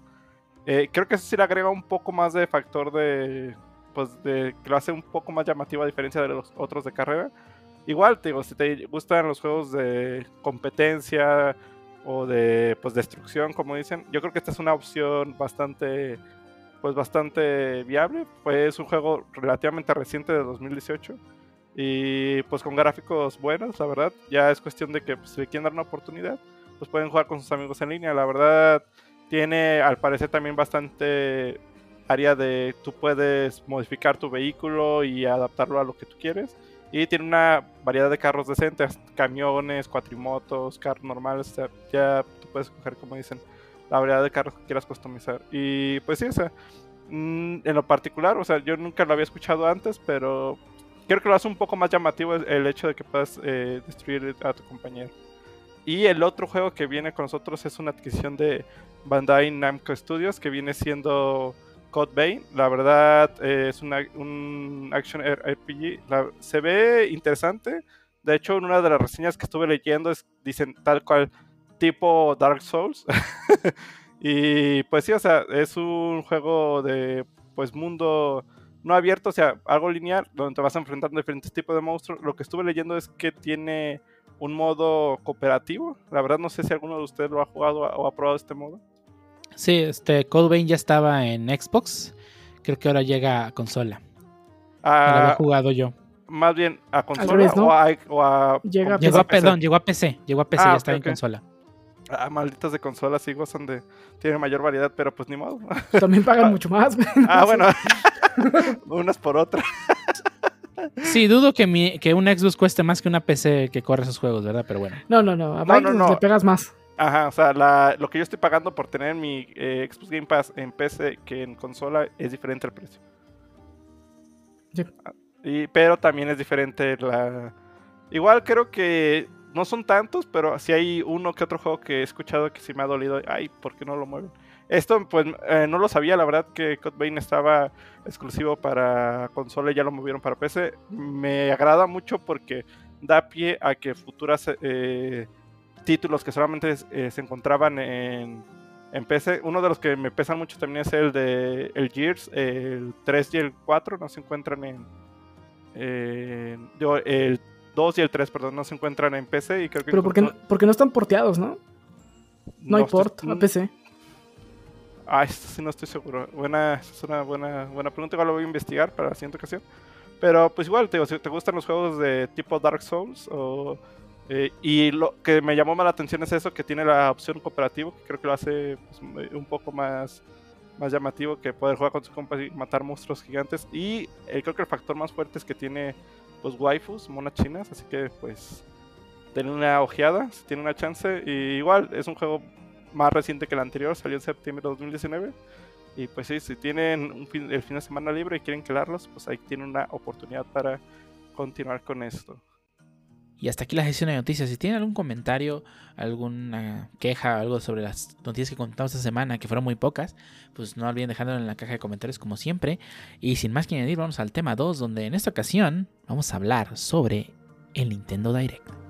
Eh, creo que eso sí le agrega un poco más de factor de, pues, de que lo hace un poco más llamativo a diferencia de los otros de carrera. Igual, te si te gustan los juegos de competencia o de, pues, destrucción, como dicen, yo creo que esta es una opción bastante pues bastante viable. Pues es un juego relativamente reciente de 2018 y pues con gráficos buenos, la verdad. Ya es cuestión de que pues, si quieren dar una oportunidad, pues pueden jugar con sus amigos en línea. La verdad tiene al parecer también bastante área de tú puedes modificar tu vehículo y adaptarlo a lo que tú quieres. Y tiene una variedad de carros decentes, camiones, cuatrimotos, carros normales. Ya tú puedes escoger, como dicen, la variedad de carros que quieras customizar. Y pues sí, mm, en lo particular, o sea, yo nunca lo había escuchado antes, pero creo que lo hace un poco más llamativo el hecho de que puedas eh, destruir a tu compañero. Y el otro juego que viene con nosotros es una adquisición de Bandai Namco Studios que viene siendo Code Vein. La verdad eh, es un action RPG. Se ve interesante. De hecho, en una de las reseñas que estuve leyendo es, dicen tal cual tipo Dark Souls. y pues sí, o sea, es un juego de pues mundo no abierto, o sea, algo lineal, donde te vas enfrentando diferentes tipos de monstruos. Lo que estuve leyendo es que tiene un modo cooperativo. La verdad no sé si alguno de ustedes lo ha jugado o ha probado este modo. Sí, este Code Vein ya estaba en Xbox. Creo que ahora llega a consola. No lo había Ah, jugado yo. más bien a consola revés, ¿no? o a, o a- Llega a Llegó a, PC. perdón, llegó a PC. Llegó a PC, Ah, ya ok. en consola. Ah, malditas de consolas sí gozan de. Tienen mayor variedad, pero pues ni modo. También pagan mucho más. güey. ah, bueno. Unas por otras. Sí, dudo que, mi, que un Xbox cueste más que una PC que corre esos juegos, ¿verdad? Pero bueno. No, no, no. A No, no, Vikings no. le pegas más. Ajá, o sea, la- lo que yo estoy pagando por tener mi eh, Xbox Game Pass en PC que en consola es diferente el precio. Sí. Y, pero también es diferente la... Igual creo que no son tantos, pero sí hay uno que otro juego que he escuchado que sí me ha dolido. Ay, ¿por qué no lo mueven? Esto pues eh, no lo sabía, la verdad que Code Vein estaba exclusivo para consola y ya lo movieron para PC. Me agrada mucho porque da pie a que futuras eh, títulos que solamente eh, se encontraban en, en PC. Uno de los que me pesan mucho también es el de el Gears, el 3 y el 4 no se encuentran en, digo, el 2 y el 3, perdón, no se encuentran en PC y creo que Pero porque no, porque no están porteados, ¿no? No, hay estoy- port a PC. Ah, esto sí no estoy seguro. Buena, es una buena, buena pregunta. Igual lo voy a investigar para la siguiente ocasión. Pero pues igual, te digo, si te gustan los juegos de tipo Dark Souls o... eh, y lo que me llamó más la atención es eso, que tiene la opción cooperativo, que creo que lo hace pues, un poco más, más llamativo que poder jugar con sus compas y matar monstruos gigantes. Y eh, creo que el factor más fuerte es que tiene pues waifus, monas chinas, así que pues denle una ojeada si tiene una chance. Y igual es un juego más reciente que el anterior, salió en septiembre de 2019. Y pues sí, si tienen un fin- el fin de semana libre y quieren quedarlos, pues ahí tienen una oportunidad para continuar con esto. Y hasta aquí la sesión de noticias. Si tienen algún comentario, alguna queja, algo sobre las noticias que contamos esta semana, que fueron muy pocas, pues no olviden dejarlo en la caja de comentarios como siempre. Y sin más que añadir, vamos al tema 2, donde en esta ocasión vamos a hablar sobre el Nintendo Direct.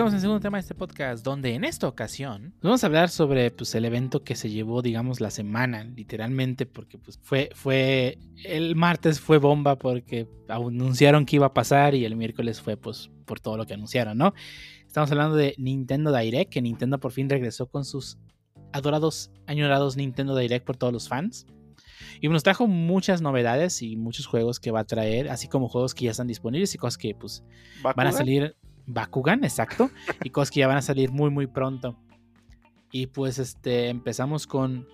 Estamos en el segundo tema de este podcast, donde en esta ocasión vamos a hablar sobre pues, el evento que se llevó, digamos, la semana, literalmente, porque pues, fue, fue el martes fue bomba porque anunciaron que iba a pasar y el miércoles fue pues por todo lo que anunciaron, ¿no? Estamos hablando de Nintendo Direct, que Nintendo por fin regresó con sus adorados, añorados Nintendo Direct por todos los fans. Y nos trajo muchas novedades y muchos juegos que va a traer, así como juegos que ya están disponibles y cosas que pues van a salir. Bakugan, exacto. y cosas que ya van a salir muy, muy pronto. Y pues este empezamos con.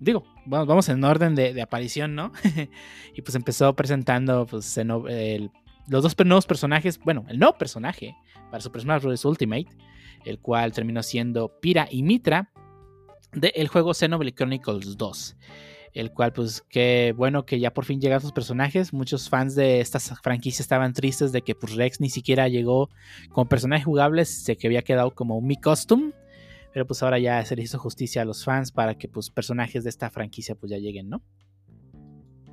Digo, vamos, en orden de, aparición, ¿no? y pues empezó presentando pues, el- los dos nuevos personajes. Bueno, el nuevo personaje para Super Smash Bros. Ultimate, el cual terminó siendo Pira y Mitra del juego Xenoblade Chronicles 2 el cual pues qué bueno que ya por fin llegan sus personajes. Muchos fans de esta franquicia estaban tristes de que pues Rex ni siquiera llegó como personaje jugable, se que había quedado como mi costume. Pero pues ahora ya se le hizo justicia a los fans para que pues personajes de esta franquicia pues ya lleguen, ¿no?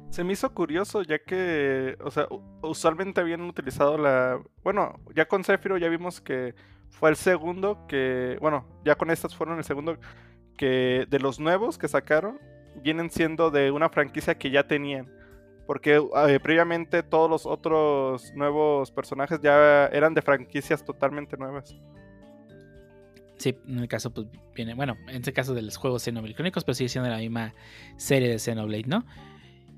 Se me hizo curioso ya que, o sea, usualmente habían utilizado la... Bueno, ya con Sephiroth ya vimos que fue el segundo que... Bueno, ya con estas fueron el segundo que de los nuevos que sacaron vienen siendo de una franquicia que ya tenían. Porque eh, previamente todos los otros nuevos personajes ya eran de franquicias totalmente nuevas. Sí, en el caso pues viene, bueno, en este caso de los juegos Xenoblade Chronicles, pero sigue siendo la misma serie de Xenoblade, ¿no?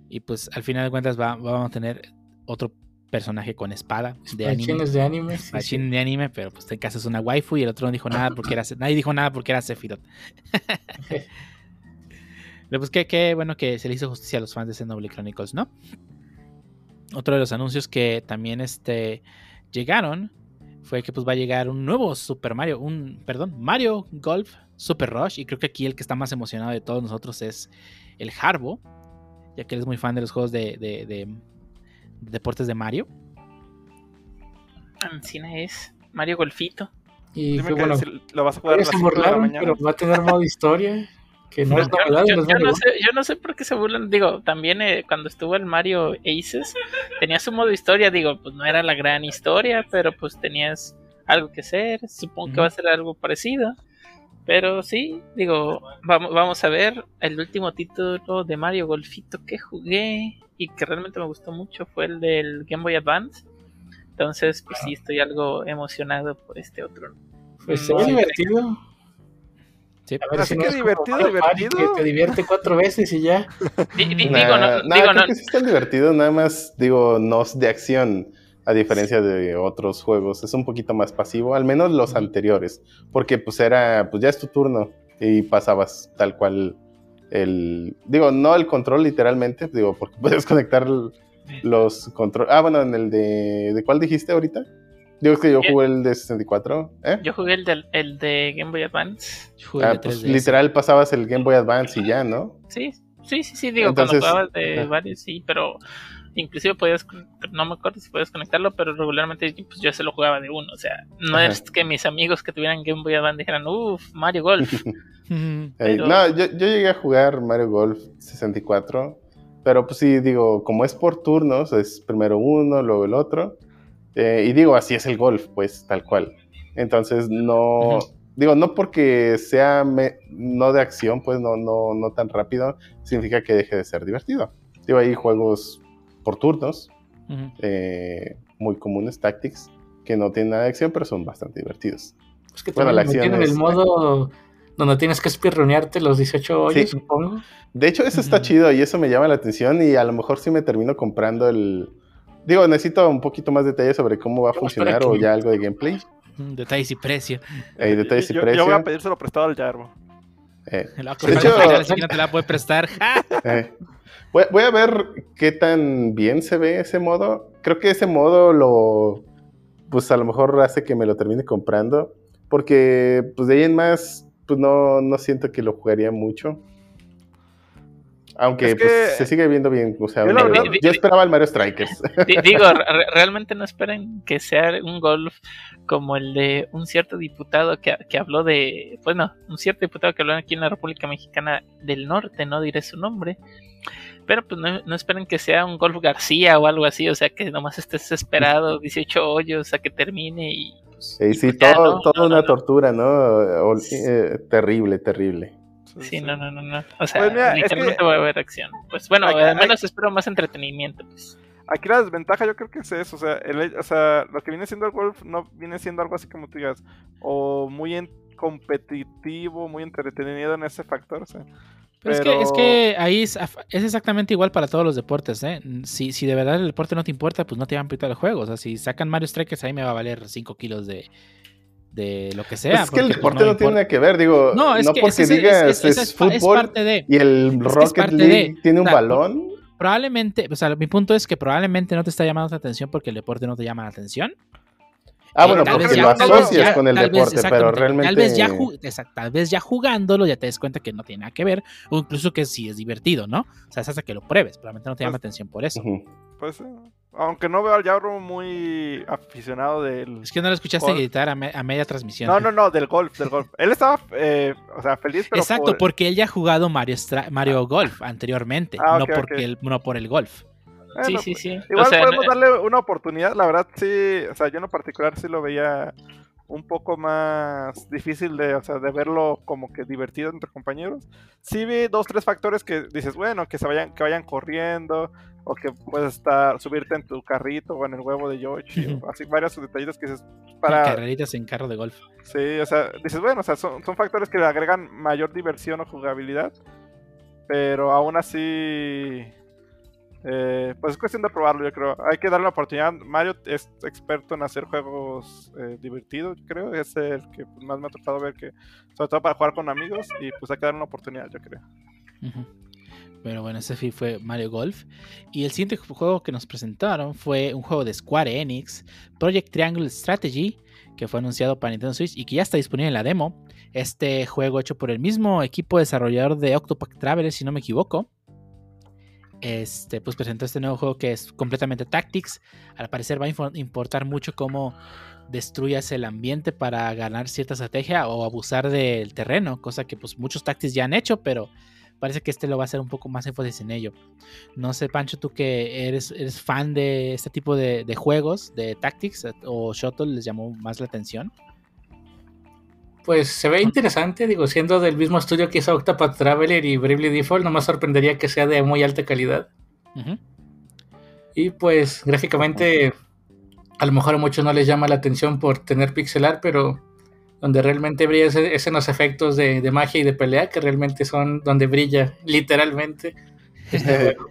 Y pues al final de cuentas va- vamos a tener otro personaje con espada de anime. De anime. sí, sí. De anime, pero pues este caso es una waifu y el otro no dijo nada porque era nadie dijo nada porque era Sephiroth. Pero pues qué, qué bueno que se le hizo justicia a los fans de Xenoblade Chronicles, ¿no? Otro de los anuncios que también este, llegaron fue que pues va a llegar un nuevo Super Mario, un, perdón, Mario Golf Super Rush. Y creo que aquí el que está más emocionado de todos nosotros es el Harbo, ya que él es muy fan de los juegos de, de- de- de deportes de Mario. Ancina es Mario Golfito. Y Dime que bueno, si lo vas a jugar a todavía las se 5 de la burlaron, mañana. pero va a tener modo historia. Que no es Yo, novedad, yo- no es yo no sé, yo no sé por qué se burlan. Digo, también eh, cuando estuvo el Mario Aces, tenía su modo historia. Digo, pues no era la gran historia, pero pues tenías algo que hacer. Supongo que va a ser algo parecido. Pero sí, digo, vamos, vamos a ver. El último título de Mario Golfito que jugué y que realmente me gustó mucho fue el del Game Boy Advance. Entonces, pues sí, estoy algo emocionado por este otro. Pues se ve No, divertido. Sí. A ver Así si que no divertido, divertido. Que te divierte cuatro veces y ya. Nah, digo, no, nah, digo, creo no, que sí están divertidos, nada más, digo, no es de acción, a diferencia de otros juegos. Es un poquito más pasivo, al menos los anteriores, porque pues era, pues ya es tu turno y pasabas tal cual el, digo, no el control literalmente, digo, porque puedes conectar los controles. Ah, bueno, en el de, ¿de cuál dijiste ahorita? Digo, es que yo jugué el de 64, ¿eh? yo jugué el, del, el de Game Boy Advance. Ah, de pues 3DS. literal pasabas el Game Boy Advance y ya, ¿no? Sí, sí, sí, sí, digo, Entonces, cuando jugabas de varios, sí, pero inclusive podías, no me acuerdo si podías conectarlo, pero regularmente pues, yo se lo jugaba de uno, o sea, no Ajá. es que mis amigos que tuvieran Game Boy Advance dijeran, uff, Mario Golf. Pero- No, yo, yo llegué a jugar Mario Golf 64, pero pues sí, digo, como es por turnos, es primero uno, luego el otro, eh, y digo, así es el golf, pues tal cual. Entonces, no, Ujú. digo, no porque sea me- no de acción, pues no, no, no tan rápido, significa que deje de ser divertido. Digo, hay juegos por turnos, Ujú. eh, muy comunes, tactics, que no tienen nada de acción, pero son bastante divertidos. Es que Bueno, también la acción el es- modo donde tienes que espirronearte los 18 hoyos, Sí. supongo. De hecho, eso está Ujú. chido y eso me llama la atención y a lo mejor sí me termino comprando el... Digo, necesito un poquito más detalles sobre cómo va a funcionar o ya algo de gameplay. Mm, Detalles y precio. Eh, detalles y yo, precio. yo voy a pedírselo prestado al Yarbo. Eh, La De hecho- si no te la puede prestar. Eh. Voy, voy a ver qué tan bien se ve ese modo. Creo que ese modo lo... Pues a lo mejor hace que me lo termine comprando. Porque pues de ahí en más, pues no, no siento que lo jugaría mucho. Aunque Es pues, se sigue viendo bien. O sea, Yo verdad- esperaba el Mario Strikers. Di- Digo, re- realmente no esperen que sea un golf como el de un cierto diputado que, que habló de, bueno, un cierto diputado que habló aquí en la República Mexicana del Norte, no diré su nombre, pero pues no, no esperen que sea un golf García o algo así, o sea, que nomás estés esperado 18 hoyos a que termine y pues, Eh, sí, pues ya, todo, ¿no? toda No, una tortura, ¿no? O- eh, terrible, terrible. Sí, no, no, no, no. O sea, Pues mira, es literalmente que- va a haber acción. Pues bueno, Aquí- al menos espero más entretenimiento. Pues. Aquí la desventaja yo creo que es eso, o sea, el o sea, lo que viene siendo el golf no viene siendo algo así como tú digas, o muy en- competitivo, muy entretenido en ese factor, o sea. Pero es, que, es que ahí es, es exactamente igual para todos los deportes, ¿eh? Si, si de verdad el deporte no te importa, pues no te van a importar el juego. O sea, si sacan Mario Strikers, ahí me va a valer 5 kilos de, de lo que sea. Pues es que el pues, deporte no, tiene nada que ver, digo, No, no, es que porque es- digas es- es, esa es, pa- es fútbol parte de. y el es Rocket parte League de. tiene un O sea, balón. Probablemente, o sea, mi punto es que probablemente no te está llamando la atención porque el deporte no te llama la atención. Ah, Eh, bueno, porque lo asocias ya- con el vez, deporte, pero realmente... Tal vez, ya tal vez ya jugándolo ya te des cuenta que no tiene nada que ver, o incluso que sí es divertido, ¿no? O sea, es hasta que lo pruebes, probablemente no te llama la Pues- atención por eso. Ujú. Pues, eh, aunque no veo al Yauro muy aficionado del... Es que no lo escuchaste Golf. gritar a, me- a media transmisión. No, no, no, del golf, del golf. Él estaba, eh, o sea, feliz, pero Exacto, por- porque él ya ha jugado Mario, Stra- Mario Golf anteriormente, Ah, no, porque. El, no por el golf. Sí, Bueno, sí, sí. Igual o sea, podemos no- darle una oportunidad, la verdad sí, o sea, yo en lo particular sí lo veía un poco más difícil de, o sea, de verlo como que divertido entre compañeros. Sí vi dos, tres factores que dices, bueno, que se vayan, que vayan corriendo, o que puedes estar, subirte en tu carrito o en el huevo de Yoshi, o así varios detallitos que dices para. Carreritas en carro de golf. Sí, o sea, dices, bueno, o sea, son, son factores que le agregan mayor diversión o jugabilidad. Pero aún así. eh, pues es cuestión de probarlo, yo creo. Hay que darle una oportunidad. Mario es experto en hacer juegos eh, divertidos, yo creo. Es el que más me ha tocado ver que. Sobre todo para jugar con amigos. Y pues hay que darle una oportunidad, yo creo. Ujú. Pero bueno, ese fue Mario Golf. Y el siguiente juego que nos presentaron fue un juego de Square Enix, Project Triangle Strategy, que fue anunciado para Nintendo Switch y que ya está disponible en la demo. Este juego hecho por el mismo equipo desarrollador de Octopath Traveler, si no me equivoco. Este, pues presentó este nuevo juego que es completamente Tactics. Al parecer va a importar mucho cómo destruyas el ambiente para ganar cierta estrategia o abusar del terreno, cosa que pues muchos Tactics ya han hecho, pero parece que este lo va a hacer un poco más énfasis en ello. No sé, Pancho, tú que eres, eres fan de este tipo de, de juegos, de Tactics eh, o Shuttle, les llamó más la atención. Pues se ve interesante, digo, siendo del mismo estudio que hizo Octopath Traveler y Bravely Default, no me sorprendería que sea de muy alta calidad. Y pues gráficamente a lo mejor a muchos no les llama la atención por tener pixelar, pero donde realmente brilla es, es en los efectos de, de magia y de pelea, que realmente son donde brilla literalmente. este.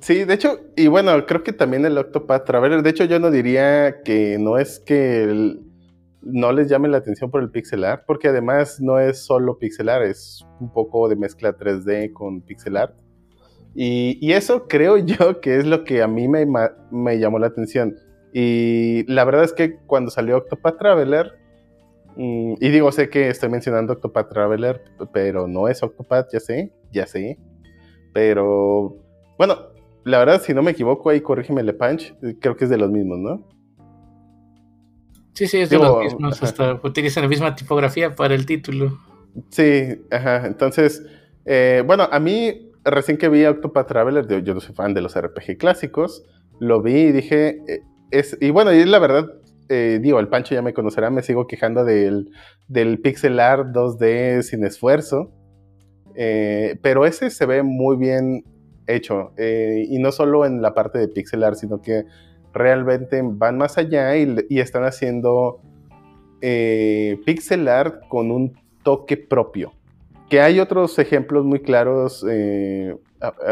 Sí, de hecho, y bueno, creo que también el Octopath Traveler, de hecho yo no diría que no es que el- no les llame la atención por el pixel art, porque además no es solo pixel art, es un poco de mezcla 3D con pixel art. Y, y eso creo yo que es lo que a mí me, me llamó la atención. Y la verdad es que cuando salió Octopath Traveler, y digo, sé que estoy mencionando Octopath Traveler, pero no es Octopath, ya sé, ya sé. Pero bueno, la verdad, si no me equivoco, ahí corrígeme Le Punch, creo que es de los mismos, ¿no? Sí, sí, es de Digo, los mismos, ajá. hasta utilizan la misma tipografía para el título. Sí, ajá. Entonces, eh, bueno, a mí, recién que vi Octopath Traveler, yo, yo no soy fan de los RPG clásicos, lo vi y dije, eh, es, y bueno, y la verdad, eh, digo, el Pancho ya me conocerá, me sigo quejando del, del pixel art 2D sin esfuerzo, eh, pero ese se ve muy bien hecho, eh, y no solo en la parte de pixel art, sino que realmente van más allá y, y están haciendo pixel art con un toque propio. Que hay otros ejemplos muy claros.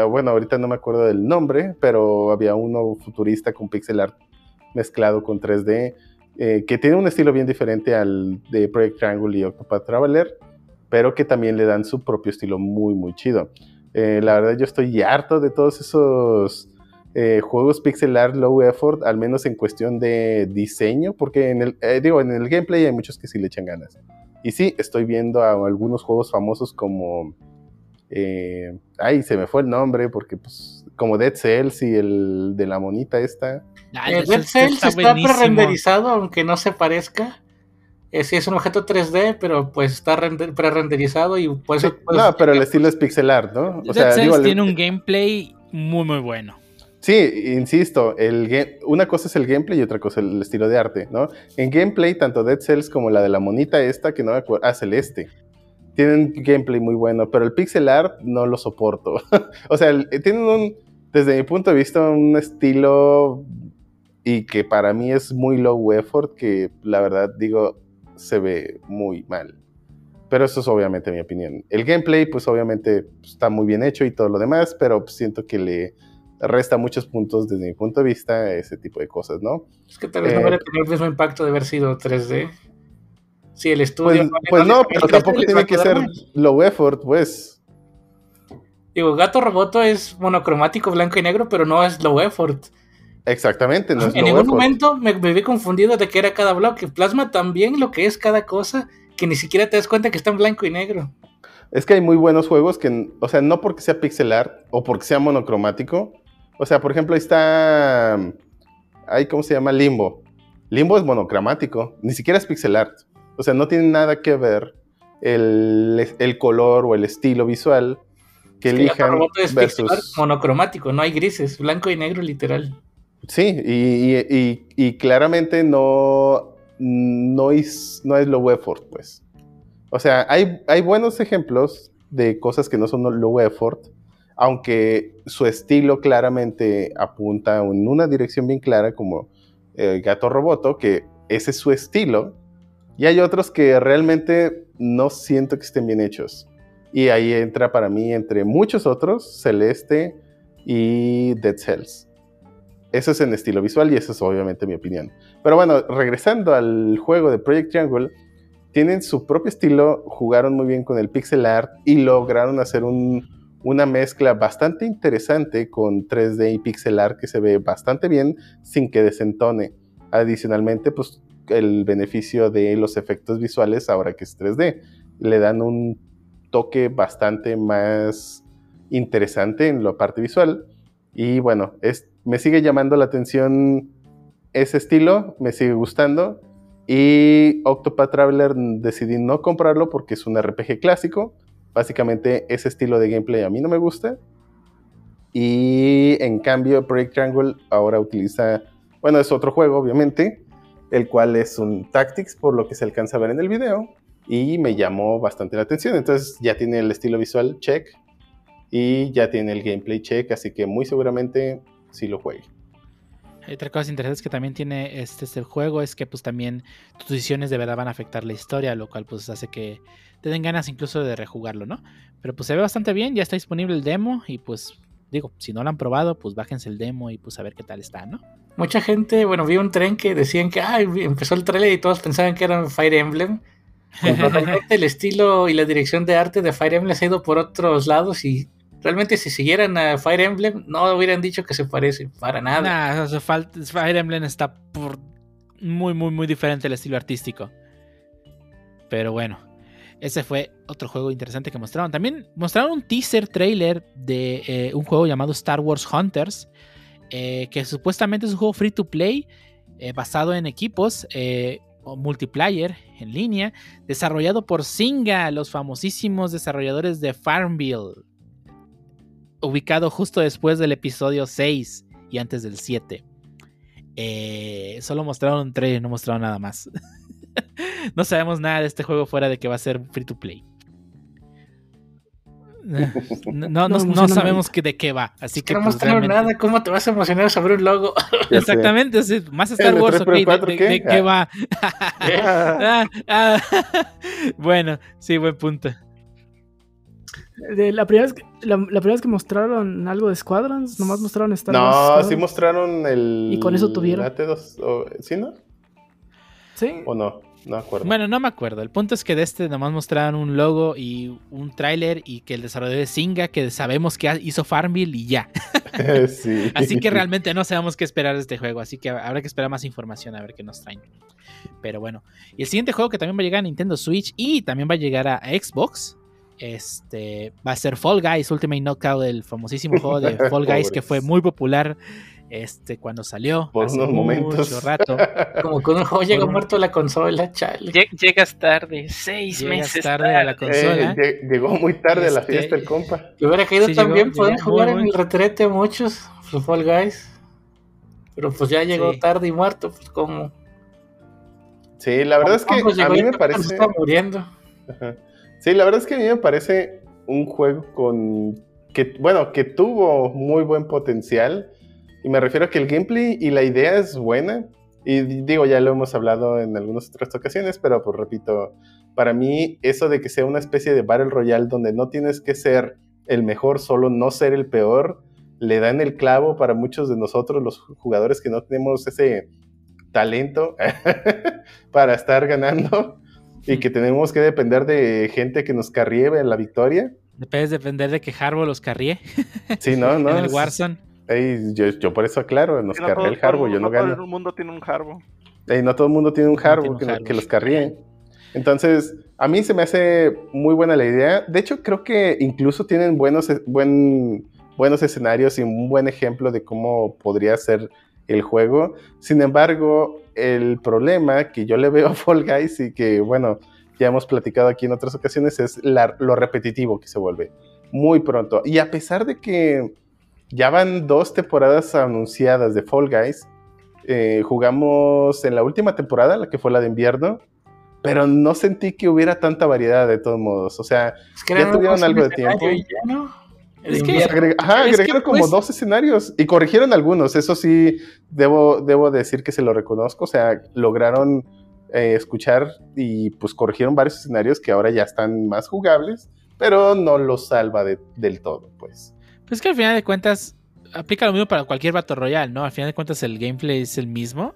bueno, ahorita no me acuerdo del nombre, pero había uno futurista con pixel art mezclado con 3D, eh, que tiene un estilo bien diferente al de Project Triangle y Octopath Traveler, pero que también le dan su propio estilo muy, muy chido. Eh, la verdad, yo estoy harto de todos esos eh, juegos pixel art low effort, al menos en cuestión de diseño, porque en el, digo, en el gameplay hay muchos que sí le echan ganas. Y sí, estoy viendo a algunos juegos famosos como. ay, se me fue el nombre, porque pues. Como Dead Cells y el de la monita esta. Ah, Eh, Dead está Cells está buenísimo. pre-renderizado, aunque no se parezca. Eh, sí, es un objeto 3D, pero pues está render- pre-renderizado y pues, Sí, pues, no, pero el estilo es pixel art, ¿no? Dead Cells tiene un gameplay muy, muy bueno. Sí, insisto, el una cosa es el gameplay y otra cosa el estilo de arte, ¿no? En gameplay, tanto Dead Cells como la de la monita esta, que no me acuerdo, ah, Celeste, tienen gameplay muy bueno, pero el pixel art no lo soporto. o sea, el- tienen un, desde mi punto de vista, un estilo y que para mí es muy low effort, que la verdad digo, se ve muy mal. Pero eso es obviamente mi opinión. El gameplay, pues obviamente pues, está muy bien hecho y todo lo demás, pero siento que le resta muchos puntos desde mi punto de vista a ese tipo de cosas, ¿no? Es que tal vez no Eh, hubiera tenido el mismo impacto de haber sido 3D. Sí, el estudio. Pues, pues no, pero tampoco tiene que ser mal. low effort, pues. Digo, Gato Roboto es monocromático, blanco y negro, pero no es low effort. Exactamente, no es en ningún effort. momento me, me vi confundido de que era cada bloque. Plasma también lo que es cada cosa, que ni siquiera te das cuenta que está en blanco y negro. Es que hay muy buenos juegos que, o sea, no porque sea pixel art o porque sea monocromático. O sea, por ejemplo, ahí está. Ahí, ¿cómo se llama? Limbo. Limbo es monocromático, ni siquiera es pixel art. O sea, no tiene nada que ver el, el color o el estilo visual que Es que elijan es pixel art versus. monocromático, no hay grises, blanco y negro literal. Sí, y, claramente no, no, es, no es low effort, pues. O sea, hay, hay buenos ejemplos de cosas que no son low effort, aunque su estilo claramente apunta en una dirección bien clara, como eh, Gato Roboto, que ese es su estilo, y hay otros que realmente no siento que estén bien hechos. Y ahí entra para mí, entre muchos otros, Celeste y Dead Cells. Eso es en estilo visual y eso es obviamente mi opinión. Pero bueno, regresando al juego de Project Triangle, tienen su propio estilo, jugaron muy bien con el pixel art y lograron hacer un- una mezcla bastante interesante con 3D y pixel art que se ve bastante bien sin que desentone. Adicionalmente, pues el beneficio de los efectos visuales ahora que es 3D le dan un toque bastante más interesante en la parte visual. Y bueno, es, me sigue llamando la atención ese estilo, me sigue gustando. Y Octopath Traveler decidí no comprarlo porque es un RPG clásico. Básicamente ese estilo de gameplay a mí no me gusta. Y en cambio Project Triangle ahora utiliza, bueno, es otro juego obviamente, el cual es un Tactics por lo que se alcanza a ver en el video. Y me llamó bastante la atención. Entonces ya tiene el estilo visual check y ya tiene el gameplay check, así que muy seguramente sí lo juegue. Hay Otra cosa interesante que también tiene este, este juego es que pues también tus decisiones de verdad van a afectar la historia, lo cual pues hace que te den ganas incluso de rejugarlo, ¿no? Pero pues se ve bastante bien, ya está disponible el demo y pues digo, si no lo han probado, pues bájense el demo y pues a ver qué tal está, ¿no? Mucha gente, bueno, vi un tren que decían que ay, empezó el trailer y todos pensaban que era Fire Emblem. Realmente el estilo y la dirección de arte de Fire Emblem se ha ido por otros lados y realmente si siguieran a Fire Emblem no hubieran dicho que se parece para nada. Nah, Fire Emblem está muy, muy, muy diferente el estilo artístico. Pero bueno, ese fue otro juego interesante que mostraron. También mostraron un teaser trailer de eh, un juego llamado Star Wars Hunters, eh, que supuestamente es un juego free to play eh, basado en equipos o multiplayer en línea, desarrollado por Zynga, los famosísimos desarrolladores de Farmville, ubicado justo después del episodio 6 y antes del 7. Eh, solo mostraron un trailer, no mostraron nada más. no sabemos nada de este juego fuera de que va a ser free to play. No, no, no- sabemos que de qué va. Así que que, no pues, mostraron realmente- nada, ¿cómo te vas a emocionar sobre un logo? Exactamente, sí, más Star ¿El de Wars, 3 ok, por ¿de, 4 de- qué? de qué Ah. va? Ah, ah, bueno, sí, buen punto. De la, primera vez que, la, la primera vez que mostraron algo de Squadrons, nomás mostraron Star Wars no, Squadrons. sí mostraron el. Y con eso tuvieron. AT2, o- ¿Sí, no? Sí. ¿O no? No me acuerdo. Bueno, no me acuerdo. El punto es que de este nomás mostraron un logo y un tráiler y que el desarrollador de Zynga, que sabemos que hizo Farmville y ya. sí. Así que realmente no sabemos qué esperar de este juego. Así que habrá que esperar más información a ver qué nos traen. Pero bueno. Y el siguiente juego que también va a llegar a Nintendo Switch y también va a llegar a Xbox. Este va a ser Fall Guys Ultimate Knockout, el famosísimo juego de Fall Guys que fue muy popular este, cuando salió. Por hace unos mucho momentos. rato. Como que un juego llega muerto a la consola, chale. Lle- Llegas tarde, seis Llegas meses tarde a la Eh, consola. lle- llegó muy tarde a la Este- fiesta el compa. Que hubiera caído Sí, también, llegó- pueden llegó jugar muy, en el retrete muchos. Fall Guys. Pero pues ya llegó Sí. tarde y muerto, pues como. Sí, la verdad es que a mí me parece. está muriendo. Ajá. Sí, la verdad es que a mí me parece un juego con que, bueno, que tuvo muy buen potencial. Y me refiero a que el gameplay y la idea es buena. Y digo, ya lo hemos hablado en algunas otras ocasiones, pero pues repito, para mí eso de que sea una especie de Battle Royale donde no tienes que ser el mejor, solo no ser el peor, le dan el clavo para muchos de nosotros, los jugadores que no tenemos ese talento para estar ganando y que tenemos que depender de gente que nos carríe en la victoria. Depende depender de que Harbo los carríe Sí, no, no. en el Warzone. ey, yo, yo por eso aclaro, nos no carré todo- el Harbo, todo- yo no todo gano. el mundo tiene un Harbo. Ey, no todo el mundo tiene un Harbo un que, que los carríe. Entonces, a mí se me hace muy buena la idea. De hecho, creo que incluso tienen buenos, buen, buenos escenarios y un buen ejemplo de cómo podría ser el juego. Sin embargo, el problema que yo le veo a Fall Guys y que, bueno, ya hemos platicado aquí en otras ocasiones es la- lo repetitivo que se vuelve muy pronto. Y a pesar de que ya van dos temporadas anunciadas de Fall Guys, eh, jugamos en la última temporada, la que fue la de invierno, pero no sentí que hubiera tanta variedad de todos modos. O sea, Es que Ya tuvieron algo de tiempo. escenario y ya, ¿no? Es que- ajá, Es que, agregaron como pues- dos escenarios y corrigieron algunos. Eso sí, debo, debo decir que se lo reconozco. O sea, lograron eh, escuchar y pues corrigieron varios escenarios que ahora ya están más jugables, pero no los salva de- del todo, pues. Pues que al final de cuentas aplica lo mismo para cualquier Battle Royale, ¿no? Al final de cuentas el gameplay es el mismo.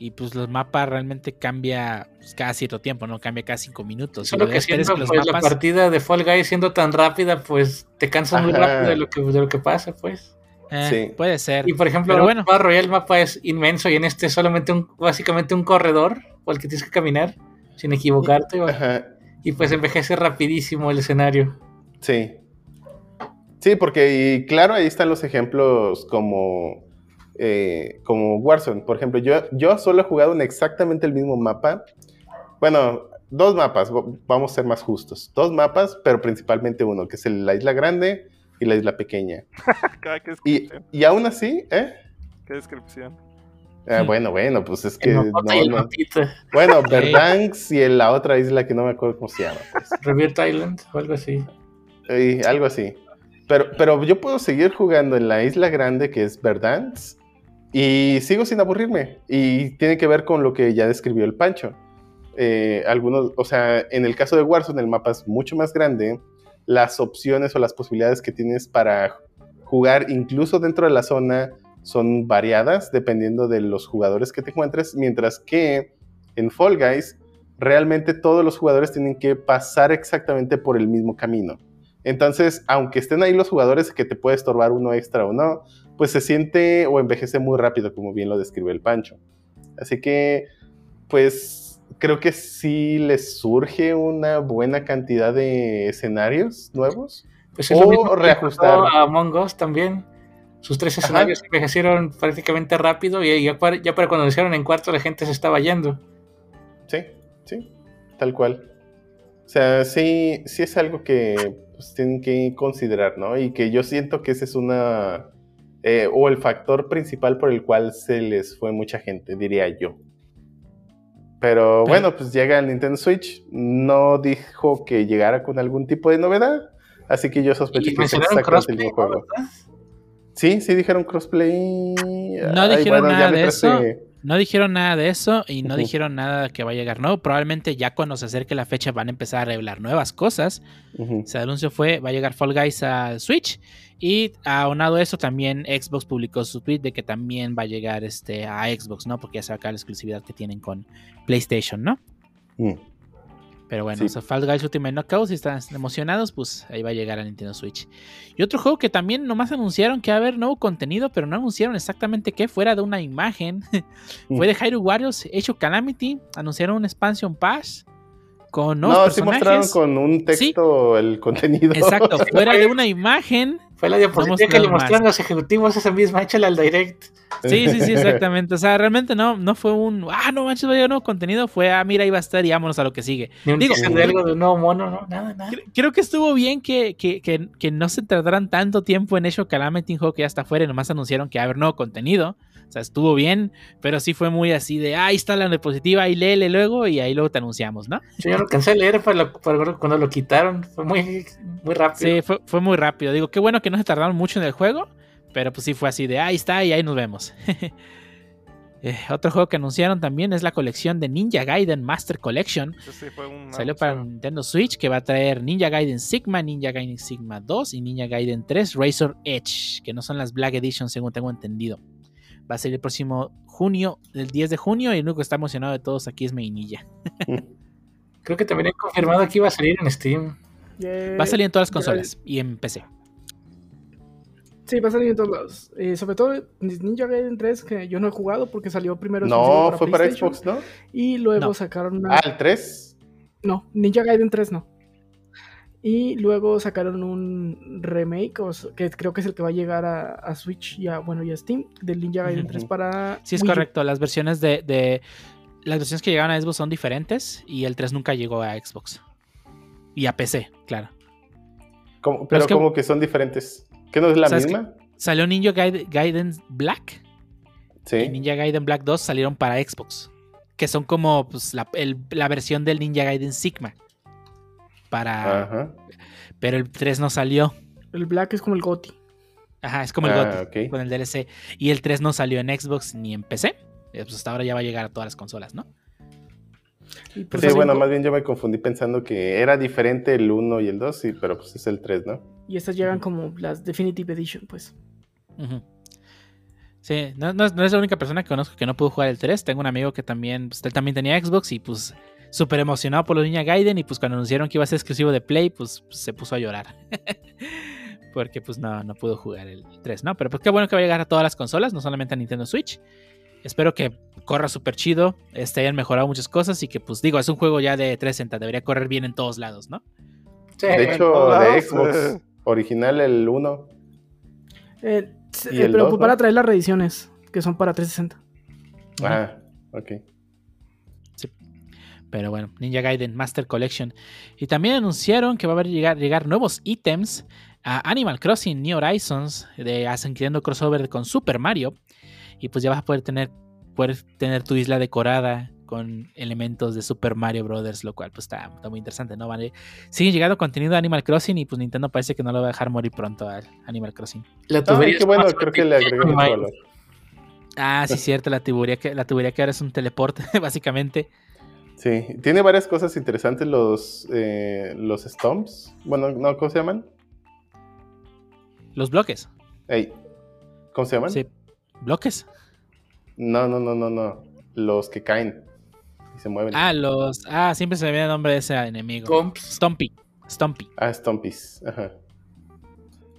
Y pues los mapas realmente cambia pues, cada cierto tiempo, ¿no? Cambia cada cinco minutos. Y Solo lo que siendo que los pues, la partida de Fall Guys siendo tan rápida, pues te cansas muy rápido de lo que, de lo que pasa, pues. eh, Sí. Puede ser. Y por ejemplo, Pero en bueno. Battle Royale el mapa es inmenso y en este es solamente un, básicamente un corredor por el que tienes que caminar sin equivocarte. Ajá. Y pues envejece rapidísimo el escenario. Sí. Sí, porque y claro, ahí están los ejemplos como, eh, como Warzone. Por ejemplo, yo, yo solo he jugado en exactamente el mismo mapa. Bueno, dos mapas, vamos a ser más justos. Dos mapas, pero principalmente uno, que es el- la isla grande y la isla pequeña. Cada que Y, y aún así, ¿eh? ¿Qué descripción? Ah, bueno, bueno, pues es que... No, no. Bueno, Verdansk y la otra isla que no me acuerdo cómo se llama. pues. Revert Island o algo así. Y algo así. Pero, pero yo puedo seguir jugando en la isla grande que es Verdansk y sigo sin aburrirme. Y tiene que ver con lo que ya describió el Pancho. Eh, algunos, o sea, en el caso de Warzone el mapa es mucho más grande. Las opciones o las posibilidades que tienes para jugar incluso dentro de la zona son variadas dependiendo de los jugadores que te encuentres. Mientras que en Fall Guys realmente todos los jugadores tienen que pasar exactamente por el mismo camino. Entonces, aunque estén ahí los jugadores que te puede estorbar uno extra o no, pues se siente o envejece muy rápido, como bien lo describe el Pancho. Así que, pues, creo que sí les surge una buena cantidad de escenarios nuevos. Pues es O lo mismo que le reajustar. pasó a Among Us también. Sus tres Ajá. escenarios envejecieron prácticamente rápido y ya para, ya para cuando lo hicieron en cuarto la gente se estaba yendo. Sí, sí, tal cual. O sea, sí, sí es algo que pues, tienen que considerar, ¿no? Y que yo siento que ese es una... eh, o el factor principal por el cual se les fue mucha gente, diría yo. Pero bueno, pues llega el Nintendo Switch, no dijo que llegara con algún tipo de novedad, así que yo sospecho que es mencionaron exactamente el mismo juego. Sí, sí dijeron crossplay. No Ay, dijeron bueno, ya nada me de eso. No dijeron nada de eso y no dijeron nada que va a llegar nuevo. Probablemente ya cuando se acerque la fecha van a empezar a revelar nuevas cosas. Ujú. Ese anuncio fue, va a llegar Fall Guys a Switch. Y aunado a eso, también Xbox publicó su tweet de que también va a llegar este, a Xbox, ¿no? Porque ya se va a acabar la exclusividad que tienen con PlayStation, ¿no? Mm. Pero bueno, Sí. o sea, Fall Guys Ultimate Knockout, si están emocionados, pues ahí va a llegar a Nintendo Switch. Y otro juego que también nomás anunciaron que va a haber nuevo contenido, pero no anunciaron exactamente qué, fuera de una imagen. Fue de Hyrule Warriors, of Calamity. Anunciaron un expansion pass con nuevos No, sí mostraron con un texto el contenido. Exacto, fuera de una imagen, Fue la diapositiva No que le mostraron los ejecutivos esa misma, échale al direct. Sí, sí, sí, exactamente. O sea, realmente no, no fue un, ah, no manches, vaya nuevo contenido. Fue, ah, mira, ahí va a estar y vámonos a lo que sigue. Ni un Digo, de algo de un nuevo mono, no, nada, nada. Cre- Creo que estuvo bien que, que, que, que no se tardaran tanto tiempo en eso Calamity un juego que ya está afuera y nomás anunciaron que va a haber nuevo contenido. O sea, estuvo bien, pero sí fue muy así de, ah, ahí está la diapositiva, ahí léele luego y ahí luego te anunciamos, ¿no? Yo ya no alcancé a leer para, lo- para cuando lo quitaron. Fue muy, muy rápido. Sí, fue, fue muy rápido. Digo, qué bueno que no se tardaron mucho en el juego, pero pues sí fue así de, ahí está y ahí nos vemos. Eh, otro juego que anunciaron también es la colección de Ninja Gaiden Master Collection. Ese sí fue un Salió para Nintendo Switch que va a traer Ninja Gaiden Sigma, Ninja Gaiden Sigma 2 y Ninja Gaiden 3 Razor Edge, que no son las Black Edition según tengo entendido. Va a salir el próximo junio, el 10 de junio, y el único que está emocionado de todos aquí es Mainilla. Creo que también he confirmado que iba a salir en Steam. Va a salir en todas las consolas y en PC. Sí, va a salir en todos lados. Eh, sobre todo Ninja Gaiden 3, que yo no he jugado porque salió primero. No, fue para Xbox, ¿no? Y luego No. sacaron una. Ah, el 3. No, Ninja Gaiden 3 no. Y luego sacaron un remake, o que creo que es el que va a llegar a, a Switch y a, bueno, y a Steam, del Ninja Gaiden Ujú. 3 para. Sí, es Wii U. correcto. Las versiones de, de- Las versiones que llegaron a Xbox son diferentes y el 3 nunca llegó a Xbox. Y a PC, claro. Como- Pero pero es que- como que son diferentes. ¿Qué no es la misma? Salió Ninja Gaiden, Gaiden Black y Sí. Ninja Gaiden Black 2 salieron para Xbox. Que son como pues, la, el- la versión del Ninja Gaiden Sigma. Para. Ajá. Pero el 3 no salió. El Black es como el GOTI. Ajá, es como el Ah, GOTY ok. con el DLC. Y el 3 no salió en Xbox ni en PC. Eh, Pues hasta ahora ya va a llegar a todas las consolas, ¿no? Y pues Sí, bueno, más bien yo me confundí pensando que era diferente el 1 y el 2, sí, pero pues es el 3, ¿no? Y estas llegan como las Definitive Edition, pues. Sí, no, no es la única persona que conozco que no pudo jugar el 3. Tengo un amigo que también, pues, él también tenía Xbox y pues súper emocionado por los Ninja Gaiden y pues cuando anunciaron que iba a ser exclusivo de Play, pues, pues, se puso a llorar. Porque pues no, no pudo jugar el 3, ¿no? Pero pues qué bueno que va a llegar a todas las consolas, no solamente a Nintendo Switch. Espero que corra súper chido, este, hayan mejorado muchas cosas y que pues digo, es un juego ya de 360, debería correr bien en todos lados, ¿no? Sí, De hecho, de Xbox original, el 1. Eh, s- ¿Y eh, el pero dos, pues no? traer las reediciones, que son para 360. Ah, ok. Pero bueno, Ninja Gaiden Master Collection. Y también anunciaron que va a haber llegar, llegar nuevos ítems a Animal Crossing New Horizons, de hacen creando crossover con Super Mario. Y pues ya vas a poder tener, poder tener tu isla decorada con elementos de Super Mario Brothers, lo cual pues está, está muy interesante, ¿no? Vale. Sigue llegando contenido de Animal Crossing y pues Nintendo parece que no lo va a dejar morir pronto al Animal Crossing. La Ay, tubería qué bueno, creo que le Ay, valor. Ah, sí, cierto, la tubería que, la tubería que ahora es un teleporte, básicamente. Sí, tiene varias cosas interesantes los, eh, los stomps. Bueno, no, ¿cómo se llaman? Los bloques. Ey, ¿Cómo se llaman? Sí. ¿Bloques? No, no, no, no, no. Los que caen y se mueven. Ah, los. Ah, siempre se me viene el nombre de ese enemigo. Comps. Stompy. Stompy. Ah, Stompies. Ajá.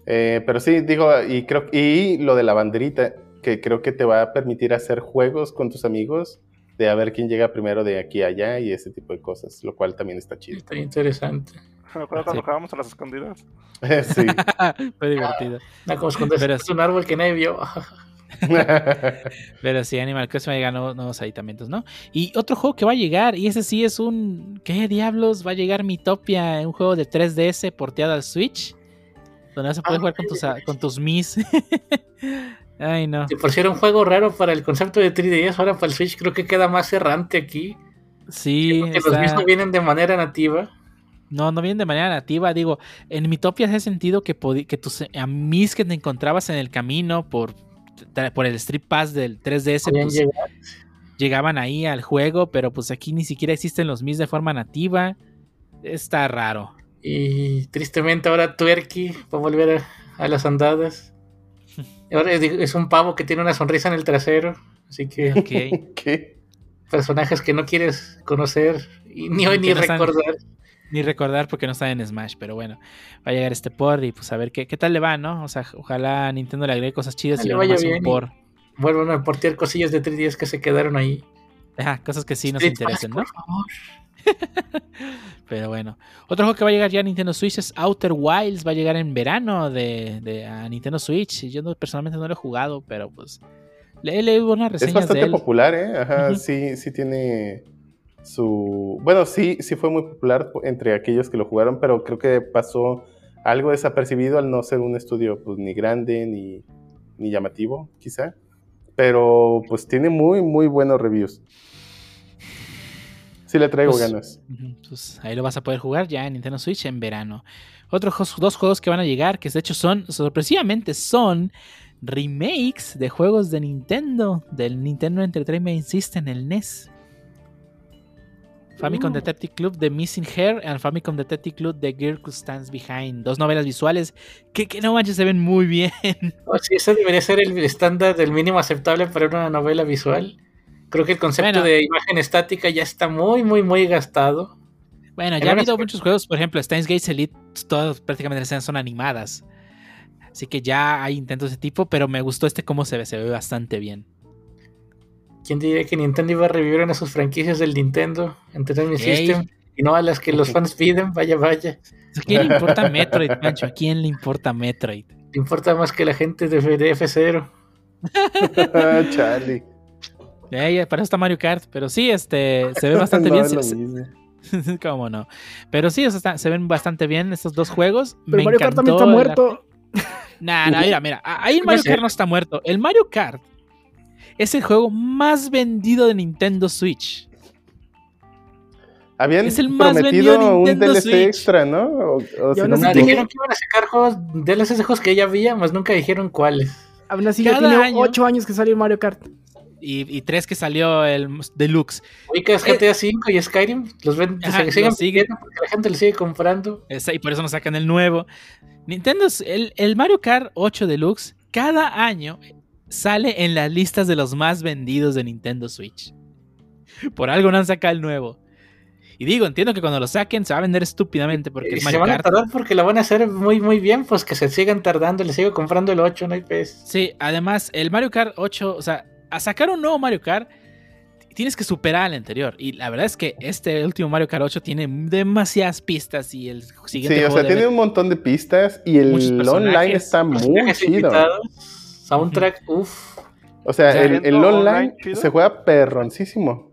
Eh, pero sí, digo, y creo y lo de la banderita, que creo que te va a permitir hacer juegos con tus amigos de a ver quién llega primero de aquí a allá y ese tipo de cosas, lo cual también está chido. Está interesante. Me acuerdo cuando Sí. jugábamos a las escondidas. sí. Fue divertido. No, como esconderse un árbol que nadie vio. Pero sí, Animal Crossing va a llegar nuevos, nuevos aditamentos, ¿no? Y otro juego que va a llegar, y ese sí es un. ¿Qué diablos? Va a llegar Mitopia, un juego de 3DS porteado al Switch. Donde vas a poder Ah, jugar con tus, con tus Mis. Ay, no. De por si era un juego raro para el concepto de 3DS, ahora para el Switch creo que queda más errante aquí. Sí, Porque los está- mismos vienen de manera nativa. No, no vienen de manera nativa. Digo, en Mitopia hace sentido que, que tus amis que te encontrabas en el camino por, el Street Pass del 3DS Podían pues, llegaban ahí al juego, pero pues aquí ni siquiera existen los mis de forma nativa. Está raro. Y tristemente ahora Twerky va a volver a, a las andadas. Ahora es, es un pavo que tiene una sonrisa en el trasero. Así que Ok. ¿Qué? personajes que no quieres conocer y ni hoy ni no están- recordar. Ni recordar porque no está en Smash, pero bueno, va a llegar este por y pues a ver qué, qué tal le va, ¿no? O sea, ojalá Nintendo le agregue cosas chidas y le vaya nomás un bien y- por. Vuelvan a portear cosillas de 3DS que se quedaron ahí. Ajá, cosas que sí nos Street Pass, interesen, ¿no? por favor. Pero bueno. Otro juego que va a llegar ya a Nintendo Switch es Outer Wilds. Va a llegar en verano de, de- a Nintendo Switch. Yo no- personalmente no lo he jugado, pero pues. Le he leído buenas Es reseñas bastante de él. popular, ¿eh? Ajá, sí, sí tiene su... Bueno, sí, sí fue muy popular entre aquellos que lo jugaron, pero creo que pasó algo desapercibido al no ser un estudio pues ni grande ni, ni llamativo, quizá. Pero pues tiene muy, muy buenos reviews. Sí le traigo Pues, ganas. Pues ahí lo vas a poder jugar ya en Nintendo Switch en verano. Otros dos juegos que van a llegar, que de hecho son, sorpresivamente son remakes de juegos de Nintendo, del Nintendo Entertainment System, el NES. Famicom Uh. Detective Club The Missing Hair and Famicom Detective Club The Girl Who Stands Behind. Dos novelas visuales que, que no manches, se ven muy bien. Oh, sí, ese debería ser el estándar del mínimo aceptable para una novela visual. Creo que el concepto Bueno. de imagen estática ya está muy, muy, muy gastado. Bueno, En ya ha habido muchos juegos, por ejemplo, Steins Gate Elite, todas prácticamente las escenas son animadas. Así que ya hay intentos de ese tipo, pero me gustó este cómo se ve, se ve bastante bien. ¿Quién diría que Nintendo iba a revivir una de sus franquicias del Nintendo Entertainment Ey. System y no a las que los fans piden? Vaya, vaya. ¿A quién le importa Metroid, Pancho? ¿A quién le importa Metroid? Le importa más que la gente de de F0. Charlie. Para eso está Mario Kart, pero sí, este, se ve bastante No, bien. se- ¿Cómo no? Pero sí, o sea, está- se ven bastante bien estos dos juegos. Pero Me Mario Kart también está muerto. Nah, nah, mira, mira. Ahí el Mario sé. Kart no está muerto. El Mario Kart es el juego más vendido de Nintendo Switch. Habían Es el más vendido prometido de un Nintendo DLC Switch. extra, ¿no? O, o si no me dijeron que iban a sacar juegos DLCs de juegos que ya había, más nunca dijeron cuáles. Aún así ya Cada tiene año- 8 años que salió Mario Kart. Y, y tres que salió el Deluxe. Ubicas GTA V y Skyrim, los ven, Ajá, se siguen porque la gente le sigue comprando. Esa- y por eso nos sacan el nuevo. Nintendo, el, el Mario Kart 8 Deluxe, cada año sale en las listas de los más vendidos de Nintendo Switch. Por algo no han sacado el nuevo. Y digo, entiendo que cuando lo saquen se va a vender estúpidamente porque Y es si se Mario van a Kart. tardar porque la van a hacer muy muy bien, pues que se sigan tardando, le sigo comprando el 8, no hay pez. Sí, además, el Mario Kart 8, o sea, a sacar un nuevo Mario Kart, tienes que superar al anterior. Y la verdad es que este último Mario Kart 8 tiene demasiadas pistas y el siguiente Sí, o sea, tiene un montón de pistas y el online está muy chido. soundtrack, uff. O sea, el, el ¿siendo online online se juega perroncísimo.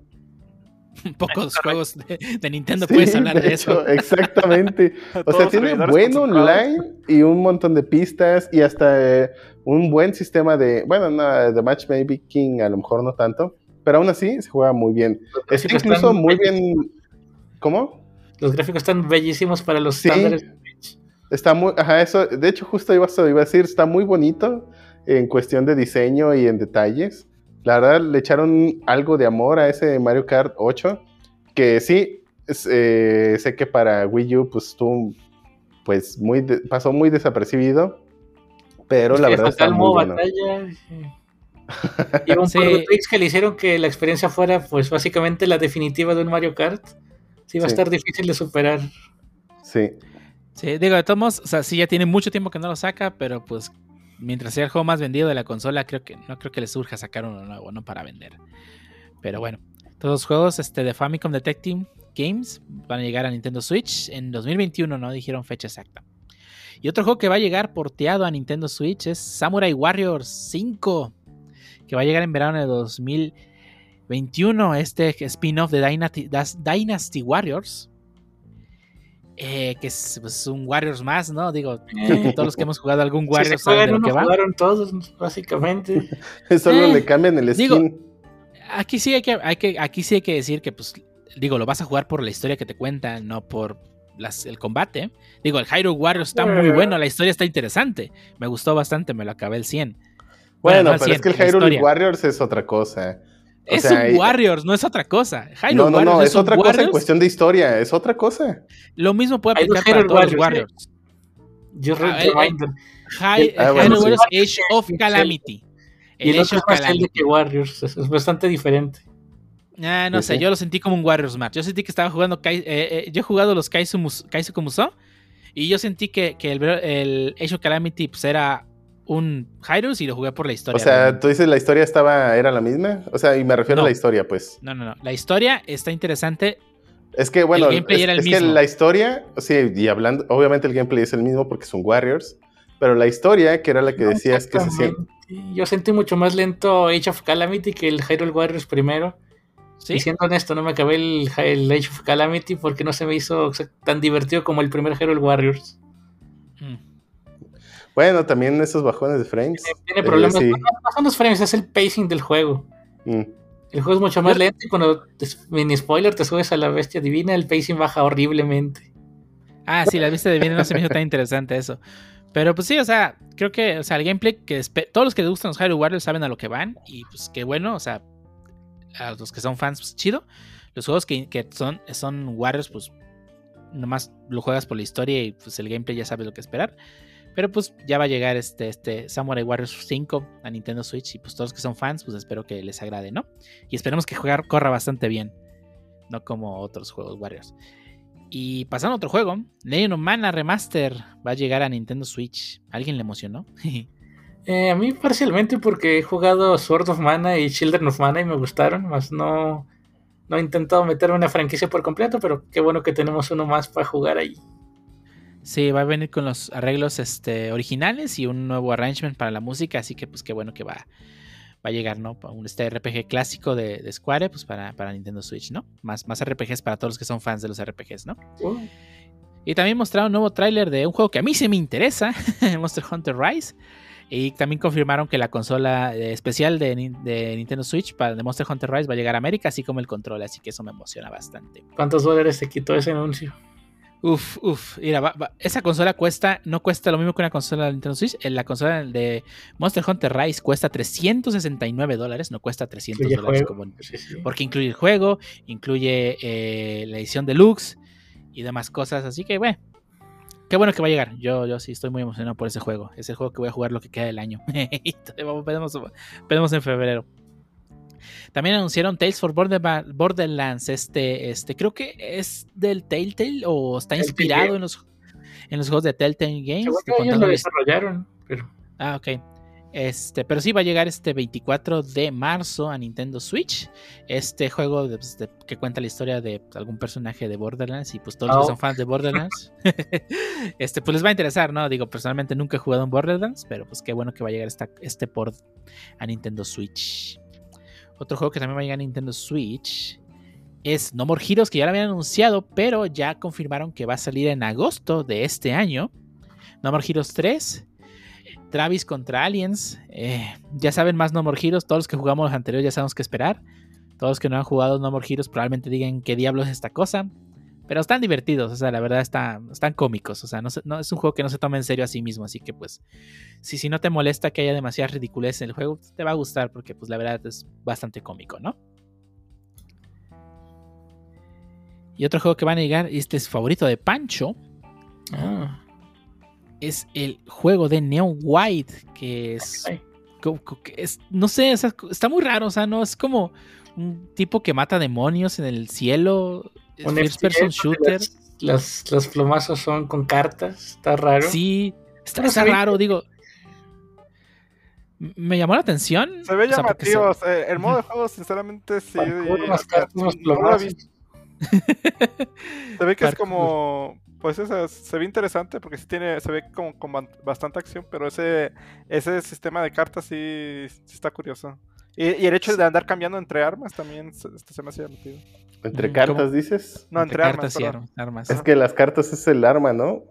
Pocos juegos de, de Nintendo Sí, puedes hablar de, hecho, eso. Exactamente. O sea, tiene buen online y un montón de pistas y hasta eh, un buen sistema de, bueno, no, de matchmaking a lo mejor no tanto, pero aún así se juega muy bien. Los Está incluso están muy bien. ¿Cómo? Los gráficos están bellísimos para los Sí. estándares. Está muy, ajá, eso, de hecho justo iba, a- iba a decir, está muy bonito en cuestión de diseño y en detalles. La verdad le echaron algo de amor a ese Mario Kart 8, que sí, es, eh, sé que para Wii U pues tú, pues muy de- pasó muy desapercibido, pero la Que verdad está muy modo bueno. batalla. Y un Sí. par de tweaks que le hicieron que la experiencia fuera, pues básicamente la definitiva de un Mario Kart. Sí, va a estar difícil de superar. Sí, Sí, digo, de todos modos, o sea, sí ya tiene mucho tiempo que no lo saca, pero pues mientras sea el juego más vendido de la consola, creo que no creo que le surja sacar uno nuevo, no para vender. Pero bueno, todos los juegos este, de Famicom Detective Games van a llegar a Nintendo Switch en 2021, no dijeron fecha exacta. Y otro juego que va a llegar porteado a Nintendo Switch es Samurai Warriors 5, que va a llegar en verano de 2021, este spin-off de Dynasty Warriors. Eh, que es pues, un Warriors más, ¿no? Digo, creo que todos los que hemos jugado algún Warriors saben de lo que va. jugaron todos, básicamente. solo Eh, le cambian el digo, skin. Aquí sí hay que, hay que, aquí sí hay que decir que, pues, digo, lo vas a jugar por la historia que te cuentan, no por las, el combate. Digo, el Hyrule Warriors está muy bueno, la historia está interesante. Me gustó bastante, me lo acabé el 100. Bueno, no pero es 100, que el Hyrule. Warriors es otra cosa. O Es sea, un y- Warriors, no es otra cosa. Hyrule No, no, no, Warriors es otra cosa en Warriors. cuestión de historia, es otra cosa. Lo mismo puede aplicar para todos los Warriors, Warriors. Yo Ah, eh. Hy- Ah, bueno, Hyrule sí. Warriors Age of Calamity. Y el Age of Calamity. que Warriors. Es, es bastante diferente. Ah, no Sí, sé, sí. yo lo sentí como un Warriors Match. Yo sentí que estaba jugando. Kai- eh, eh, yo he jugado los Kaizo Musou. Y yo sentí que, que el, el Age of Calamity pues, era un Hyrule y lo jugué por la historia. O sea, realmente. tú dices la historia estaba, era la misma. O sea, y me refiero No. a la historia, pues. No, no, no. La historia está interesante. Es que, bueno, El gameplay es, era el es que mismo. la historia, sí, y hablando, obviamente el gameplay es el mismo porque son Warriors, pero la historia, que era la que No, decías que se siente. Yo sentí mucho más lento Age of Calamity que el Hyrule Warriors primero. ¿Sí? Y siendo honesto, no me acabé el, el Age of Calamity porque no se me hizo tan divertido como el primer Hyrule Warriors. Bueno, también esos bajones de frames. Tiene problemas. sí. No, no son los frames, es el pacing del juego. Mm. El juego es mucho más lento y cuando, te- mini spoiler, te subes a la bestia divina, el pacing baja horriblemente. Ah, sí, la vista de bien no se me hizo tan interesante eso. Pero pues sí, o sea, creo que, o sea, el gameplay que todos los que les gustan los Hyrule Warriors saben a lo que van y pues qué bueno, o sea, a los que son fans, pues chido. Los juegos que, que son, son Warriors, pues nomás lo juegas por la historia y pues el gameplay ya sabes lo que esperar. Pero pues ya va a llegar este, este Samurai Warriors 5 a Nintendo Switch y pues todos los que son fans, pues espero que les agrade, ¿no? Y esperemos que jugar corra bastante bien, no como otros juegos Warriors. Y pasando a otro juego, Legend of Mana Remaster va a llegar a Nintendo Switch. ¿Alguien le emocionó? Eh, a mí parcialmente porque he jugado Sword of Mana y Children of Mana y me gustaron, más no, no he intentado meterme en la franquicia por completo, pero qué bueno que tenemos uno más para jugar ahí. Sí, va a venir con los arreglos este, originales y un nuevo arrangement para la música, así que pues qué bueno que va, va a llegar, ¿no? Este RPG clásico de, de Square, pues para, para Nintendo Switch, ¿no? Más, más RPGs para todos los que son fans de los RPGs, ¿no? Y también mostraron un nuevo tráiler de un juego que a mí se me interesa, Monster Hunter Rise. Y también confirmaron que la consola eh, especial de Nintendo Switch para de Monster Hunter Rise va a llegar a América, así como el control, así que eso me emociona bastante. ¿Cuántos dólares te quitó ese anuncio? Uf, uf, mira, va- va- esa consola cuesta, no cuesta lo mismo que una consola de Nintendo Switch, eh, la consola de Monster Hunter Rise cuesta 369 dólares, no cuesta 300 ¿Incluye dólares como, Sí, sí. porque incluye el juego, incluye eh, la edición deluxe y demás cosas. Así que, bueno, qué bueno que va a llegar. Yo, yo sí estoy muy emocionado por ese juego. Es el juego que voy a jugar lo que queda del año. Vamos- veremos, veremos en febrero. También anunciaron Tales for Borderlands. Este, este, creo que es del Telltale o está inspirado en los, en los juegos de Telltale Games. Ellos lo la desarrollaron, pero Ah, ok. Este, pero sí va a llegar este 24 de marzo a Nintendo Switch. Este juego de- pues, de- que cuenta la historia de algún personaje de Borderlands. Y pues todos los Oh. que son fans de Borderlands. este, pues les va a interesar, ¿no? Digo, personalmente nunca he jugado en Borderlands. Pero pues qué bueno que va a llegar esta- este port a Nintendo Switch. Otro juego que también va a llegar a Nintendo Switch es No More Heroes, que ya lo habían anunciado, pero ya confirmaron que va a salir en agosto de este año. No More Heroes 3. Travis contra Aliens. eh, ya saben más No More Heroes. Todos los que jugamos los anteriores ya sabemos qué esperar. Todos los que no han jugado No More Heroes probablemente digan qué diablos es esta cosa. Pero están divertidos, o sea, la verdad está- están cómicos. O sea, no, no- es un juego que no se toma en serio a sí mismo. Así que, pues, si, si no te molesta que haya demasiada ridiculez en el juego, te va a gustar porque, pues, la verdad es bastante cómico, ¿no? Y otro juego que van a llegar, y este es favorito de Pancho, ah, es el juego de Neon White, que es, ay, es no sé, o sea, está muy raro, o sea, no es como un tipo que mata demonios en el cielo, un first person shooter. Las, las- los plomazos son con cartas, está raro. Sí, está, raro, digo. Me llamó la atención. Se ve o sea, se- llamativo. el modo de juego, sinceramente, sí. Parkour, más cartas, más plomazos. Se ve que es como. Pues eso, se ve interesante porque sí tiene, se ve como con bastante acción, pero ese, ese sistema de cartas sí, sí está curioso. Y, y el hecho de andar cambiando entre armas también se, este se me hace llamativo. Entre cartas, ¿cómo? dices. No, entre, armas, cartas y perdón. armas. armas. Es que las cartas es el arma, ¿no?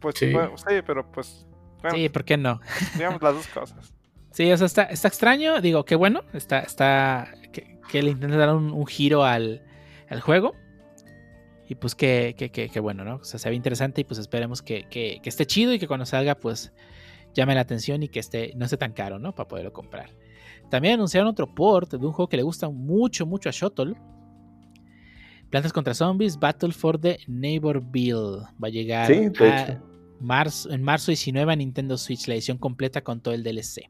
Pues Sí. bueno, sí, pero pues. Bueno, Sí, ¿por qué no? digamos las dos cosas. Sí, o sea, está, está extraño. Digo, qué bueno. Está, está. Que, que le intenten dar un, un giro al, al juego. Y pues que, que, que, que bueno, ¿no? O sea, se ve interesante y pues esperemos que, que, que esté chido y que cuando salga, pues llame la atención y que esté, no esté tan caro, ¿no? Para poderlo comprar. También anunciaron otro port de un juego que le gusta mucho, mucho a Shuttle. Plantas contra Zombies, Battle for the Neighborville. Va a llegar Sí, de a hecho. marzo, en marzo 19 a Nintendo Switch, la edición completa con todo el DLC.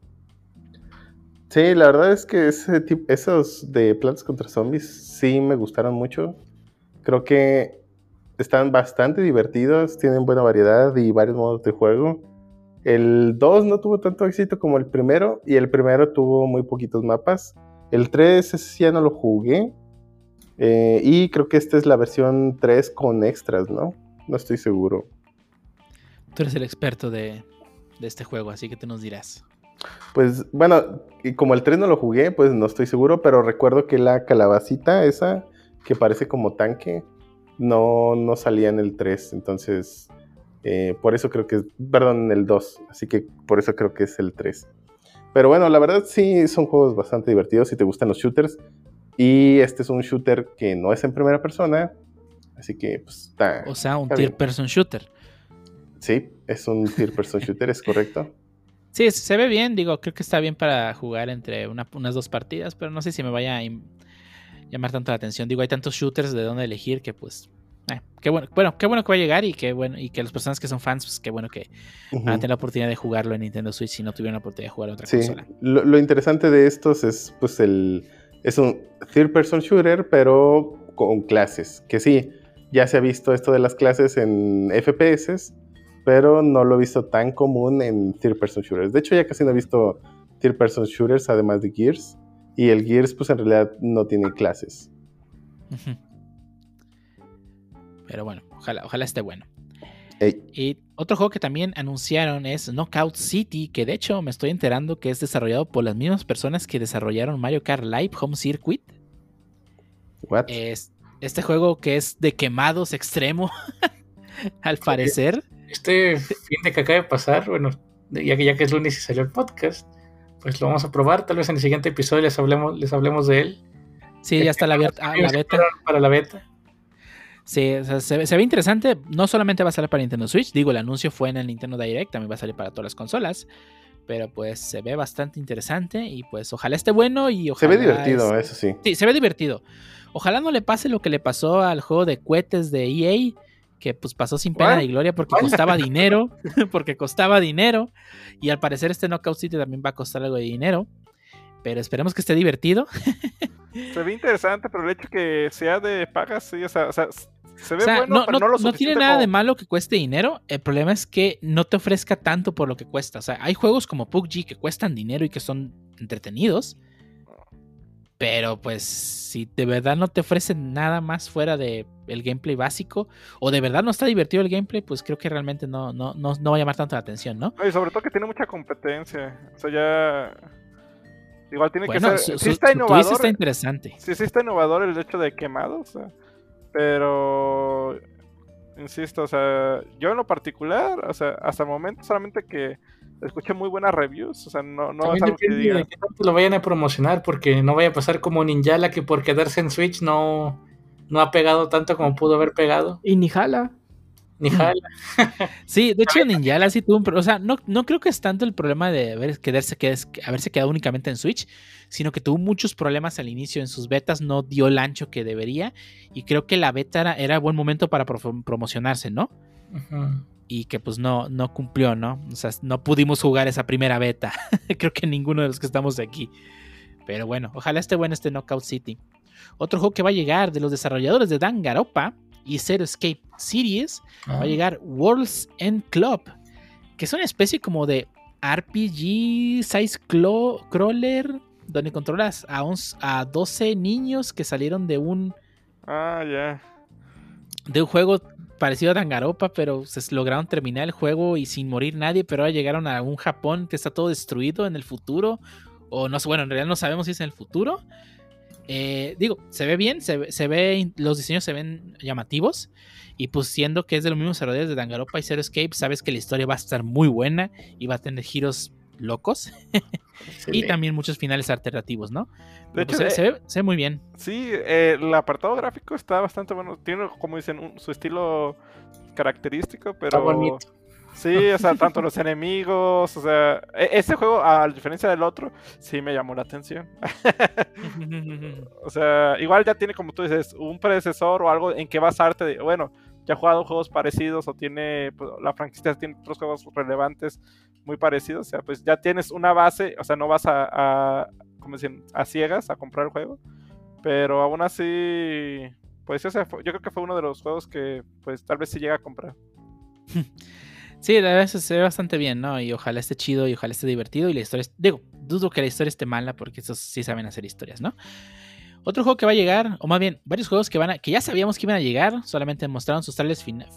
Sí, la verdad es que ese tipo, esos de Plantas contra Zombies sí me gustaron mucho. Creo que están bastante divertidos, tienen buena variedad y varios modos de juego. El 2 no tuvo tanto éxito como el primero y el primero tuvo muy poquitos mapas. El 3 ese sí ya no lo jugué, Eh, y creo que esta es la versión 3 con extras, ¿no? No estoy seguro. Tú eres el experto de, de este juego, así que tú nos dirás. Pues bueno, y como el 3 no lo jugué, pues no estoy seguro, pero recuerdo que la calabacita esa, que parece como tanque, no, no salía en el 3, entonces eh, por eso creo que es, perdón, en el 2, así que por eso creo que es el 3. Pero bueno, la verdad sí son juegos bastante divertidos si te gustan los shooters. Y este es un shooter que no es en primera persona, así que pues está... O sea, un bien. person shooter. Sí, es un third person shooter, es correcto. Sí, se ve bien, digo, creo que está bien para jugar entre una- unas dos partidas, pero no sé si me vaya a llamar tanto la atención. Digo, hay tantos shooters de dónde elegir que pues... eh, qué bueno, bueno, qué bueno que va a llegar y qué bueno, y que las personas que son fans, pues qué bueno que van a tener la oportunidad de jugarlo en Nintendo Switch si no tuvieron la oportunidad de jugarlo en otra Sí, consola. lo, lo interesante de estos es pues el... Es un third person shooter, pero con clases. Que sí, ya se ha visto esto de las clases en FPS, pero no lo he visto tan común en third person shooters. De hecho, ya casi no he visto third person shooters además de Gears. Y el Gears, pues en realidad no tiene clases. Pero bueno, ojalá, ojalá esté bueno. Ey, Y otro juego que también anunciaron es Knockout City, que de hecho me estoy enterando que es desarrollado por las mismas personas que desarrollaron Mario Kart Live Home Circuit. what? Es este juego que es de quemados extremo, al parecer. Este fin de que acaba de pasar, bueno, ya que, ya que es lunes y salió el podcast, pues lo vamos a probar. Tal vez en el siguiente episodio les hablemos, les hablemos de él. Sí, ya está la, abier- ah, la beta. Para la beta. Sí, o sea, se, ve- se ve interesante. No solamente va a salir para Nintendo Switch, digo, el anuncio fue en el Nintendo Direct, también va a salir para todas las consolas. Pero pues se ve bastante interesante y pues ojalá esté bueno y Se ojalá... ve divertido, es- eso sí. Sí, se ve divertido. Ojalá no le pase lo que le pasó al juego de cohetes de EA, que pues pasó sin pena ni gloria porque costaba dinero, porque costaba dinero. Y al parecer este Knockout City también va a costar algo de dinero. Pero esperemos que esté divertido. Se ve interesante, pero el hecho que sea de pagas, sí, o sea, o sea, se ve O sea, bueno, no, pero no- no, lo no tiene nada como- de malo que cueste dinero. El problema es que no te ofrezca tanto por lo que cuesta. O sea, hay juegos como PUBG que cuestan dinero y que son entretenidos. Pero pues si de verdad no te ofrecen nada más fuera de el gameplay básico o de verdad no está divertido el gameplay, pues creo que realmente no, no, no, no va a llamar tanto la atención, ¿no? Y sobre todo que tiene mucha competencia. O sea, ya. Igual tiene Bueno, que ser. su- Sí está su innovador. está interesante. Sí, sí está innovador el hecho de quemados. o sea, pero. Insisto, o sea, yo en lo particular, o sea, hasta el momento solamente que escuché muy buenas reviews. O sea, no, no es También algo que depende diga. de qué tanto lo vayan a promocionar, porque no vaya a pasar como Ninjala que por quedarse en Switch no, no ha pegado tanto como pudo haber pegado. Y ni jala. Ni jala. Sí, de hecho Ninjala sí tuvo un pro- o sea, no, no creo que es tanto el problema de haber, quedarse, quedarse- haberse quedado únicamente en Switch, sino que tuvo muchos problemas al inicio en sus betas, no dio el ancho que debería y creo que la beta era, era buen momento para pro- promocionarse, ¿no? Y que pues no, no cumplió, ¿no? O sea, no pudimos jugar esa primera beta, creo que ninguno de los que estamos aquí. Pero bueno, ojalá esté bueno este Knockout City. Otro juego que va a llegar de los desarrolladores de Danganronpa y Zero Escape Series va a llegar World's End Club, que es una especie como de RPG size crawler, donde controlas a, 11 a 12 niños que salieron de un, Ah, ya. de un juego parecido a Dangaropa, pero se lograron terminar el juego y sin morir nadie, pero ahora llegaron a un Japón que está todo destruido en el futuro, o no bueno, en realidad no sabemos si es en el futuro. Eh, digo, se ve bien, se se ve- los diseños se ven llamativos. Y pues siendo que es de los mismos desarrolladores de Danganronpa y Zero Escape, sabes que la historia va a estar muy buena y va a tener giros locos y también muchos finales alternativos, ¿no? De pues, hecho, se, eh, se ve, se ve muy bien. Sí, eh, el apartado gráfico está bastante bueno. Tiene, como dicen, un- su estilo característico, pero. Está bonito. Sí, o sea, tanto los enemigos, o sea, este juego, a diferencia del otro, sí me llamó la atención. O sea, igual ya tiene, como tú dices, un predecesor o algo en que basarte. De, bueno, ya ha jugado juegos parecidos o tiene, pues, la franquicia tiene otros juegos relevantes muy parecidos. O sea, pues ya tienes una base, o sea, no vas a, a como dicen, a ciegas a comprar el juego. Pero aún así, pues ese fue- yo creo que fue uno de los juegos que, pues tal vez sí llega a comprar. Sí, la verdad se se ve bastante bien, ¿no? Y ojalá esté chido y ojalá esté divertido y la historia, es- digo, dudo que la historia esté mala porque esos sí saben hacer historias, ¿no? Otro juego que va a llegar, o más bien, varios juegos que van a, que ya sabíamos que iban a llegar, solamente mostraron sus trailers finales.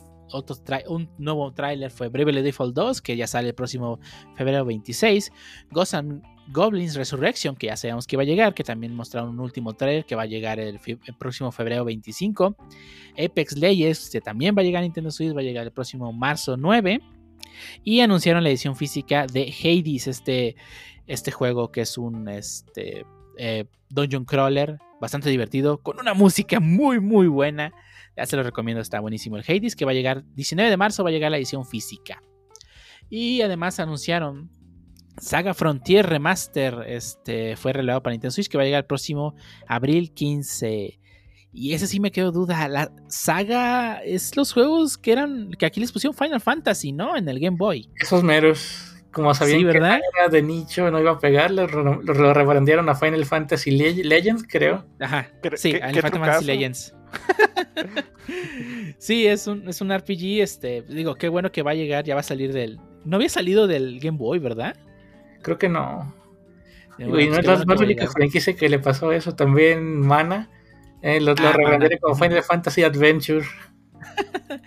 Un nuevo tráiler fue Bravely Default 2, que ya sale el próximo febrero 26. Ghosts Goblins Resurrection, que ya sabíamos que iba a llegar, que también mostraron un último trailer que va a llegar el, el próximo febrero 25. Apex Legends, que también va a llegar a Nintendo Switch, va a llegar el próximo marzo 9. Y anunciaron la edición física de Hades, este, este juego que es un este, eh, dungeon crawler bastante divertido, con una música muy, muy buena. Ya se lo recomiendo, está buenísimo el Hades, que va a llegar 19 de marzo, va a llegar la edición física. Y además anunciaron Saga Frontier Remaster, este, fue relevado para Nintendo Switch, que va a llegar el próximo abril 15. Y ese sí me quedó duda. La saga es los juegos que eran. que aquí les pusieron Final Fantasy, ¿no? En el Game Boy. Esos meros. Como sabían Sí, ¿verdad? que era de nicho, no iba a pegar, lo, lo, lo rebrandearon a Final Fantasy Le- Legends, creo. Ajá. ¿Qué- Sí, qué- Final qué Fantasy trucazo? Legends. Sí, es un, es un RPG. Este, digo, qué bueno que va a llegar, ya va a salir del. No había salido del Game Boy, ¿verdad? Creo que no. Y no es la bueno única franquicia que le pasó eso. También Mana. eh, lo, lo Ah, Mana. como Final Fantasy Adventure.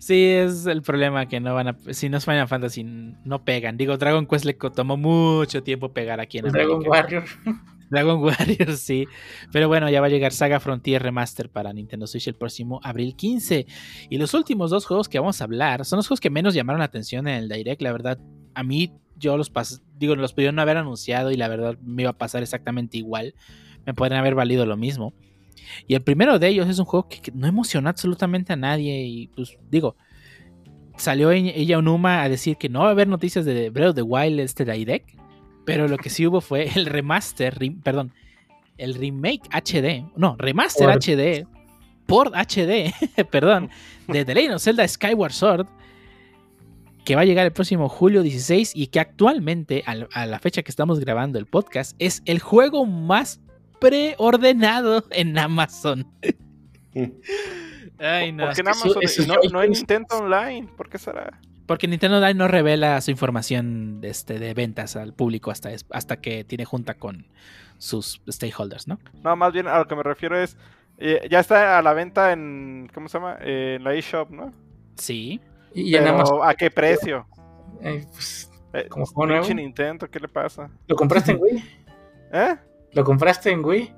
Sí, es el problema que no van a. Si no es Final Fantasy, no pegan. Digo, Dragon Quest le tomó mucho tiempo pegar aquí en Dragon. Warrior. Dragon Warrior, sí. Pero bueno, ya va a llegar Saga Frontier Remaster para Nintendo Switch el próximo abril 15. Y los últimos dos juegos que vamos a hablar son los juegos que menos llamaron la atención en el Direct. La verdad, a mí yo los pas digo, los pudieron haber anunciado y la verdad me iba a pasar exactamente igual. Me podrían haber valido lo mismo. Y el primero de ellos es un juego que, que no emocionó absolutamente a nadie. Y pues digo, salió ella Onuma a decir que no va a haber noticias de Breath of the Wild este Direct. Pero lo que sí hubo fue el remaster, re- perdón, el remake HD, no, remaster HD, por HD, perdón, de The Legend of Zelda Skyward Sword, que va a llegar el próximo julio 16 y que actualmente, al- a la fecha que estamos grabando el podcast, es el juego más preordenado en Amazon. Ay, no. ¿Por qué en Amazon eso no, no en Nintendo Online? ¿Por qué será? Porque Nintendo Online no revela su información de, este, de ventas al público hasta, hasta que tiene junta con sus stakeholders, ¿no? No, más bien a lo que me refiero es. eh, ya está a la venta en. ¿Cómo se llama? Eh, en la eShop, ¿no? Sí. Y, Pero, Amazon. ¿A qué precio? eh, pues, Eh, como juego nuevo. Nintendo, ¿qué le pasa? ¿Lo compraste en Wii? ¿Eh? ¿Lo compraste en Wii?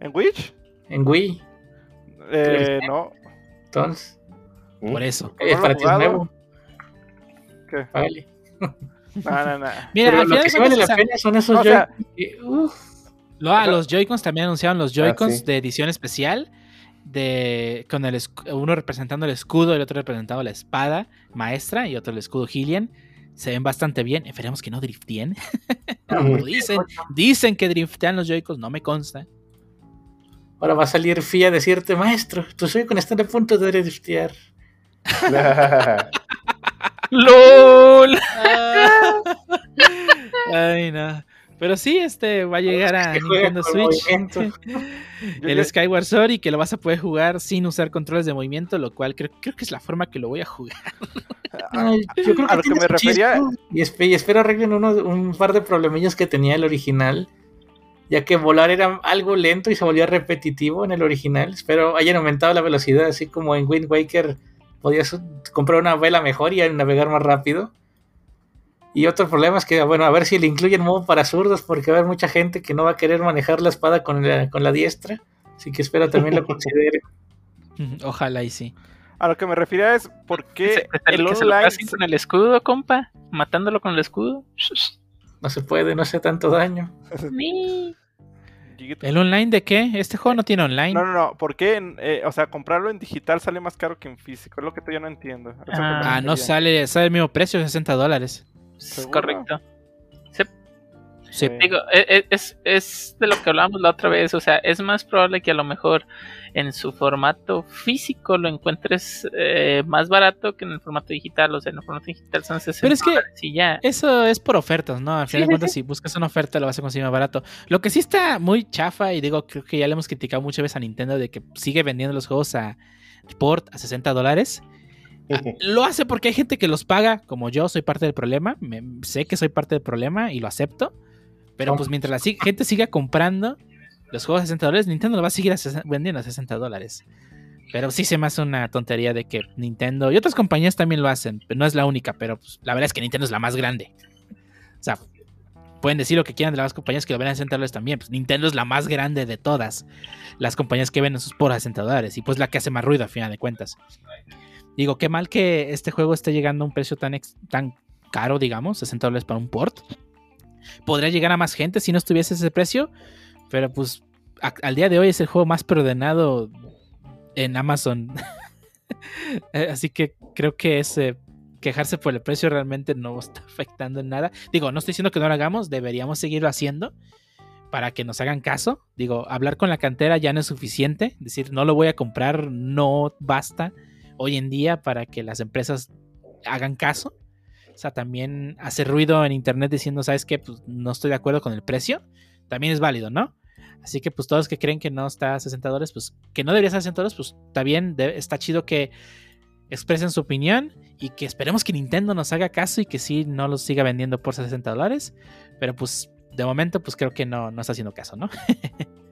¿En Witch? En Wii. Eh, no. Entonces, Por eso. ¿No es para ti es nuevo. Vale. No, no, no. Mira, Pero al lo final que vale la pena son esos o sea- Joy- que, uf, lo- ah, los Joy-Cons también anunciaron los Joy-Cons sí. de edición especial. De, con el uno representando el escudo, el otro representando la espada maestra y otro el escudo Hylian. Se ven bastante bien. Esperemos que no drifteen. Como dicen, dicen que driftean los Joy-Cons, no me consta. Ahora va a salir Fia a decirte, maestro, tu Joy-Con está a punto de driftear. ¡LOL! Ay, no. Pero sí, este va a llegar a que Nintendo Switch. el Skyward Sword y que lo vas a poder jugar sin usar controles de movimiento, lo cual creo, creo que es la forma que lo voy a jugar. Ay, yo creo A lo que me refería- y espero arreglen uno, un par de problemillas que tenía el original. Ya que volar era algo lento y se volvía repetitivo en el original. Espero hayan aumentado la velocidad, así como en Wind Waker podías comprar una vela mejor y navegar más rápido. Y otro problema es que, bueno, a ver si le incluyen modo para zurdos, porque va a haber mucha gente que no va a querer manejar la espada con la, con la diestra. Así que espero también lo considere. Ojalá y sí. A lo que me refería es por qué ¿Qué tal el que se lo con el escudo, compa? ¿Matándolo con el escudo? No se puede, no hace tanto daño. ¿El online de qué? Este juego no tiene online. No, no, no. ¿Por qué? en- eh, o sea, comprarlo en digital sale más caro que en físico. Es lo que todavía no entiendo. Ah, no refería. sale, sale el mismo precio, 60 dólares. Es correcto. Sí. Digo, e- e- es, es de lo que hablábamos la otra vez, o sea, es más probable que a lo mejor en su formato físico lo encuentres eh, más barato que en el formato digital, o sea, en el formato digital son 60 Pero es que- y ya. Eso es por ofertas, ¿no? Al final Sí, de sí, cuentas, si buscas una oferta, lo vas a conseguir más barato. Lo que sí está muy chafa, y digo, creo que ya le hemos criticado muchas veces a Nintendo de que sigue vendiendo los juegos a port a 60 dólares. Ah, Lo hace porque hay gente que los paga, como yo soy parte del problema. me- sé que soy parte del problema y lo acepto. Pero pues mientras la gente siga comprando, los juegos a 60 dólares, Nintendo lo va a seguir a vendiendo a 60 dólares. Pero sí se me hace una tontería de que Nintendo y otras compañías también lo hacen. pero No es la única, pero pues, la verdad es que Nintendo es la más grande. O sea, pueden decir lo que quieran de las compañías que lo ven a 60 dólares también. Pues Nintendo es la más grande de todas las compañías que venden sus por a 60 dólares. Y pues la que hace más ruido a final de cuentas. Digo, qué mal que este juego esté llegando a un precio tan, ex- tan caro, digamos, 60 dólares para un port. Podría llegar a más gente si no estuviese ese precio. Pero pues al día de hoy es el juego más preordenado en Amazon. Eh, Así que creo que ese quejarse por el precio realmente no está afectando en nada. Digo, no estoy diciendo que no lo hagamos, deberíamos seguirlo haciendo para que nos hagan caso. Digo, hablar con la cantera ya no es suficiente. Decir, no lo voy a comprar, no basta hoy en día para que las empresas hagan caso. O sea, también hacer ruido en internet diciendo, ¿sabes qué? Pues no estoy de acuerdo con el precio. También es válido, ¿no? Así que pues todos que creen que no está a 60 dólares, pues que no debería estar a 60 dólares, pues está bien, está chido que expresen su opinión y que esperemos que Nintendo nos haga caso y que sí no los siga vendiendo por 60 dólares. Pero pues de momento pues creo que no, no está haciendo caso, ¿no?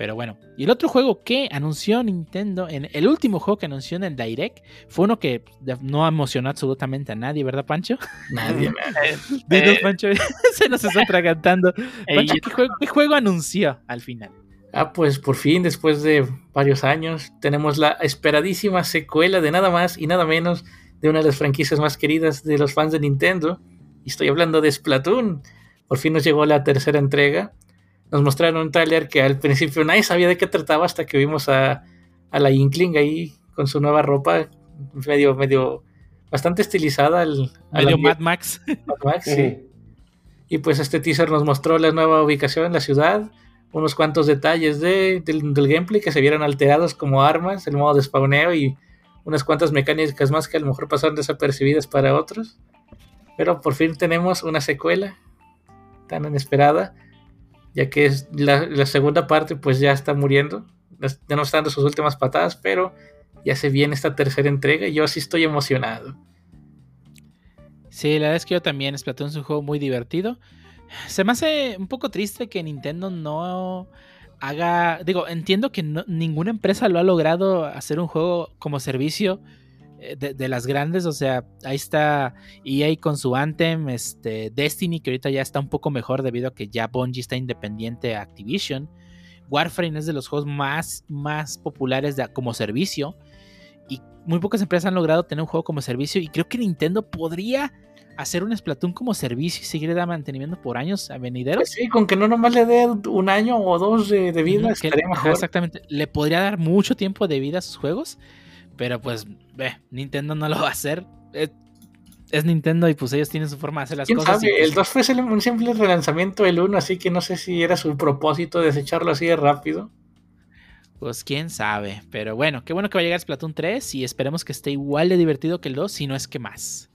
Pero bueno, y el otro juego que anunció Nintendo, en el último juego que anunció en el Direct, fue uno que no emocionó absolutamente a nadie, ¿verdad, Pancho? Nadie, Dinos, Eh, Pancho, se nos está atragantando. eh, Pancho, ¿qué juego, qué juego anunció al final? Ah, pues por fin, después de varios años, tenemos la esperadísima secuela de nada más y nada menos de una de las franquicias más queridas de los fans de Nintendo. Y estoy hablando de Splatoon. Por fin nos llegó la tercera entrega. Nos mostraron un trailer que al principio nadie sabía de qué trataba hasta que vimos a, a la Inkling ahí con su nueva ropa, medio, medio, bastante estilizada. Al, Medio Mad Max. Mad Max, sí. Y pues este teaser nos mostró la nueva ubicación en la ciudad, unos cuantos detalles de, del, del gameplay que se vieron alterados como armas, el modo de spawneo y unas cuantas mecánicas más que a lo mejor pasaron desapercibidas para otros. Pero por fin tenemos una secuela tan inesperada, ya que es la, la segunda parte pues ya está muriendo, ya no está dando sus últimas patadas, pero ya se viene esta tercera entrega y yo sí estoy emocionado. Sí, la verdad es que yo también, Splatoon es un juego muy divertido. Se me hace un poco triste que Nintendo no haga, digo, entiendo que no- ninguna empresa lo ha logrado hacer un juego como servicio de, de las grandes, o sea, ahí está EA con su Anthem, este, Destiny, que ahorita ya está un poco mejor debido a que ya Bungie está independiente a Activision. Warframe es de los juegos más, más populares de- como servicio. Y muy pocas empresas han logrado tener un juego como servicio. Y creo que Nintendo podría hacer un Splatoon como servicio y seguir dando mantenimiento por años a venideros. Sí, con que no nomás le dé un año o dos de, de vida, estaría mejor. exactamente. Le podría dar mucho tiempo de vida a sus juegos. Pero pues, ve, Nintendo no lo va a hacer. Es, es Nintendo y pues ellos tienen su forma de hacer las ¿Quién cosas. sabe? pues, El 2 fue un simple relanzamiento del 1, así que no sé si era su propósito desecharlo así de rápido. Pues quién sabe. Pero bueno, qué bueno que va a llegar Splatoon 3 y esperemos que esté igual de divertido que el 2, si no es que más.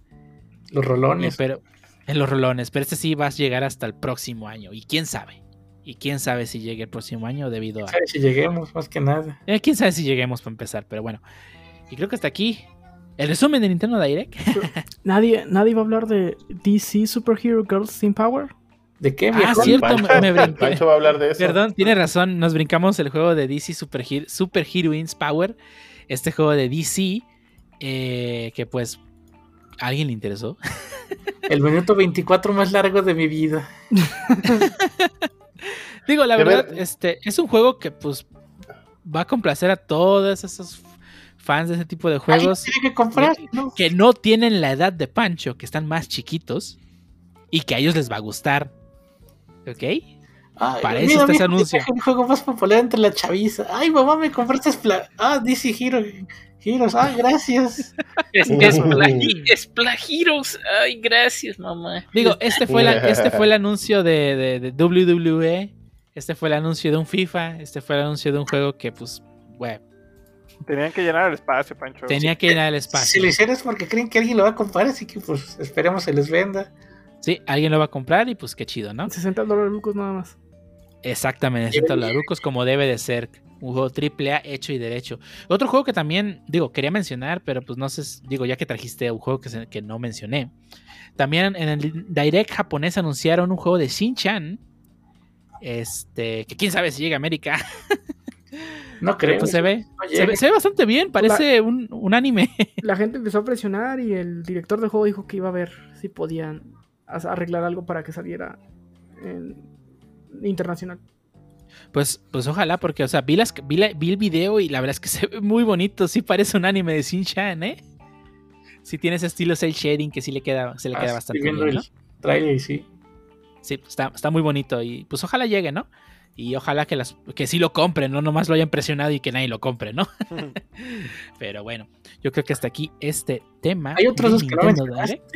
Los rolones. pero en los rolones, pero este sí va a llegar hasta el próximo año. Y quién sabe. Y quién sabe si llegue el próximo año debido a. ¿Sabe si lleguemos? Más que nada. Eh, quién sabe si lleguemos para empezar, pero bueno. Y creo que hasta aquí el resumen de Nintendo Direct. Nadie, nadie va a hablar de DC Superhero Girls Team Power. ¿De qué, Ah, viejo? cierto, Pancho, me, brinqué. Pancho va a hablar de eso. Perdón, tiene razón. Nos brincamos el juego de DC Super, Hero- Super Heroines Power. Este juego de DC. eh, que pues. ¿A alguien le interesó? El minuto 24 más largo de mi vida. Digo, la verdad, ver- este es un juego que pues va a complacer a todos esos fans de ese tipo de juegos que comprar, ¿no? que no tienen la edad de Pancho, que están más chiquitos y que a ellos les va a gustar. ¿Ok? Ay, Para mira, eso está ese mira, anuncio. Es el juego más popular entre la chaviza. Ay, mamá, me compraste Spla Ah, DC Hero. Heroes. Ay, gracias. Es, es, Plagi- es Plagiros. Ay, gracias, mamá. Digo, este fue, la- este fue el anuncio de, de- de WWE. Este fue el anuncio de un FIFA. Este fue el anuncio de un juego que, pues, bueno, Tenían que llenar el espacio, Pancho. tenía que al Si espacio. lo hicieron es porque creen que alguien lo va a comprar, así que pues esperemos se les venda. Sí, alguien lo va a comprar y pues qué chido, ¿no? 60 dólares lucos nada más. Exactamente, necesita los rucos como debe de ser. Un juego triple A hecho y derecho. Otro juego que también, digo, quería mencionar, pero pues no sé, digo, ya que trajiste un juego que, se- que no mencioné. También en el Direct japonés anunciaron un juego de Shin-Chan. Este, que quién sabe si llega a América. No creo. pues se ve, se ve, se ve bastante bien, parece un, un anime. La gente empezó a presionar y el director del juego dijo que iba a ver si podían arreglar algo para que saliera en internacional. Pues, pues ojalá, porque, o sea, vi, las, vi, la- vi el video y la verdad es que se ve muy bonito. Sí parece un anime de Shin-Chan, ¿eh? Sí tiene ese estilo cel shading que sí le queda, se le ah, queda estoy bastante viendo bien, ¿no? el trailer y sí. Sí, pues, está, está muy bonito y pues ojalá llegue, ¿no? Y ojalá que, las, que sí lo compren, no nomás lo hayan presionado y que nadie lo compre, ¿no? Pero bueno, yo creo que hasta aquí este tema. Hay otros dos que no. Direct.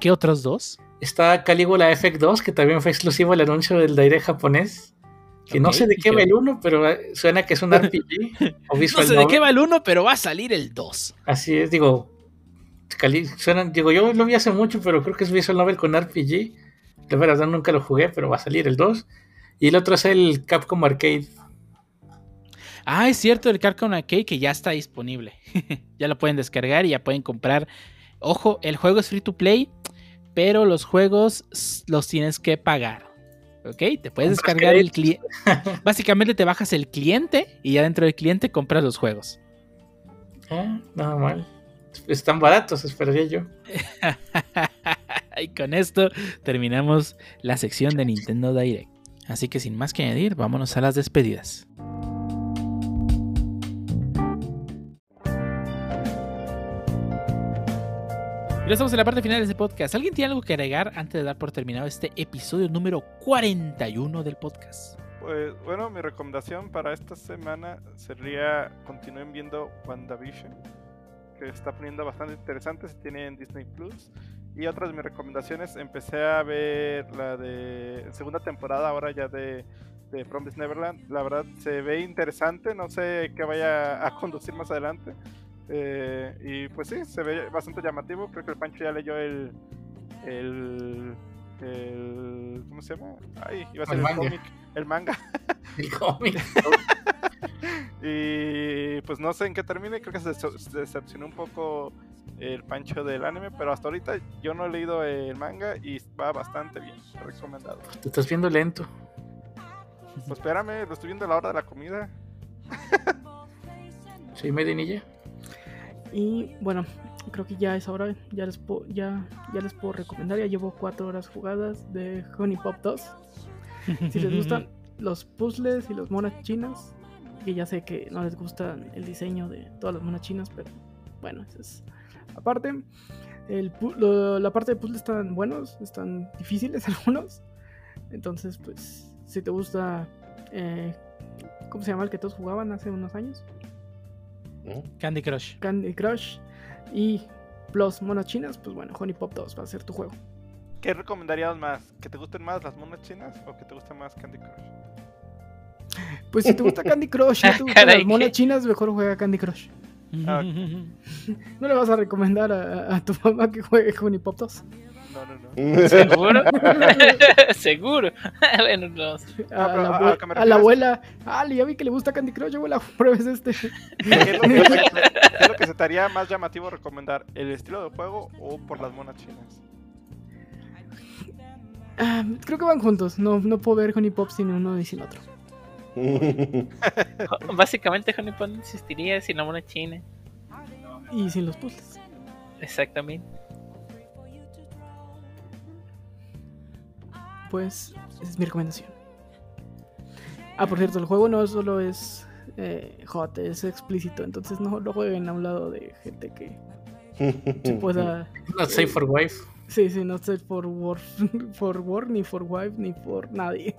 ¿Qué otros dos? Está Caligula Effect 2, que también fue exclusivo el anuncio del Direct japonés. Que no sé de qué ¿y va el uno, pero eh, suena que es un RPG. o No sé de qué va el uno, pero va a salir el 2. Así es, digo. Cali- suena- digo, yo lo vi hace mucho, pero creo que es visual novel con RPG. De verdad nunca lo jugué, pero va a salir el 2. Y el otro es el Capcom Arcade. Ah, es cierto, el Capcom Arcade que ya está disponible. ya lo pueden descargar y ya pueden comprar. Ojo, el juego es free to play, pero los juegos los tienes que pagar. ¿Ok? Te puedes descargar el cliente. Básicamente te bajas el cliente y ya dentro del cliente compras los juegos. Ah, nada mal. Están baratos, esperaría yo. y con esto terminamos la sección de Nintendo Direct. Así que sin más que añadir, vámonos a las despedidas. Ya estamos en la parte final de este podcast. ¿Alguien tiene algo que agregar antes de dar por terminado este episodio número 41 del podcast? Pues bueno, mi recomendación para esta semana sería continúen viendo WandaVision, que está poniendo bastante interesante si tienen Disney Plus. Y otras de mis recomendaciones, empecé a ver la de segunda temporada ahora ya de, de Promise Neverland. La verdad se ve interesante, no sé qué vaya a conducir más adelante. Eh, y pues sí, se ve bastante llamativo. Creo que el Pancho ya leyó el. el, el ¿Cómo se llama? Ay, iba a ser El el, manga. cómic. El manga. El cómic. Y pues no sé en qué termine. Creo que se, se decepcionó un poco el Pancho del anime. Pero hasta ahorita yo no he leído el manga y va bastante bien. Recomendado. Te estás viendo lento. Pues espérame, lo estoy viendo a la hora de la comida. Sí, Medinilla. Y bueno, creo que ya es hora. Ya les, puedo, ya, ya les puedo recomendar. Ya llevo cuatro horas jugadas de Honey Pop 2. Si les gustan los puzzles y las monas chinas, que ya sé que no les gusta el diseño de todas las monas chinas, pero bueno, eso es aparte. El, lo- la parte de puzzles están buenos, están difíciles algunos. Entonces, pues, si te gusta, eh, ¿cómo se llama el que todos jugaban hace unos años? Candy Crush. Candy Crush y Plus monas chinas, pues bueno, Honey Pop 2 va a ser tu juego. ¿Qué recomendarías más? ¿Que te gusten más las monas chinas o que te guste más Candy Crush? Pues si te gusta Candy Crush y no te gustan las monas ¿qué? chinas, mejor juega Candy Crush. Ah, No le vas a recomendar a, a tu mamá que juegue Honey Pop 2. No, no, no. ¿Seguro? Seguro. bueno, no. A, la, abue- a a abuela, ah, ya vi que le gusta Candy Crush, abuela, pruebes este. ¿Qué es, lo que, qué es lo que se te haría más llamativo recomendar? ¿El estilo de juego o por las monas chinas? Ah, creo que van juntos, no, no puedo ver Honey Pop sin uno y sin otro. Básicamente, Honey Pond existiría sin la mona china. Y sin los puzzles. Exactamente. Pues esa es mi recomendación. Ah, por cierto, el juego no solo es eh, hot, es explícito, entonces no lo jueguen a un lado de gente que se pueda... Not safe for wife. Sí, sí, no sé for war, for war, ni for wife, ni por nadie.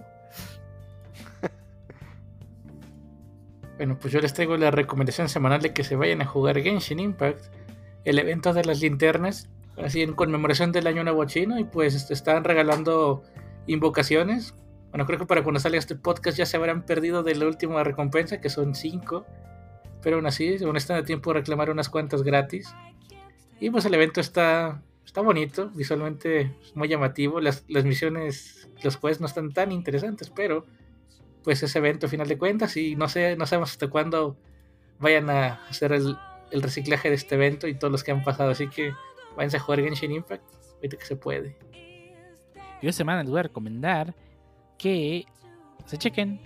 Bueno, pues yo les traigo la recomendación semanal de que se vayan a jugar Genshin Impact, el evento de las linternas, así en conmemoración del Año Nuevo Chino, y pues este, están regalando invocaciones. Bueno, creo que para cuando salga este podcast ya se habrán perdido de la última recompensa, que son 5, pero aún así, aún están a tiempo de reclamar unas cuantas gratis. Y pues el evento está, está bonito, visualmente muy llamativo, las, las misiones, los quests no están tan interesantes, pero pues ese evento a final de cuentas y no sé, no sabemos hasta cuándo vayan a hacer el, reciclaje de este evento y todos los que han pasado, así que váyanse a jugar Genshin Impact, ahorita que se puede. Yo esta semana les voy a recomendar que se chequen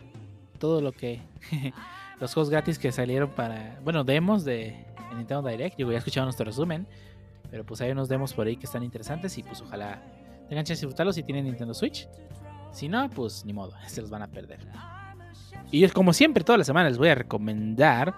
todo lo que. los juegos gratis que salieron para. Bueno, demos de Nintendo Direct. Yo ya escuchado nuestro resumen. Pero pues hay unos demos por ahí que están interesantes y pues ojalá tengan chance de disfrutarlos si tienen Nintendo Switch. Si no, pues ni modo, se los van a perder. Y es como siempre, todas las semanas les voy a recomendar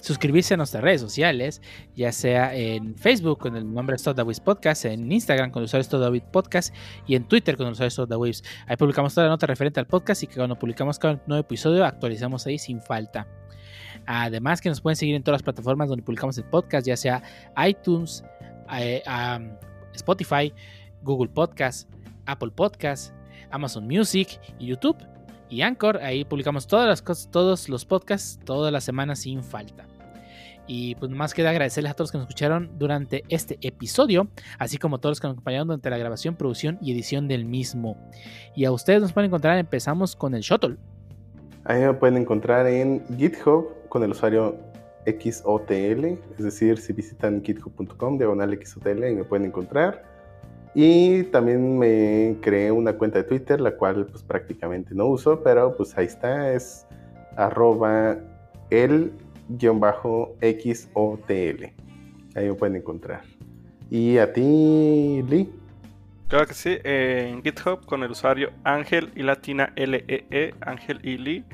suscribirse a nuestras redes sociales, ya sea en Facebook con el nombre Stodawis Podcast, en Instagram con el usuario Stodawis Podcast y en Twitter con el usuario Stodawis. Ahí publicamos toda la nota referente al podcast y que cuando publicamos cada nuevo episodio actualizamos ahí sin falta. Además que nos pueden seguir en todas las plataformas donde publicamos el podcast, ya sea iTunes, eh, Spotify, Google Podcast, Apple Podcast, Amazon Music y YouTube y Anchor. Ahí publicamos todas las cosas, todos los podcasts, todas las semanas sin falta. Y pues más queda agradecerles a todos los que nos escucharon durante este episodio, así como a todos los que nos acompañaron durante la grabación, producción y edición del mismo. Y a ustedes nos pueden encontrar, empezamos con el Shuttle. Ahí me pueden encontrar en GitHub con el usuario XOTL, es decir, si visitan github.com, diagonal XOTL, ahí me pueden encontrar. Y también me creé una cuenta de Twitter, la cual pues prácticamente no uso, pero pues ahí está, es arroba el-xotl. Ahí me pueden encontrar. ¿Y a ti, Lee? Claro que sí, en GitHub con el usuario Ángel y latina LEE, e, Ángel y Lee.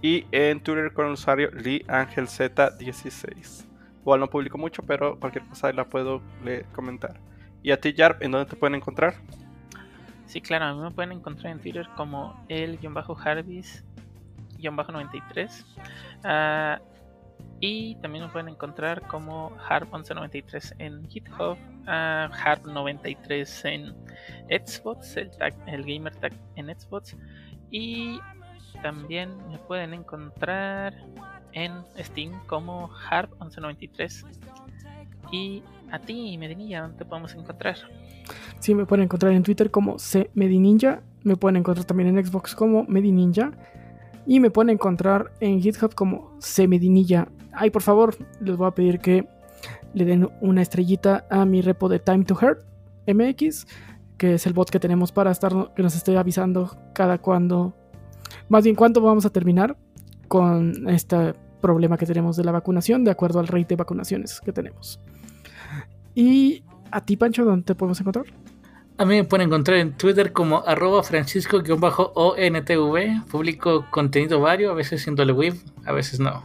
Y en Twitter con el usuario Lee Ángel Z16. Igual no publico mucho, pero cualquier cosa la puedo comentar. ¿Y a ti, Yarp, en dónde te pueden encontrar? Sí, claro, a mí me pueden encontrar en Twitter como el-harvis-93. Ah, y también me pueden encontrar como Harp1193 en GitHub, uh, Harp93 en Xbox, el, tag, el gamer tag en Xbox. Y también me pueden encontrar en Steam como Harp1193. Y a ti, Medinilla, ¿dónde te podemos encontrar? Sí, me pueden encontrar en Twitter como Medininja. Me pueden encontrar también en Xbox como Medininja. Y me pueden encontrar en GitHub como Cmedinilla. Ay, por favor, les voy a pedir que le den una estrellita a mi repo de Time to Hurt MX, que es el bot que tenemos para estar, que nos esté avisando cada cuando, más bien cuándo vamos a terminar con este problema que tenemos de la vacunación, de acuerdo al rate de vacunaciones que tenemos. Y a ti, Pancho, ¿dónde te podemos encontrar? A mí me pueden encontrar en Twitter como arroba francisco-ontv. Publico contenido vario, a veces siendo web, a veces no.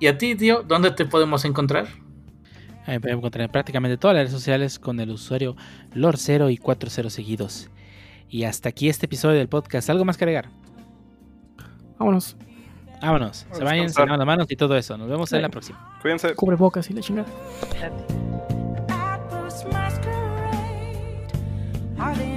¿Y a ti, tío, dónde te podemos encontrar? A mí me pueden encontrar en prácticamente todas las redes sociales con el usuario lord0 y 40 seguidos. Y hasta aquí este episodio del podcast. ¿Algo más que agregar? Vámonos. Vámonos. Se vayan, se lavan las manos y todo eso. Nos vemos en la próxima. Cuídense. Cubre bocas y la chingada. Are they